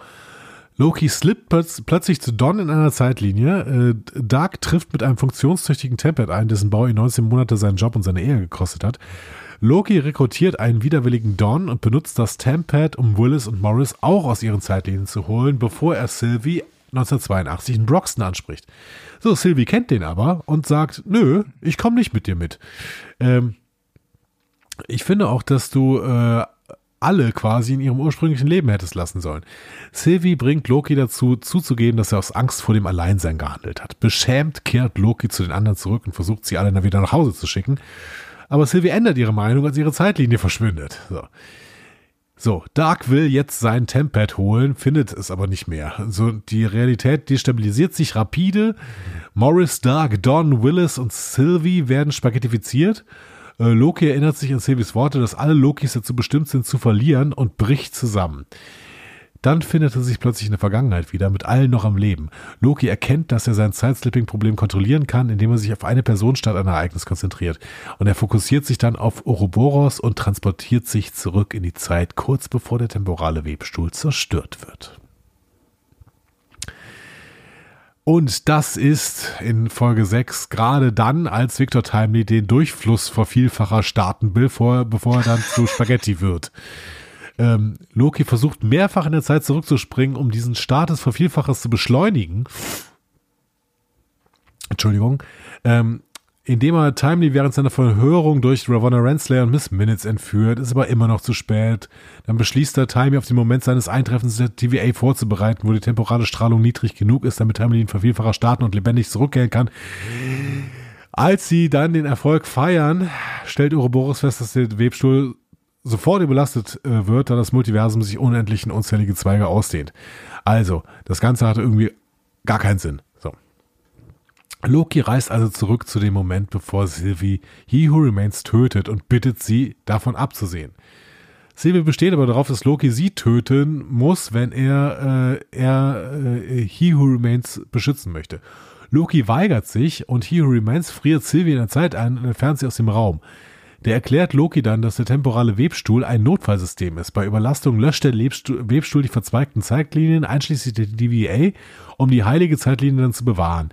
Loki slippt plötzlich zu Don in einer Zeitlinie. Äh, Dark trifft mit einem funktionstüchtigen Tempad ein, dessen Bau ihn 19 Monate seinen Job und seine Ehe gekostet hat. Loki rekrutiert einen widerwilligen Don und benutzt das Tempad, um Willis und Morris auch aus ihren Zeitlinien zu holen, bevor er Sylvie 1982 in Broxton anspricht. So, Sylvie kennt den aber und sagt, nö, ich komme nicht mit dir mit. Ähm, ich finde auch, dass du äh, alle quasi in ihrem ursprünglichen Leben hättest lassen sollen. Sylvie bringt Loki dazu, zuzugeben, dass er aus Angst vor dem Alleinsein gehandelt hat. Beschämt kehrt Loki zu den anderen zurück und versucht, sie alle wieder nach Hause zu schicken. Aber Sylvie ändert ihre Meinung, als ihre Zeitlinie verschwindet. So. So, Dark will jetzt sein Tempad holen, findet es aber nicht mehr. So, die Realität destabilisiert sich rapide. Morris, Dark, Don, Willis und Sylvie werden spaghettifiziert. Äh, Loki erinnert sich an Sylvies Worte, dass alle Lokis dazu bestimmt sind zu verlieren und bricht zusammen. Dann findet er sich plötzlich in der Vergangenheit wieder, mit allen noch am Leben. Loki erkennt, dass er sein Sideslipping-Problem kontrollieren kann, indem er sich auf eine Person statt ein Ereignis konzentriert. Und er fokussiert sich dann auf Ouroboros und transportiert sich zurück in die Zeit, kurz bevor der temporale Webstuhl zerstört wird. Und das ist in Folge 6 gerade dann, als Victor Timely den Durchfluss vor Vielfacher starten will, bevor, bevor er dann zu Spaghetti wird. Ähm, Loki versucht mehrfach in der Zeit zurückzuspringen, um diesen Start des Vervielfaches zu beschleunigen. Entschuldigung. Ähm, indem er Timely während seiner Verhörung durch Ravonna Renslayer und Miss Minutes entführt, ist aber immer noch zu spät. Dann beschließt er, Timely auf den Moment seines Eintreffens der TVA vorzubereiten, wo die temporale Strahlung niedrig genug ist, damit Timely ihn Vervielfacher starten und lebendig zurückkehren kann. Als sie dann den Erfolg feiern, stellt Ouroboros fest, dass der Webstuhl sofort überlastet äh, wird, da das Multiversum sich unendlich in unzählige Zweige ausdehnt. Also, das Ganze hatte irgendwie gar keinen Sinn. So. Loki reist also zurück zu dem Moment, bevor Sylvie He Who Remains tötet und bittet sie, davon abzusehen. Sylvie besteht aber darauf, dass Loki sie töten muss, wenn er, äh, er äh, He Who Remains beschützen möchte. Loki weigert sich und He Who Remains friert Sylvie in der Zeit ein und entfernt sie aus dem Raum. Der erklärt Loki dann, dass der temporale Webstuhl ein Notfallsystem ist. Bei Überlastung löscht der Webstuhl die verzweigten Zeitlinien, einschließlich der DVA, um die heilige Zeitlinie dann zu bewahren.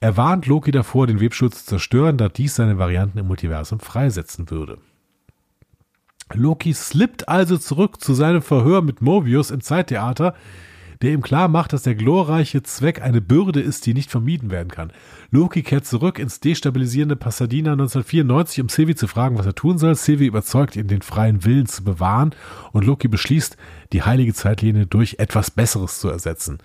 Er warnt Loki davor, den Webstuhl zu zerstören, da dies seine Varianten im Multiversum freisetzen würde. Loki slippt also zurück zu seinem Verhör mit Mobius im Zeittheater, der ihm klar macht, dass der glorreiche Zweck eine Bürde ist, die nicht vermieden werden kann. Loki kehrt zurück ins destabilisierende Pasadena 1994, um Sylvie zu fragen, was er tun soll. Sylvie überzeugt ihn, den freien Willen zu bewahren und Loki beschließt, die heilige Zeitlinie durch etwas Besseres zu ersetzen.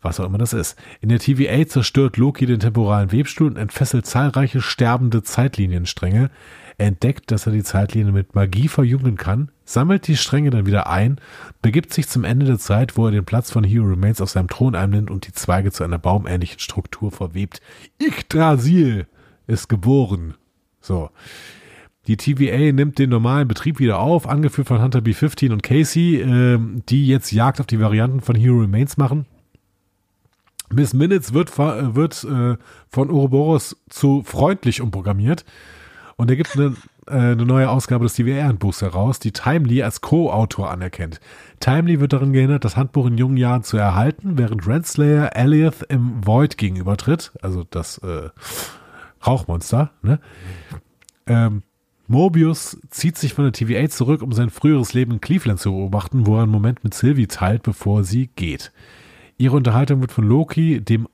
Was auch immer das ist. In der TVA zerstört Loki den temporalen Webstuhl und entfesselt zahlreiche sterbende Zeitlinienstränge entdeckt, dass er die Zeitlinie mit Magie verjüngen kann, sammelt die Stränge dann wieder ein, begibt sich zum Ende der Zeit, wo er den Platz von Hero Remains auf seinem Thron einnimmt und die Zweige zu einer baumähnlichen Struktur verwebt. Yggdrasil ist geboren. So. Die TVA nimmt den normalen Betrieb wieder auf, angeführt von Hunter B-15 und Casey, äh, die jetzt Jagd auf die Varianten von Hero Remains machen. Miss Minutes wird, wird äh, von Ouroboros zu freundlich umprogrammiert und er gibt eine, äh, eine neue Ausgabe des DWR-Handbuchs heraus, die Timely als Co-Autor anerkennt. Timely wird darin gehindert, das Handbuch in jungen Jahren zu erhalten, während Renslayer Elioth im Void gegenübertritt, also das äh, Rauchmonster. Ne? Ähm, Mobius zieht sich von der TVA zurück, um sein früheres Leben in Cleveland zu beobachten, wo er einen Moment mit Sylvie teilt, bevor sie geht. Ihre Unterhaltung wird von Loki, dem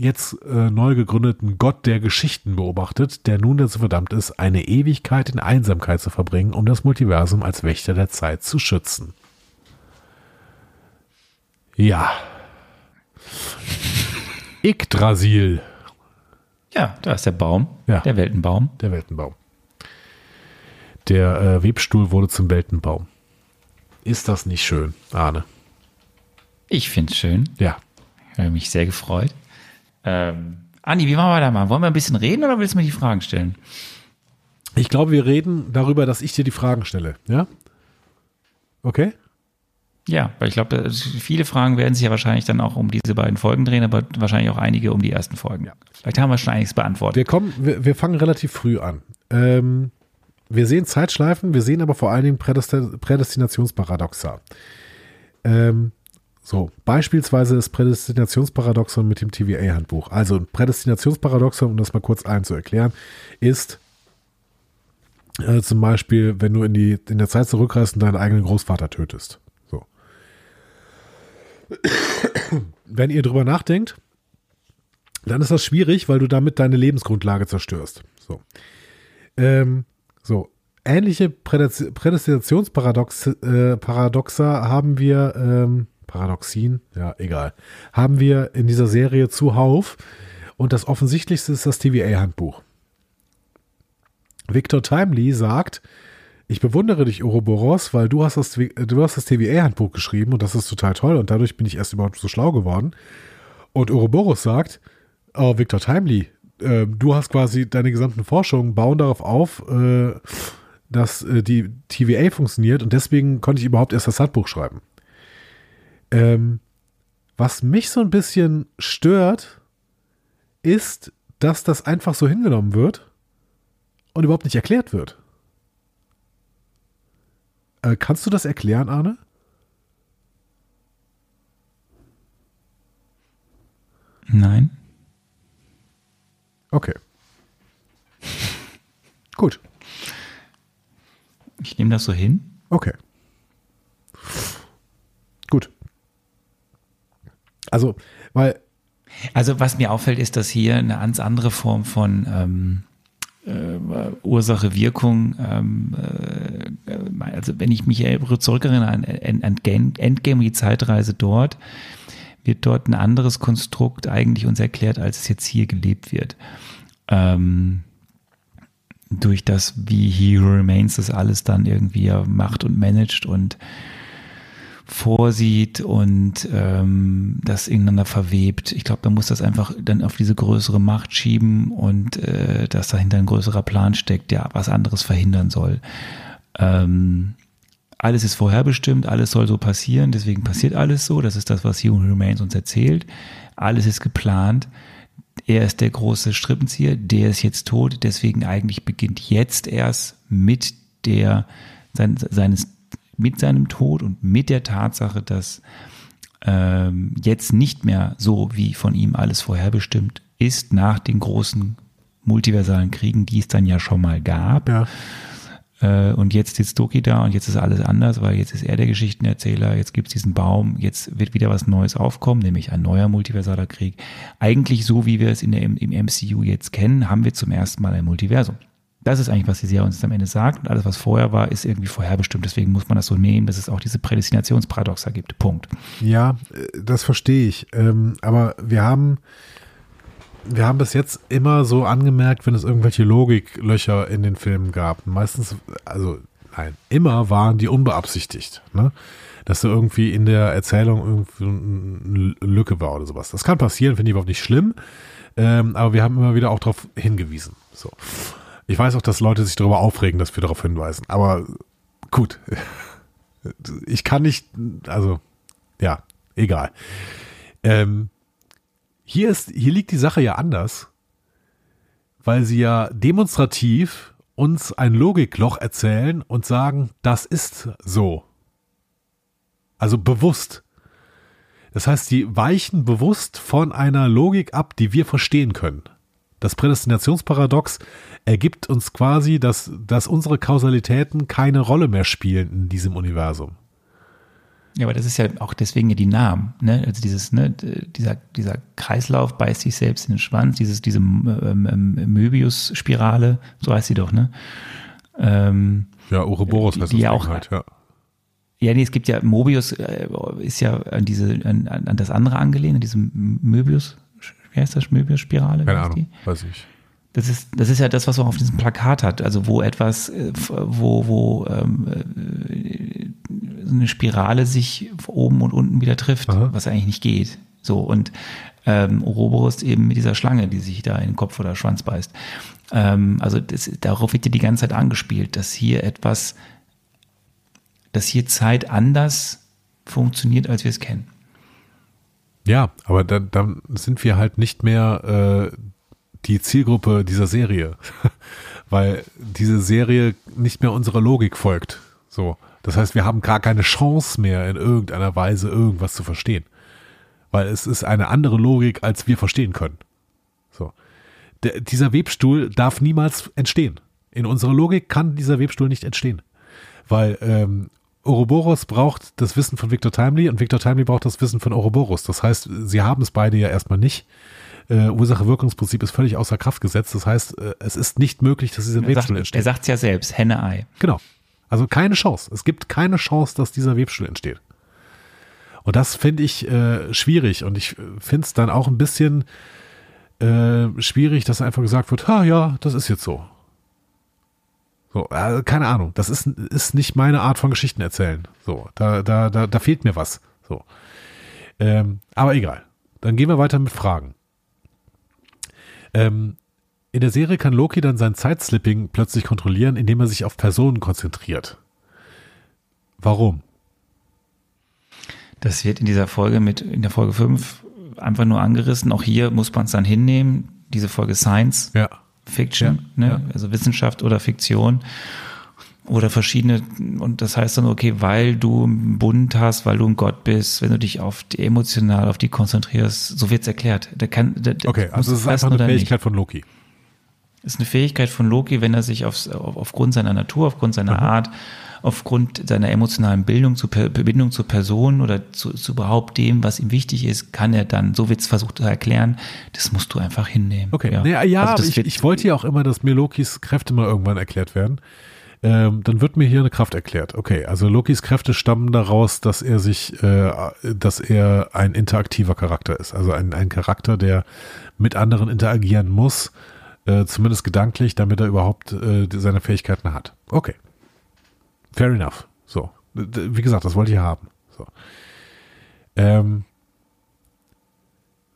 jetzt äh, neu gegründeten Gott der Geschichten, beobachtet, der nun dazu verdammt ist, eine Ewigkeit in Einsamkeit zu verbringen, um das Multiversum als Wächter der Zeit zu schützen. Ja. Yggdrasil, Ja, da ist der Baum, Ja. der Weltenbaum. der Weltenbaum. Der äh, Webstuhl wurde zum Weltenbaum. Ist das nicht schön, Arne? Ich finde es schön. Ja. Ich habe mich sehr gefreut. Ähm, Andi, wie machen wir da mal? Wollen wir ein bisschen reden oder willst du mir die Fragen stellen? Ich glaube, wir reden darüber, dass ich dir die Fragen stelle. Ja? Okay? Ja, weil ich glaube, viele Fragen werden sich ja wahrscheinlich dann auch um diese beiden Folgen drehen, aber wahrscheinlich auch einige um die ersten Folgen. Vielleicht haben wir schon einiges beantwortet. Wir kommen, wir, wir fangen relativ früh an. Ähm, wir sehen Zeitschleifen, wir sehen aber vor allen Dingen Prädesti Prädestinationsparadoxa. Ähm, so, beispielsweise das Prädestinationsparadoxon mit dem TVA-Handbuch. Also ein Prädestinationsparadoxon, um das mal kurz allen zu erklären, ist äh, zum Beispiel, wenn du in, die, in der Zeit zurückreist und deinen eigenen Großvater tötest. So. wenn ihr drüber nachdenkt, dann ist das schwierig, weil du damit deine Lebensgrundlage zerstörst. So. Ähm, so. Ähnliche Prädest- Prädestinationsparadoxa äh, haben wir, ähm, Paradoxien, ja, egal, haben wir in dieser Serie zuhauf. Und das offensichtlichste ist das TVA-Handbuch. Victor Timely sagt, ich bewundere dich, Ouroboros, weil du hast das, du hast das TVA-Handbuch geschrieben und das ist total toll und dadurch bin ich erst überhaupt so schlau geworden. Und Ouroboros sagt, oh, Victor Timely, äh, du hast quasi deine gesamten Forschungen bauen darauf auf, äh, dass äh, die TVA funktioniert und deswegen konnte ich überhaupt erst das Handbuch schreiben. Ähm, was mich so ein bisschen stört, ist, dass das einfach so hingenommen wird und überhaupt nicht erklärt wird. Äh, kannst du das erklären, Arne? Nein. Okay. Gut. Ich nehme das so hin. Okay. Gut. Also, weil, Also was mir auffällt, ist, dass hier eine ganz andere Form von ähm, äh, Ursache-Wirkung, ähm, äh, also wenn ich mich zurückerinnere an, an Endgame, die Zeitreise dort, wird dort ein anderes Konstrukt eigentlich uns erklärt, als es jetzt hier gelebt wird. Ähm, durch das, wie He Remains das alles dann irgendwie macht und managt und vorsieht und ähm, das ineinander verwebt. Ich glaube, man muss das einfach dann auf diese größere Macht schieben und äh, dass dahinter ein größerer Plan steckt, der was anderes verhindern soll. Ähm, alles ist vorherbestimmt, alles soll so passieren, deswegen passiert alles so. Das ist das, was Human Remains uns erzählt. Alles ist geplant. Er ist der große Strippenzieher, der ist jetzt tot, deswegen eigentlich beginnt jetzt erst mit der sein, seines mit seinem Tod und mit der Tatsache, dass ähm, jetzt nicht mehr so wie von ihm alles vorherbestimmt ist nach den großen multiversalen Kriegen, die es dann ja schon mal gab. ja, Äh, und jetzt sitzt Doki da und jetzt ist alles anders, weil jetzt ist er der Geschichtenerzähler, jetzt gibt's diesen Baum, jetzt wird wieder was Neues aufkommen, nämlich ein neuer multiversaler Krieg. Eigentlich so, wie wir es in der, im, im MCU jetzt kennen, haben wir zum ersten Mal ein Multiversum. Das ist eigentlich, was die Serie uns am Ende sagt. Und alles, was vorher war, ist irgendwie vorherbestimmt. Deswegen muss man das so nehmen, dass es auch diese Prädestinationsparadoxa gibt. Punkt. ja, äh, das verstehe ich. Ähm, aber wir haben, wir haben bis jetzt immer so angemerkt, wenn es irgendwelche Logiklöcher in den Filmen gab. Meistens, also nein, immer waren die unbeabsichtigt. Ne? Dass da irgendwie in der Erzählung irgendwie eine Lücke war oder sowas. Das kann passieren, finde ich überhaupt nicht schlimm. Ähm, aber wir haben immer wieder auch darauf hingewiesen. So. Ich weiß auch, dass Leute sich darüber aufregen, dass wir darauf hinweisen. Aber gut. Ich kann nicht, also, ja, egal. Ähm, hier ist, hier liegt die Sache ja anders, weil sie ja demonstrativ uns ein Logikloch erzählen und sagen, das ist so. Also bewusst. Das heißt, sie weichen bewusst von einer Logik ab, die wir verstehen können. Das Prädestinationsparadox ergibt uns quasi, dass, dass unsere Kausalitäten keine Rolle mehr spielen in diesem Universum. Ja, aber das ist ja auch deswegen ja die Namen, ne? Also dieses, ne, dieser, dieser Kreislauf beißt sich selbst in den Schwanz, dieses, diese ähm, ähm, Möbius-Spirale, so heißt sie doch, ne? Ähm, Ja, Ouroboros Die- heißt die das ja auch- halt, ja. Ja, nee, es gibt ja, Mobius äh, ist ja an diese, an, an das andere angelehnt, an diese Möbius, wie heißt das, Möbius-Spirale? Keine Ahnung, die? weiß ich. Das ist, das ist ja das, was man auf diesem Plakat hat, also wo etwas, äh, wo, wo ähm, äh, so eine Spirale sich oben und unten wieder trifft, Aha. was eigentlich nicht geht. So, und ähm, Ouroboros eben mit dieser Schlange, die sich da in den Kopf oder Schwanz beißt. Ähm, also das, darauf wird ja die ganze Zeit angespielt, dass hier etwas, dass hier Zeit anders funktioniert, als wir es kennen. Ja, aber dann, dann sind wir halt nicht mehr äh, die Zielgruppe dieser Serie, weil diese Serie nicht mehr unserer Logik folgt. So, das heißt, wir haben gar keine Chance mehr in irgendeiner Weise irgendwas zu verstehen, weil es ist eine andere Logik, als wir verstehen können. So, Der, dieser Webstuhl darf niemals entstehen. In unserer Logik kann dieser Webstuhl nicht entstehen, weil ähm, Ouroboros braucht das Wissen von Victor Timely und Victor Timely braucht das Wissen von Ouroboros. Das heißt, sie haben es beide ja erstmal nicht. Äh, Ursache-Wirkungsprinzip ist völlig außer Kraft gesetzt. Das heißt, äh, es ist nicht möglich, dass dieser Er sagt Webstuhl er entsteht. sagt's ja selbst, Henne-Ei. Genau. Also keine Chance. Es gibt keine Chance, dass dieser Webstuhl entsteht. Und das finde ich äh, schwierig. Und ich finde es dann auch ein bisschen äh, schwierig, dass einfach gesagt wird, ha ja, das ist jetzt so. So, äh, keine Ahnung. Das ist, ist nicht meine Art von Geschichten erzählen. So, da, da, da, da fehlt mir was. So. Ähm, aber egal. Dann gehen wir weiter mit Fragen. Ähm, in der Serie kann Loki dann sein Zeitslipping plötzlich kontrollieren, indem er sich auf Personen konzentriert. Warum? Das wird in dieser Folge mit, in der Folge 5 einfach nur angerissen. Auch hier muss man es dann hinnehmen. Diese Folge Science Ja. Fiction, Ja, ne? ja. also Wissenschaft oder Fiktion oder verschiedene, und das heißt dann, okay, weil du einen Bund hast, weil du ein Gott bist, wenn du dich auf die emotional auf die konzentrierst, so wird's erklärt. Der kann, der, Okay, also es ist einfach eine oder nicht. Fähigkeit von Loki. ist eine Fähigkeit von Loki, wenn er sich aufs, auf, aufgrund seiner Natur, aufgrund seiner Mhm. Art, aufgrund seiner emotionalen Bildung zu Bindung zur Person oder zu, zu überhaupt dem, was ihm wichtig ist, kann er dann, so wird's versucht zu erklären, das musst du einfach hinnehmen. Okay, ja, ja, ja Also ich, wird- ich wollte ja auch immer, dass mir Lokis Kräfte mal irgendwann erklärt werden. Ähm, dann wird mir hier eine Kraft erklärt. Okay, also Lokis Kräfte stammen daraus, dass er sich, äh, dass er ein interaktiver Charakter ist. Also ein, ein Charakter, der mit anderen interagieren muss, äh, zumindest gedanklich, damit er überhaupt äh, seine Fähigkeiten hat. Okay. Fair enough. So. Wie gesagt, das wollte ich haben. So. Ähm,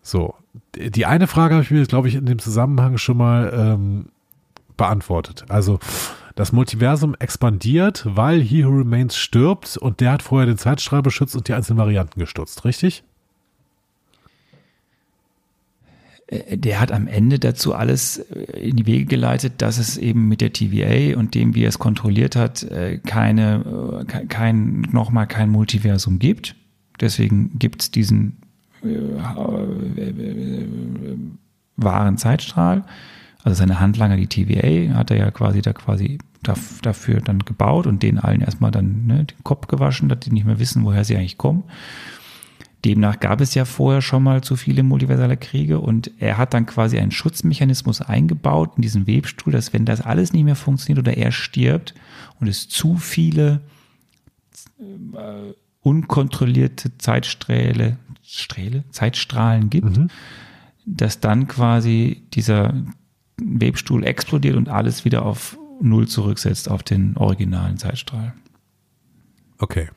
so, die eine Frage habe ich mir, glaube ich, in dem Zusammenhang schon mal ähm, beantwortet. Also, das Multiversum expandiert, weil He Who Remains stirbt und der hat vorher den Zeitstrahl beschützt und die einzelnen Varianten gestutzt, richtig? Äh, der hat am Ende dazu alles äh, in die Wege geleitet, dass es eben mit der TVA und dem, wie er es kontrolliert hat, äh, keine, ke- kein, nochmal kein Multiversum gibt. Deswegen gibt es diesen äh, äh, äh, wahren Zeitstrahl. Also seine Handlanger, die TVA, hat er ja quasi da quasi daf- dafür dann gebaut und denen allen erstmal dann ne, den Kopf gewaschen, dass die nicht mehr wissen, woher sie eigentlich kommen. Demnach gab es ja vorher schon mal zu viele multiversale Kriege und er hat dann quasi einen Schutzmechanismus eingebaut in diesen Webstuhl, dass wenn das alles nicht mehr funktioniert oder er stirbt und es zu viele äh, unkontrollierte Zeitsträhle, Strähle, Zeitstrahlen gibt, dass dann quasi dieser Webstuhl explodiert und alles wieder auf Null zurücksetzt, auf den originalen Zeitstrahl. Okay.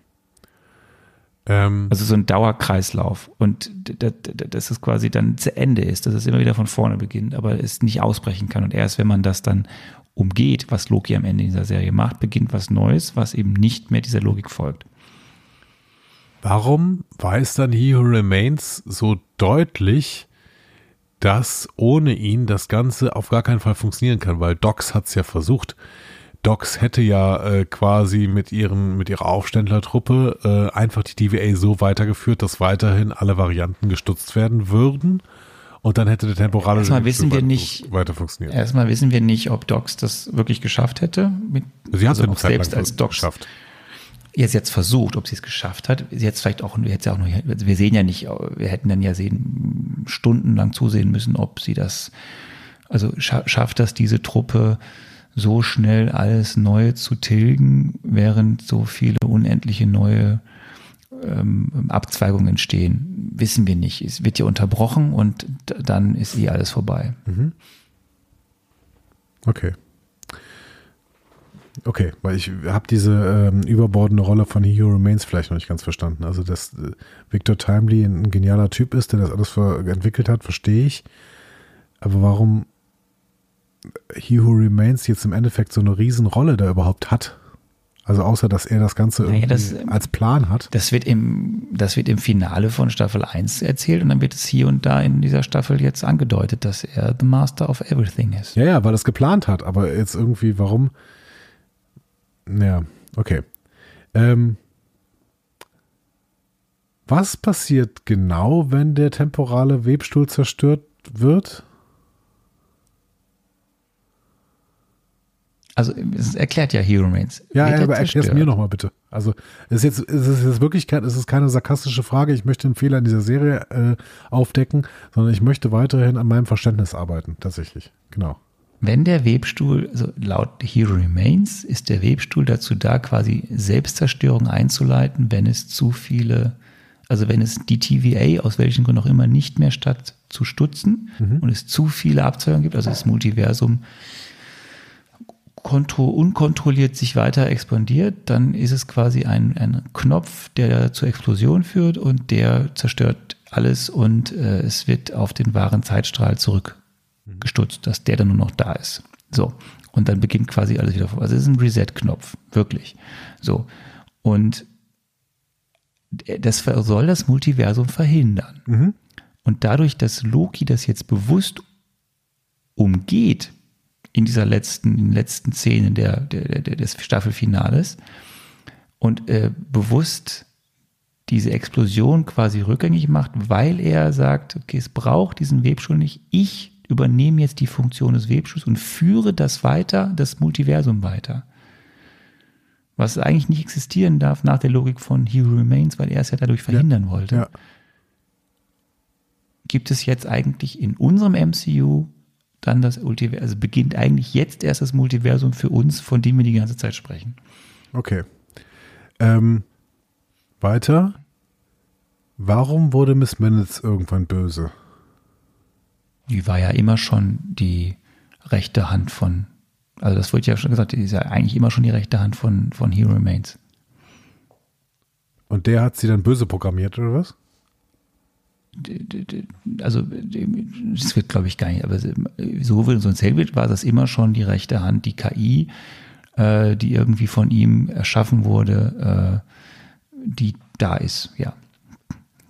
Ähm, Also so ein Dauerkreislauf. Und dass es quasi dann zu Ende ist, dass es immer wieder von vorne beginnt, aber es nicht ausbrechen kann. Und erst wenn man das dann umgeht, was Loki am Ende dieser Serie macht, beginnt was Neues, was eben nicht mehr dieser Logik folgt. warum weiß dann He Who Remains so deutlich, dass ohne ihn das Ganze auf gar keinen Fall funktionieren kann? Weil Docs hat es ja versucht. Docs hätte ja äh, quasi mit ihren mit ihrer Aufständlertruppe äh, einfach die TVA so weitergeführt, dass weiterhin alle Varianten gestutzt werden würden und dann hätte der temporale Erstmal wissen wir weiter- nicht- weiter funktioniert. Erstmal wissen wir nicht, ob Docs das wirklich geschafft hätte. Mit, Sie hat es also Zeit selbst als Docs geschafft. Jetzt jetzt versucht, ob sie es geschafft hat. Jetzt vielleicht auch, wir hätten ja auch nur, wir sehen ja nicht, wir hätten dann ja sehen, stundenlang zusehen müssen, ob sie das, also scha schafft das diese Truppe so schnell alles Neue zu tilgen, während so viele unendliche neue ähm, Abzweigungen entstehen. Wissen wir nicht. Es wird ja unterbrochen und dann ist eh alles vorbei. Okay. Okay, weil ich habe diese ähm, überbordende Rolle von He Who Remains vielleicht noch nicht ganz verstanden. Also, dass äh, Victor Timely ein, ein genialer Typ ist, der das alles entwickelt hat, verstehe ich. Aber warum He Who Remains jetzt im Endeffekt so eine Riesenrolle da überhaupt hat? Also außer, dass er das Ganze Naja, irgendwie das, ähm, als Plan hat. Das wird im, das wird im Finale von Staffel 1 erzählt und dann wird es hier und da in dieser Staffel jetzt angedeutet, dass er the Master of Everything ist. Ja, ja, weil er es geplant hat, aber jetzt irgendwie, warum? Ja, okay. Ähm, was passiert genau, wenn der temporale Webstuhl zerstört wird? Also es erklärt ja Hero Remains. Ja, ja er aber erklär es mir nochmal bitte. Also, es ist jetzt, es ist jetzt wirklich kein, es ist keine sarkastische Frage. Ich möchte einen Fehler in dieser Serie äh, aufdecken, sondern ich möchte weiterhin an meinem Verständnis arbeiten, tatsächlich. Genau. Wenn der Webstuhl, also laut Hero Remains, ist der Webstuhl dazu da, quasi Selbstzerstörung einzuleiten, wenn es zu viele, also wenn es die TVA aus welchen Gründen auch immer nicht mehr statt zu stutzen und es zu viele Abzweigungen gibt, also das Multiversum kontro unkontrolliert sich weiter expandiert, dann ist es quasi ein, ein Knopf, der zur Explosion führt und der zerstört alles und äh, es wird auf den wahren Zeitstrahl zurückgestutzt, dass der dann nur noch da ist. So. Und dann beginnt quasi alles wieder vor. Also es ist ein Reset-Knopf, wirklich. So. Und das soll das Multiversum verhindern. Und dadurch, dass Loki das jetzt bewusst umgeht, in dieser letzten, in den letzten Szenen der, der, der, des Staffelfinales und äh, bewusst diese Explosion quasi rückgängig macht, weil er sagt, okay, es braucht diesen Webstuhl nicht. Ich übernehme jetzt die Funktion des Webstuhls und führe das weiter, das Multiversum weiter. Was eigentlich nicht existieren darf nach der Logik von He Remains, weil er es ja dadurch verhindern wollte. Ja. Gibt es jetzt eigentlich in unserem MCU dann das Multiversum, also beginnt eigentlich jetzt erst das Multiversum für uns, von dem wir die ganze Zeit sprechen. Okay. Ähm, weiter. Warum wurde Miss Minutes irgendwann böse? Die war ja immer schon die rechte Hand von, also das wurde ja schon gesagt, die ist ja eigentlich immer schon die rechte Hand von, von Hero Remains. Und der hat sie dann böse programmiert, oder was? Also das wird glaube ich gar nicht, aber so wie so ein war das immer schon die rechte Hand, die KI, äh, die irgendwie von ihm erschaffen wurde, äh, die da ist, ja.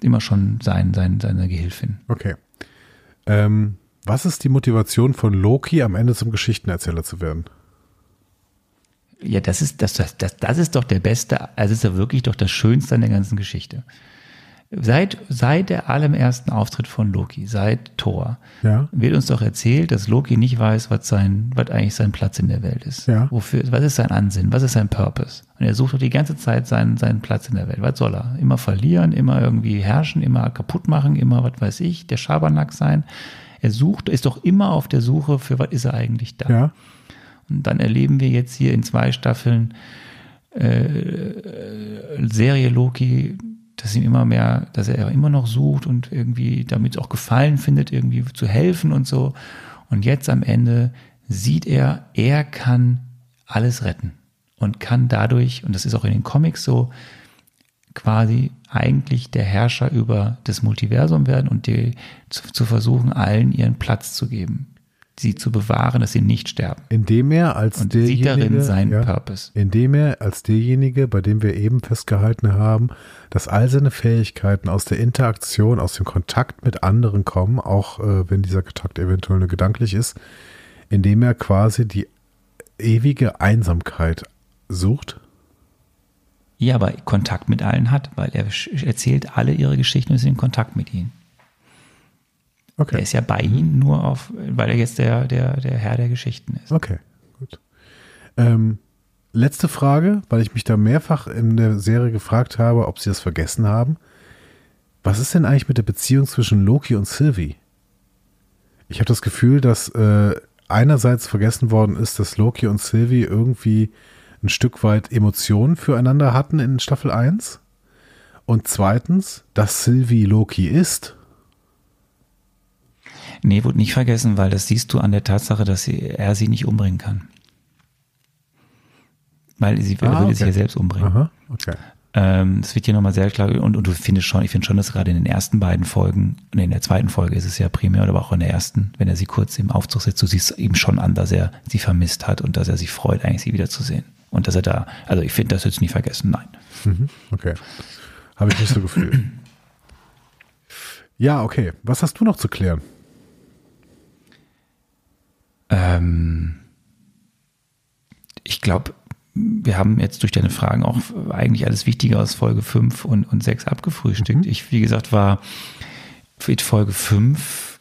Immer schon sein, sein, seine Gehilfin. Okay. Ähm, was ist die Motivation von Loki, am Ende zum Geschichtenerzähler zu werden? Ja, das ist, das, das, das, ist doch der beste, also ist ja wirklich doch das Schönste an der ganzen Geschichte. Seit, seit der allerersten Auftritt von Loki, seit Thor, Ja. wird uns doch erzählt, dass Loki nicht weiß, was sein, was eigentlich sein Platz in der Welt ist. Ja. Wofür, was ist sein Ansinn? Was ist sein Purpose? Und er sucht doch die ganze Zeit seinen, seinen Platz in der Welt. Was soll er? Immer verlieren, immer irgendwie herrschen, immer kaputt machen, immer, was weiß ich, der Schabernack sein. Er sucht, ist doch immer auf der Suche für, was ist er eigentlich da? Ja. Und dann erleben wir jetzt hier in zwei Staffeln äh, Serie Loki, dass ihm immer mehr, dass er immer noch sucht und irgendwie damit auch Gefallen findet, irgendwie zu helfen und so. Und jetzt am Ende sieht er, er kann alles retten und kann dadurch, und das ist auch in den Comics so, quasi eigentlich der Herrscher über das Multiversum werden und die, zu, zu versuchen, allen ihren Platz zu geben, sie zu bewahren, dass sie nicht sterben. Indem er als Und derjenige, sieht darin seinen ja, Purpose. indem er als derjenige, bei dem wir eben festgehalten haben, dass all seine Fähigkeiten aus der Interaktion, aus dem Kontakt mit anderen kommen, auch äh, wenn dieser Kontakt eventuell nur gedanklich ist, indem er quasi die ewige Einsamkeit sucht. Ja, aber Kontakt mit allen hat, weil er erzählt alle ihre Geschichten und ist in Kontakt mit ihnen. Er Okay, ist ja bei ihnen nur auf, weil er jetzt der, der, der Herr der Geschichten ist. okay, gut. Ähm, letzte Frage, weil ich mich da mehrfach in der Serie gefragt habe, ob sie das vergessen haben. Was ist denn eigentlich mit der Beziehung zwischen Loki und Sylvie? Ich habe das Gefühl, dass äh, einerseits vergessen worden ist, dass Loki und Sylvie irgendwie ein Stück weit Emotionen füreinander hatten in Staffel 1. Und zweitens, dass Sylvie Loki ist. Nee, wurde nicht vergessen, weil das siehst du an der Tatsache, dass sie, er sie nicht umbringen kann. Weil sie Ah, würde okay. sich ja selbst umbringen. Aha, okay. Ähm, das wird hier nochmal sehr klar und, und du findest schon, ich finde schon, dass gerade in den ersten beiden Folgen, nee, in der zweiten Folge ist es ja primär, aber auch in der ersten, wenn er sie kurz im Aufzug sitzt, du siehst ihm schon an, dass er sie vermisst hat und dass er sich freut, eigentlich sie wiederzusehen. Und dass er da, also ich finde das jetzt nie vergessen, nein. Mhm, okay. Habe ich nicht so gefühlt. Ja, okay. Was hast du noch zu klären? Ähm, ich glaube, wir haben jetzt durch deine Fragen auch eigentlich alles Wichtige aus Folge 5 und, und 6 abgefrühstückt. Ich, wie gesagt, war für Folge 5,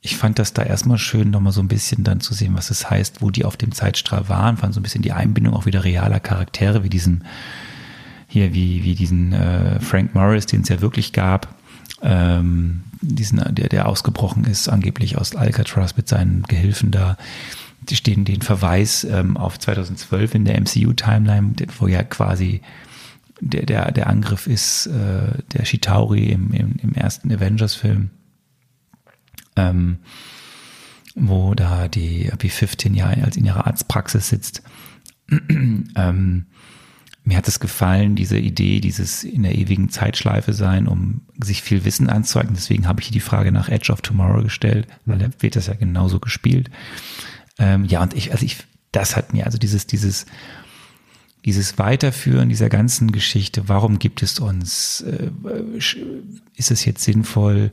ich fand das da erstmal schön, nochmal so ein bisschen dann zu sehen, was es heißt, wo die auf dem Zeitstrahl waren, fand so ein bisschen die Einbindung auch wieder realer Charaktere, wie diesen, hier, wie, wie diesen äh, Frank Morris, den es ja wirklich gab, ähm, diesen, der, der ausgebrochen ist, angeblich aus Alcatraz mit seinen Gehilfen da. Die stehen den Verweis ähm, auf 2012 in der MCU-Timeline, wo ja quasi der, der, der Angriff ist, äh, der Chitauri im, im, im ersten Avengers-Film, ähm, wo da die B-15 ja als in ihrer Arztpraxis sitzt. ähm, mir hat es gefallen, diese Idee, dieses in der ewigen Zeitschleife sein, um sich viel Wissen anzueignen. Deswegen habe ich hier die Frage nach Edge of Tomorrow gestellt, weil da wird das ja genauso gespielt. Ähm, ja, und ich, also ich, das hat mir, also dieses, dieses, dieses Weiterführen dieser ganzen Geschichte, warum gibt es uns, äh, ist es jetzt sinnvoll,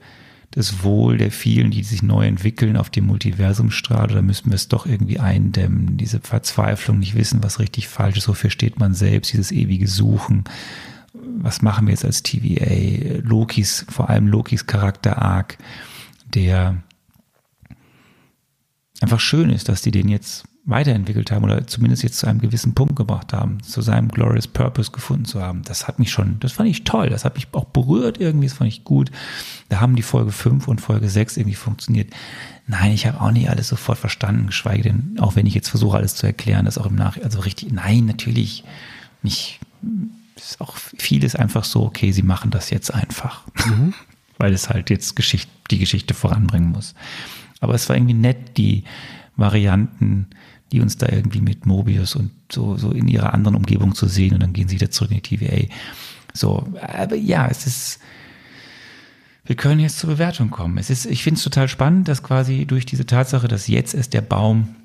das Wohl der vielen, die sich neu entwickeln, auf dem Multiversum strahlt, oder müssen wir es doch irgendwie eindämmen, diese Verzweiflung, nicht wissen, was richtig falsch ist, wofür steht man selbst, dieses ewige Suchen, was machen wir jetzt als TVA, Lokis, vor allem Lokis Charakter Arc, der einfach schön ist, dass die den jetzt weiterentwickelt haben oder zumindest jetzt zu einem gewissen Punkt gebracht haben, zu seinem Glorious Purpose gefunden zu haben. Das hat mich schon, das fand ich toll, das hat mich auch berührt irgendwie, das fand ich gut. Da haben die Folge 5 und Folge 6 irgendwie funktioniert. Nein, ich habe auch nicht alles sofort verstanden, geschweige denn, auch wenn ich jetzt versuche, alles zu erklären, das auch im Nach, also richtig, nein, natürlich nicht, ist auch vieles einfach so, okay, sie machen das jetzt einfach, mhm. weil es halt jetzt Geschichte, die Geschichte voranbringen muss. Aber es war irgendwie nett, die Varianten, die uns da irgendwie mit Mobius und so, so in ihrer anderen Umgebung zu sehen und dann gehen sie wieder zurück in die TVA. So, aber ja, es ist, wir können jetzt zur Bewertung kommen. Es ist, ich finde es total spannend, dass quasi durch diese Tatsache, dass jetzt erst der Baum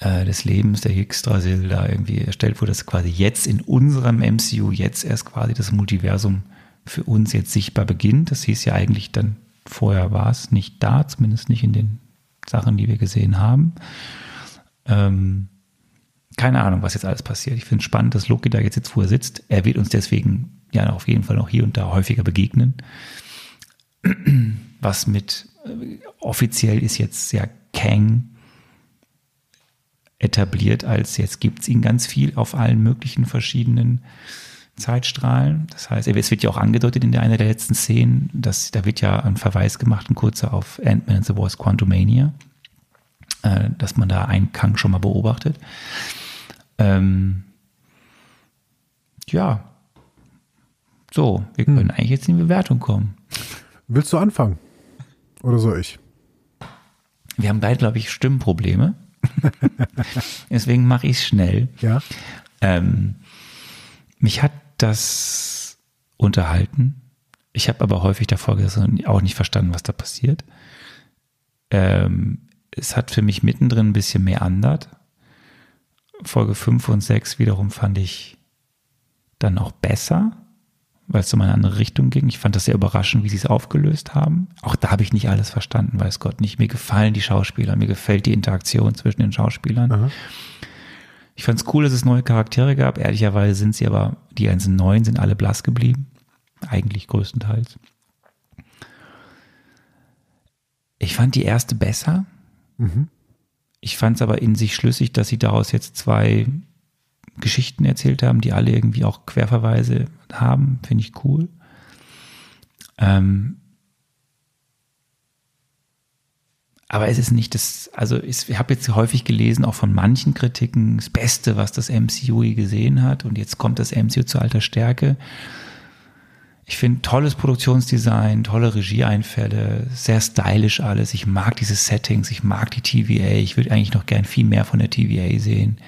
äh, des Lebens, der Yggdrasil da irgendwie erstellt wurde, dass quasi jetzt in unserem MCU jetzt erst quasi das Multiversum für uns jetzt sichtbar beginnt. Das hieß ja eigentlich dann, vorher war es nicht da, zumindest nicht in den Sachen, die wir gesehen haben. Ähm, keine Ahnung, was jetzt alles passiert. Ich finde es spannend, dass Loki da jetzt sitzt, wo er sitzt. Er wird uns deswegen ja auf jeden Fall noch hier und da häufiger begegnen. Was mit äh, offiziell ist jetzt ja Kang etabliert als jetzt gibt es ihn ganz viel auf allen möglichen verschiedenen Zeitstrahlen. Das heißt, es wird ja auch angedeutet in der einer der letzten Szenen, dass da wird ja ein Verweis gemacht, ein kurzer auf Ant-Man and the Wasp Quantumania, äh, dass man da einen Kang schon mal beobachtet. Ähm, ja, so, wir können hm. eigentlich jetzt in die Bewertung kommen. Willst du anfangen? Oder soll ich? Wir haben beide, glaube ich, Stimmprobleme. Deswegen mache ich es schnell. Ja. Ähm, mich hat das unterhalten. Ich habe aber häufig davor gesessen und auch nicht verstanden, was da passiert. Ähm, es hat für mich mittendrin ein bisschen mehr andert. Folge 5 und 6 wiederum fand ich dann auch besser, weil es um eine andere Richtung ging. Ich fand das sehr überraschend, wie sie es aufgelöst haben. Auch da habe ich nicht alles verstanden, weiß Gott nicht. Mir gefallen die Schauspieler, mir gefällt die Interaktion zwischen den Schauspielern. Aha. Ich fand es cool, dass es neue Charaktere gab. Ehrlicherweise sind sie aber, die ganzen neuen sind alle blass geblieben. Eigentlich größtenteils. Ich fand die erste besser. Mhm. Ich fand es aber in sich schlüssig, dass sie daraus jetzt zwei Geschichten erzählt haben, die alle irgendwie auch Querverweise haben. Finde ich cool. Ähm, aber es ist nicht das, also ich habe jetzt häufig gelesen, auch von manchen Kritiken, das Beste, was das MCU je gesehen hat. Und jetzt kommt das MCU zu alter Stärke. Ich finde tolles Produktionsdesign, tolle Regieeinfälle, sehr stylisch alles. Ich mag diese Settings, ich mag die TVA. Ich würde eigentlich noch gern viel mehr von der TVA sehen.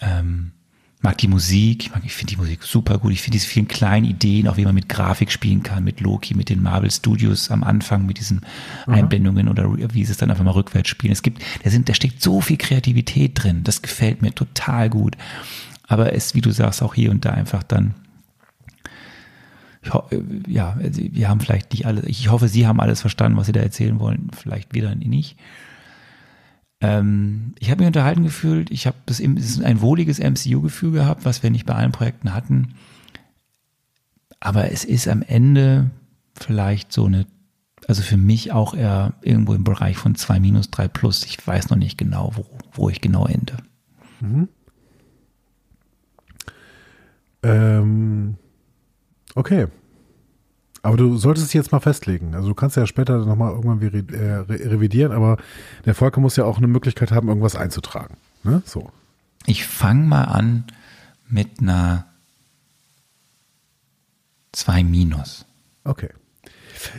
Ähm, mag die Musik, ich, mag, ich finde die Musik super gut. Ich finde diese vielen kleinen Ideen, auch wie man mit Grafik spielen kann, mit Loki, mit den Marvel Studios am Anfang, mit diesen mhm. Einblendungen oder wie sie es dann einfach mal rückwärts spielen. Es gibt, da sind, da steckt so viel Kreativität drin. Das gefällt mir total gut. Aber es, wie du sagst, auch hier und da einfach dann, ja, wir haben vielleicht nicht alles, ich hoffe, Sie haben alles verstanden, was Sie da erzählen wollen. Vielleicht wieder nicht. Ähm, ich habe mich unterhalten gefühlt, ich habe das, das ein wohliges MCU-Gefühl gehabt, was wir nicht bei allen Projekten hatten. Aber es ist am Ende vielleicht so eine, also für mich auch eher irgendwo im Bereich von 2 minus 3 plus. Ich weiß noch nicht genau, wo, wo ich genau ende. Mhm. Ähm, okay. Aber du solltest es jetzt mal festlegen. Also du kannst ja später nochmal irgendwann äh, revidieren, aber der Volker muss ja auch eine Möglichkeit haben, irgendwas einzutragen. Ne? So. Ich fange mal an mit einer 2 minus. Okay.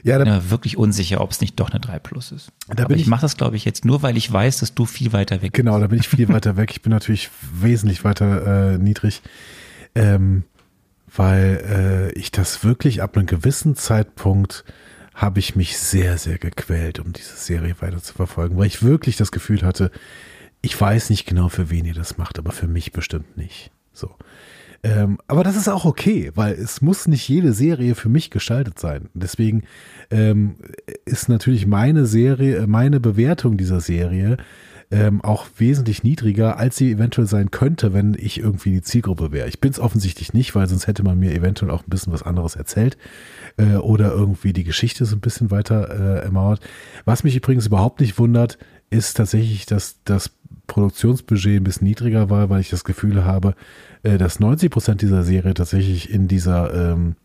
Ja, da, bin wirklich unsicher, ob es nicht doch eine 3 plus ist. Da Aber ich, ich mache das, glaube ich, jetzt nur, weil ich weiß, dass du viel weiter weg bist. Genau, da bin ich viel weiter weg. Ich bin natürlich wesentlich weiter äh, niedrig. Ähm, weil äh, ich das wirklich ab einem gewissen Zeitpunkt habe ich mich sehr, sehr gequält, um diese Serie weiter zu verfolgen, weil ich wirklich das Gefühl hatte, ich weiß nicht genau, für wen ihr das macht, aber für mich bestimmt nicht. So. Ähm, aber das ist auch okay, weil es muss nicht jede Serie für mich gestaltet sein. Deswegen ähm, ist natürlich meine Serie, meine Bewertung dieser Serie ähm, auch wesentlich niedriger, als sie eventuell sein könnte, wenn ich irgendwie die Zielgruppe wäre. Ich bin es offensichtlich nicht, weil sonst hätte man mir eventuell auch ein bisschen was anderes erzählt äh, oder irgendwie die Geschichte so ein bisschen weiter äh, ermauert. Was mich übrigens überhaupt nicht wundert, ist tatsächlich, dass das Produktionsbudget ein bisschen niedriger war, weil ich das Gefühl habe, äh, dass 90 Prozent dieser Serie tatsächlich in dieser ähm,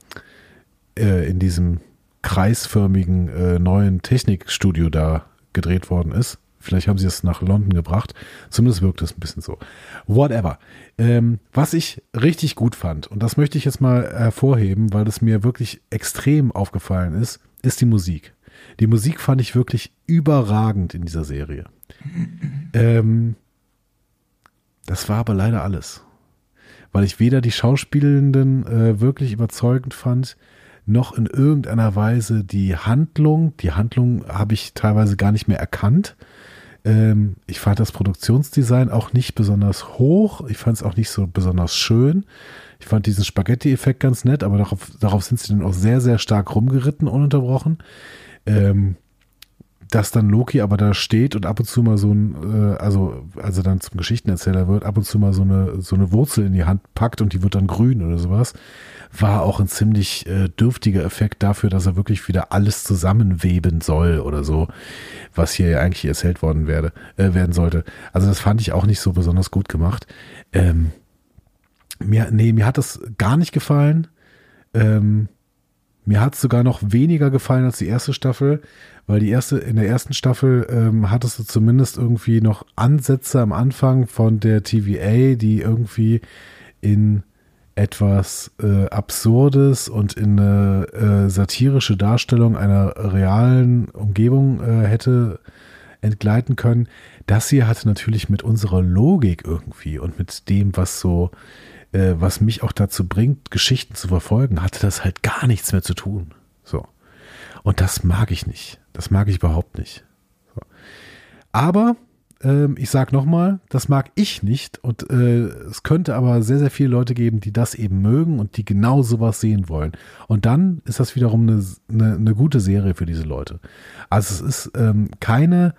äh, in diesem kreisförmigen äh, neuen Technikstudio da gedreht worden ist. Vielleicht haben sie es nach London gebracht. Zumindest wirkt es ein bisschen so. Whatever. Ähm, was ich richtig gut fand, und das möchte ich jetzt mal hervorheben, weil das mir wirklich extrem aufgefallen ist, ist die Musik. Die Musik fand ich wirklich überragend in dieser Serie. Ähm, das war aber leider alles. Weil ich weder die Schauspielenden äh, wirklich überzeugend fand, noch in irgendeiner Weise die Handlung. Die Handlung habe ich teilweise gar nicht mehr erkannt. Ähm, ich fand das Produktionsdesign auch nicht besonders hoch. Ich fand es auch nicht so besonders schön. Ich fand diesen Spaghetti-Effekt ganz nett, aber darauf, darauf sind sie dann auch sehr, sehr stark rumgeritten, ununterbrochen. Ähm, dass dann Loki aber da steht und ab und zu mal so ein, äh, also, also dann zum Geschichtenerzähler wird, ab und zu mal so eine, so eine Wurzel in die Hand packt und die wird dann grün oder sowas war auch ein ziemlich äh, dürftiger Effekt dafür, dass er wirklich wieder alles zusammenweben soll oder so, was hier eigentlich erzählt worden werde, äh, werden sollte. Also das fand ich auch nicht so besonders gut gemacht. Ähm, mir, nee, mir hat das gar nicht gefallen. Ähm, mir hat es sogar noch weniger gefallen als die erste Staffel, weil die erste, in der ersten Staffel ähm, hattest du zumindest irgendwie noch Ansätze am Anfang von der TVA, die irgendwie in etwas äh, Absurdes und in eine äh, satirische Darstellung einer realen Umgebung äh, hätte entgleiten können. Das hier hatte natürlich mit unserer Logik irgendwie und mit dem, was so, äh, was mich auch dazu bringt, Geschichten zu verfolgen, hatte das halt gar nichts mehr zu tun. So. Und das mag ich nicht. Das mag ich überhaupt nicht. So. Aber ähm, ich sage nochmal, das mag ich nicht und äh, es könnte aber sehr, sehr viele Leute geben, die das eben mögen und die genau sowas sehen wollen. Und dann ist das wiederum eine, eine, eine gute Serie für diese Leute. Also es ist ähm, keine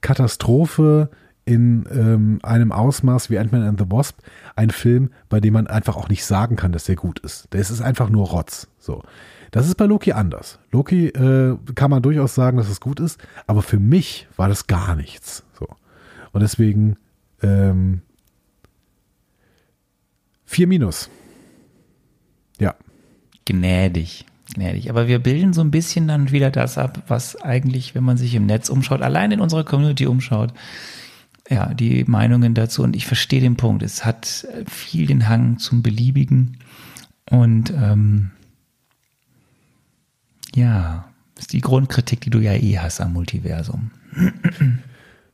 Katastrophe in ähm, einem Ausmaß wie Ant-Man and the Wasp, ein Film, bei dem man einfach auch nicht sagen kann, dass der gut ist. Der ist einfach nur Rotz. So. Das ist bei Loki anders. Loki äh, kann man durchaus sagen, dass es gut ist, aber für mich war das gar nichts. So. Und deswegen ähm, 4 minus. Ja. Gnädig. gnädig. Aber wir bilden so ein bisschen dann wieder das ab, was eigentlich, wenn man sich im Netz umschaut, allein in unserer Community umschaut, ja, die Meinungen dazu. Und ich verstehe den Punkt. Es hat viel den Hang zum Beliebigen. Und ähm, ja, ist die Grundkritik, die du ja eh hast am Multiversum.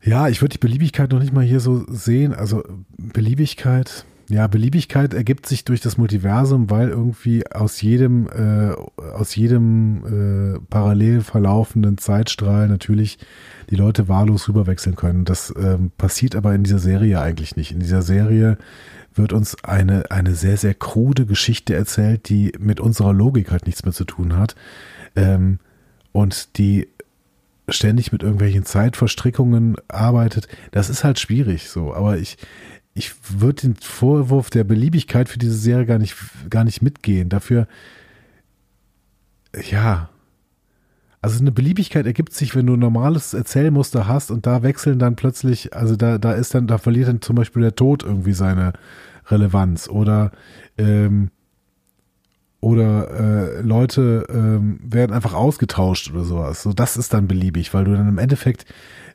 Ja, ich würde die Beliebigkeit noch nicht mal hier so sehen. Also Beliebigkeit, ja, Beliebigkeit ergibt sich durch das Multiversum, weil irgendwie aus jedem, äh, aus jedem äh, parallel verlaufenden Zeitstrahl natürlich die Leute wahllos rüberwechseln können. Das ähm, passiert aber in dieser Serie eigentlich nicht. In dieser Serie wird uns eine, eine sehr, sehr krude Geschichte erzählt, die mit unserer Logik halt nichts mehr zu tun hat. Ähm, und die ständig mit irgendwelchen Zeitverstrickungen arbeitet, das ist halt schwierig so. Aber ich, ich würde den Vorwurf der Beliebigkeit für diese Serie gar nicht, gar nicht mitgehen. Dafür, ja. Also eine Beliebigkeit ergibt sich, wenn du ein normales Erzählmuster hast und da wechseln dann plötzlich, also da, da ist dann, da verliert dann zum Beispiel der Tod irgendwie seine Relevanz oder ähm, oder äh, Leute ähm, werden einfach ausgetauscht oder sowas. So, das ist dann beliebig, weil du dann im Endeffekt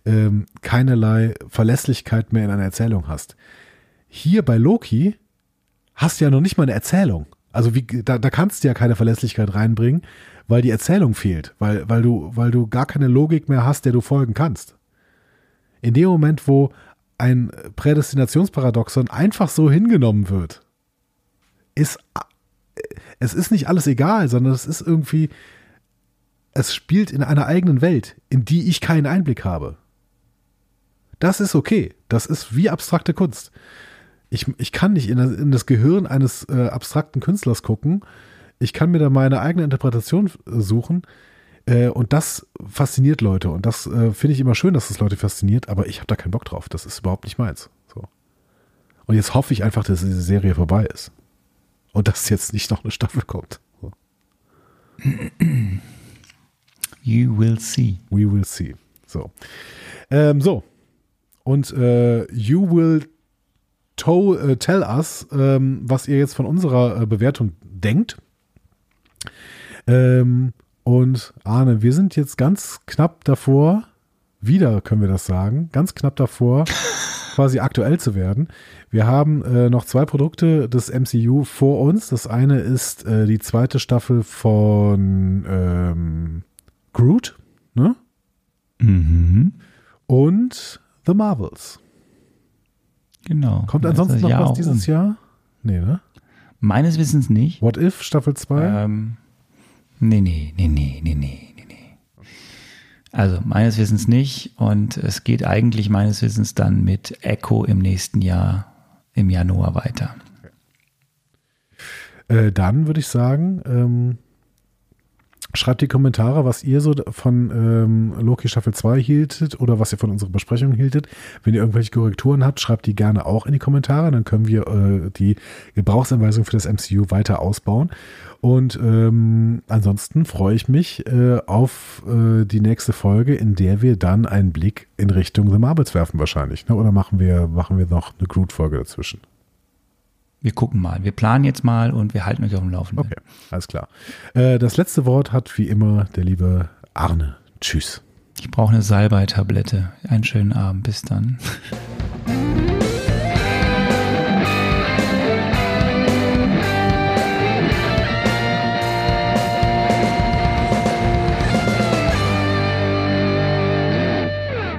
ähm, keinerlei Verlässlichkeit mehr in einer Erzählung hast. Hier bei Loki hast du ja noch nicht mal eine Erzählung. Also wie, da, da kannst du ja keine Verlässlichkeit reinbringen, weil die Erzählung fehlt, weil, weil, du, weil du gar keine Logik mehr hast, der du folgen kannst. In dem Moment, wo ein Prädestinationsparadoxon einfach so hingenommen wird, ist es ist nicht alles egal, sondern es ist irgendwie, es spielt in einer eigenen Welt, in die ich keinen Einblick habe. Das ist okay. Das ist wie abstrakte Kunst. Ich, ich kann nicht in das, in das Gehirn eines äh, abstrakten Künstlers gucken. Ich kann mir da meine eigene Interpretation suchen. Äh, und das fasziniert Leute. Und das äh, finde ich immer schön, dass das Leute fasziniert. Aber ich habe da keinen Bock drauf. Das ist überhaupt nicht meins. So. Und jetzt hoffe ich einfach, dass diese Serie vorbei ist. Und dass jetzt nicht noch eine Staffel kommt. So. You will see. We will see. So. Ähm, so. Und äh, you will to, äh, tell us, ähm, was ihr jetzt von unserer äh, Bewertung denkt. Ähm, und Arne, wir sind jetzt ganz knapp davor, wieder können wir das sagen, ganz knapp davor, quasi aktuell zu werden. Wir haben äh, noch zwei Produkte des MCU vor uns. Das eine ist äh, die zweite Staffel von ähm, Groot, ne? Mhm. Und The Marvels. Genau. Kommt ansonsten noch Jahr was dieses um. Jahr? Nee, ne? Meines Wissens nicht. What If, Staffel 2? Ähm, nee, nee, nee, nee, nee, nee. Also meines Wissens nicht. Und es geht eigentlich meines Wissens dann mit Echo im nächsten Jahr, im Januar weiter. Äh, dann würde ich sagen, ähm, schreibt die Kommentare, was ihr so von ähm, Loki Staffel 2 hieltet oder was ihr von unserer Besprechung hieltet. Wenn ihr irgendwelche Korrekturen habt, schreibt die gerne auch in die Kommentare. Dann können wir äh, die Gebrauchsanweisung für das MCU weiter ausbauen. Und ähm, ansonsten freue ich mich äh, auf äh, die nächste Folge, in der wir dann einen Blick in Richtung The Marvels werfen wahrscheinlich. Ne? Oder machen wir, machen wir noch eine Groot-Folge dazwischen? Wir gucken mal. Wir planen jetzt mal und wir halten euch auf dem Laufenden. Okay, alles klar. Äh, das letzte Wort hat wie immer der liebe Arne. Tschüss. Ich brauche eine Salbei-Tablette. Einen schönen Abend. Bis dann.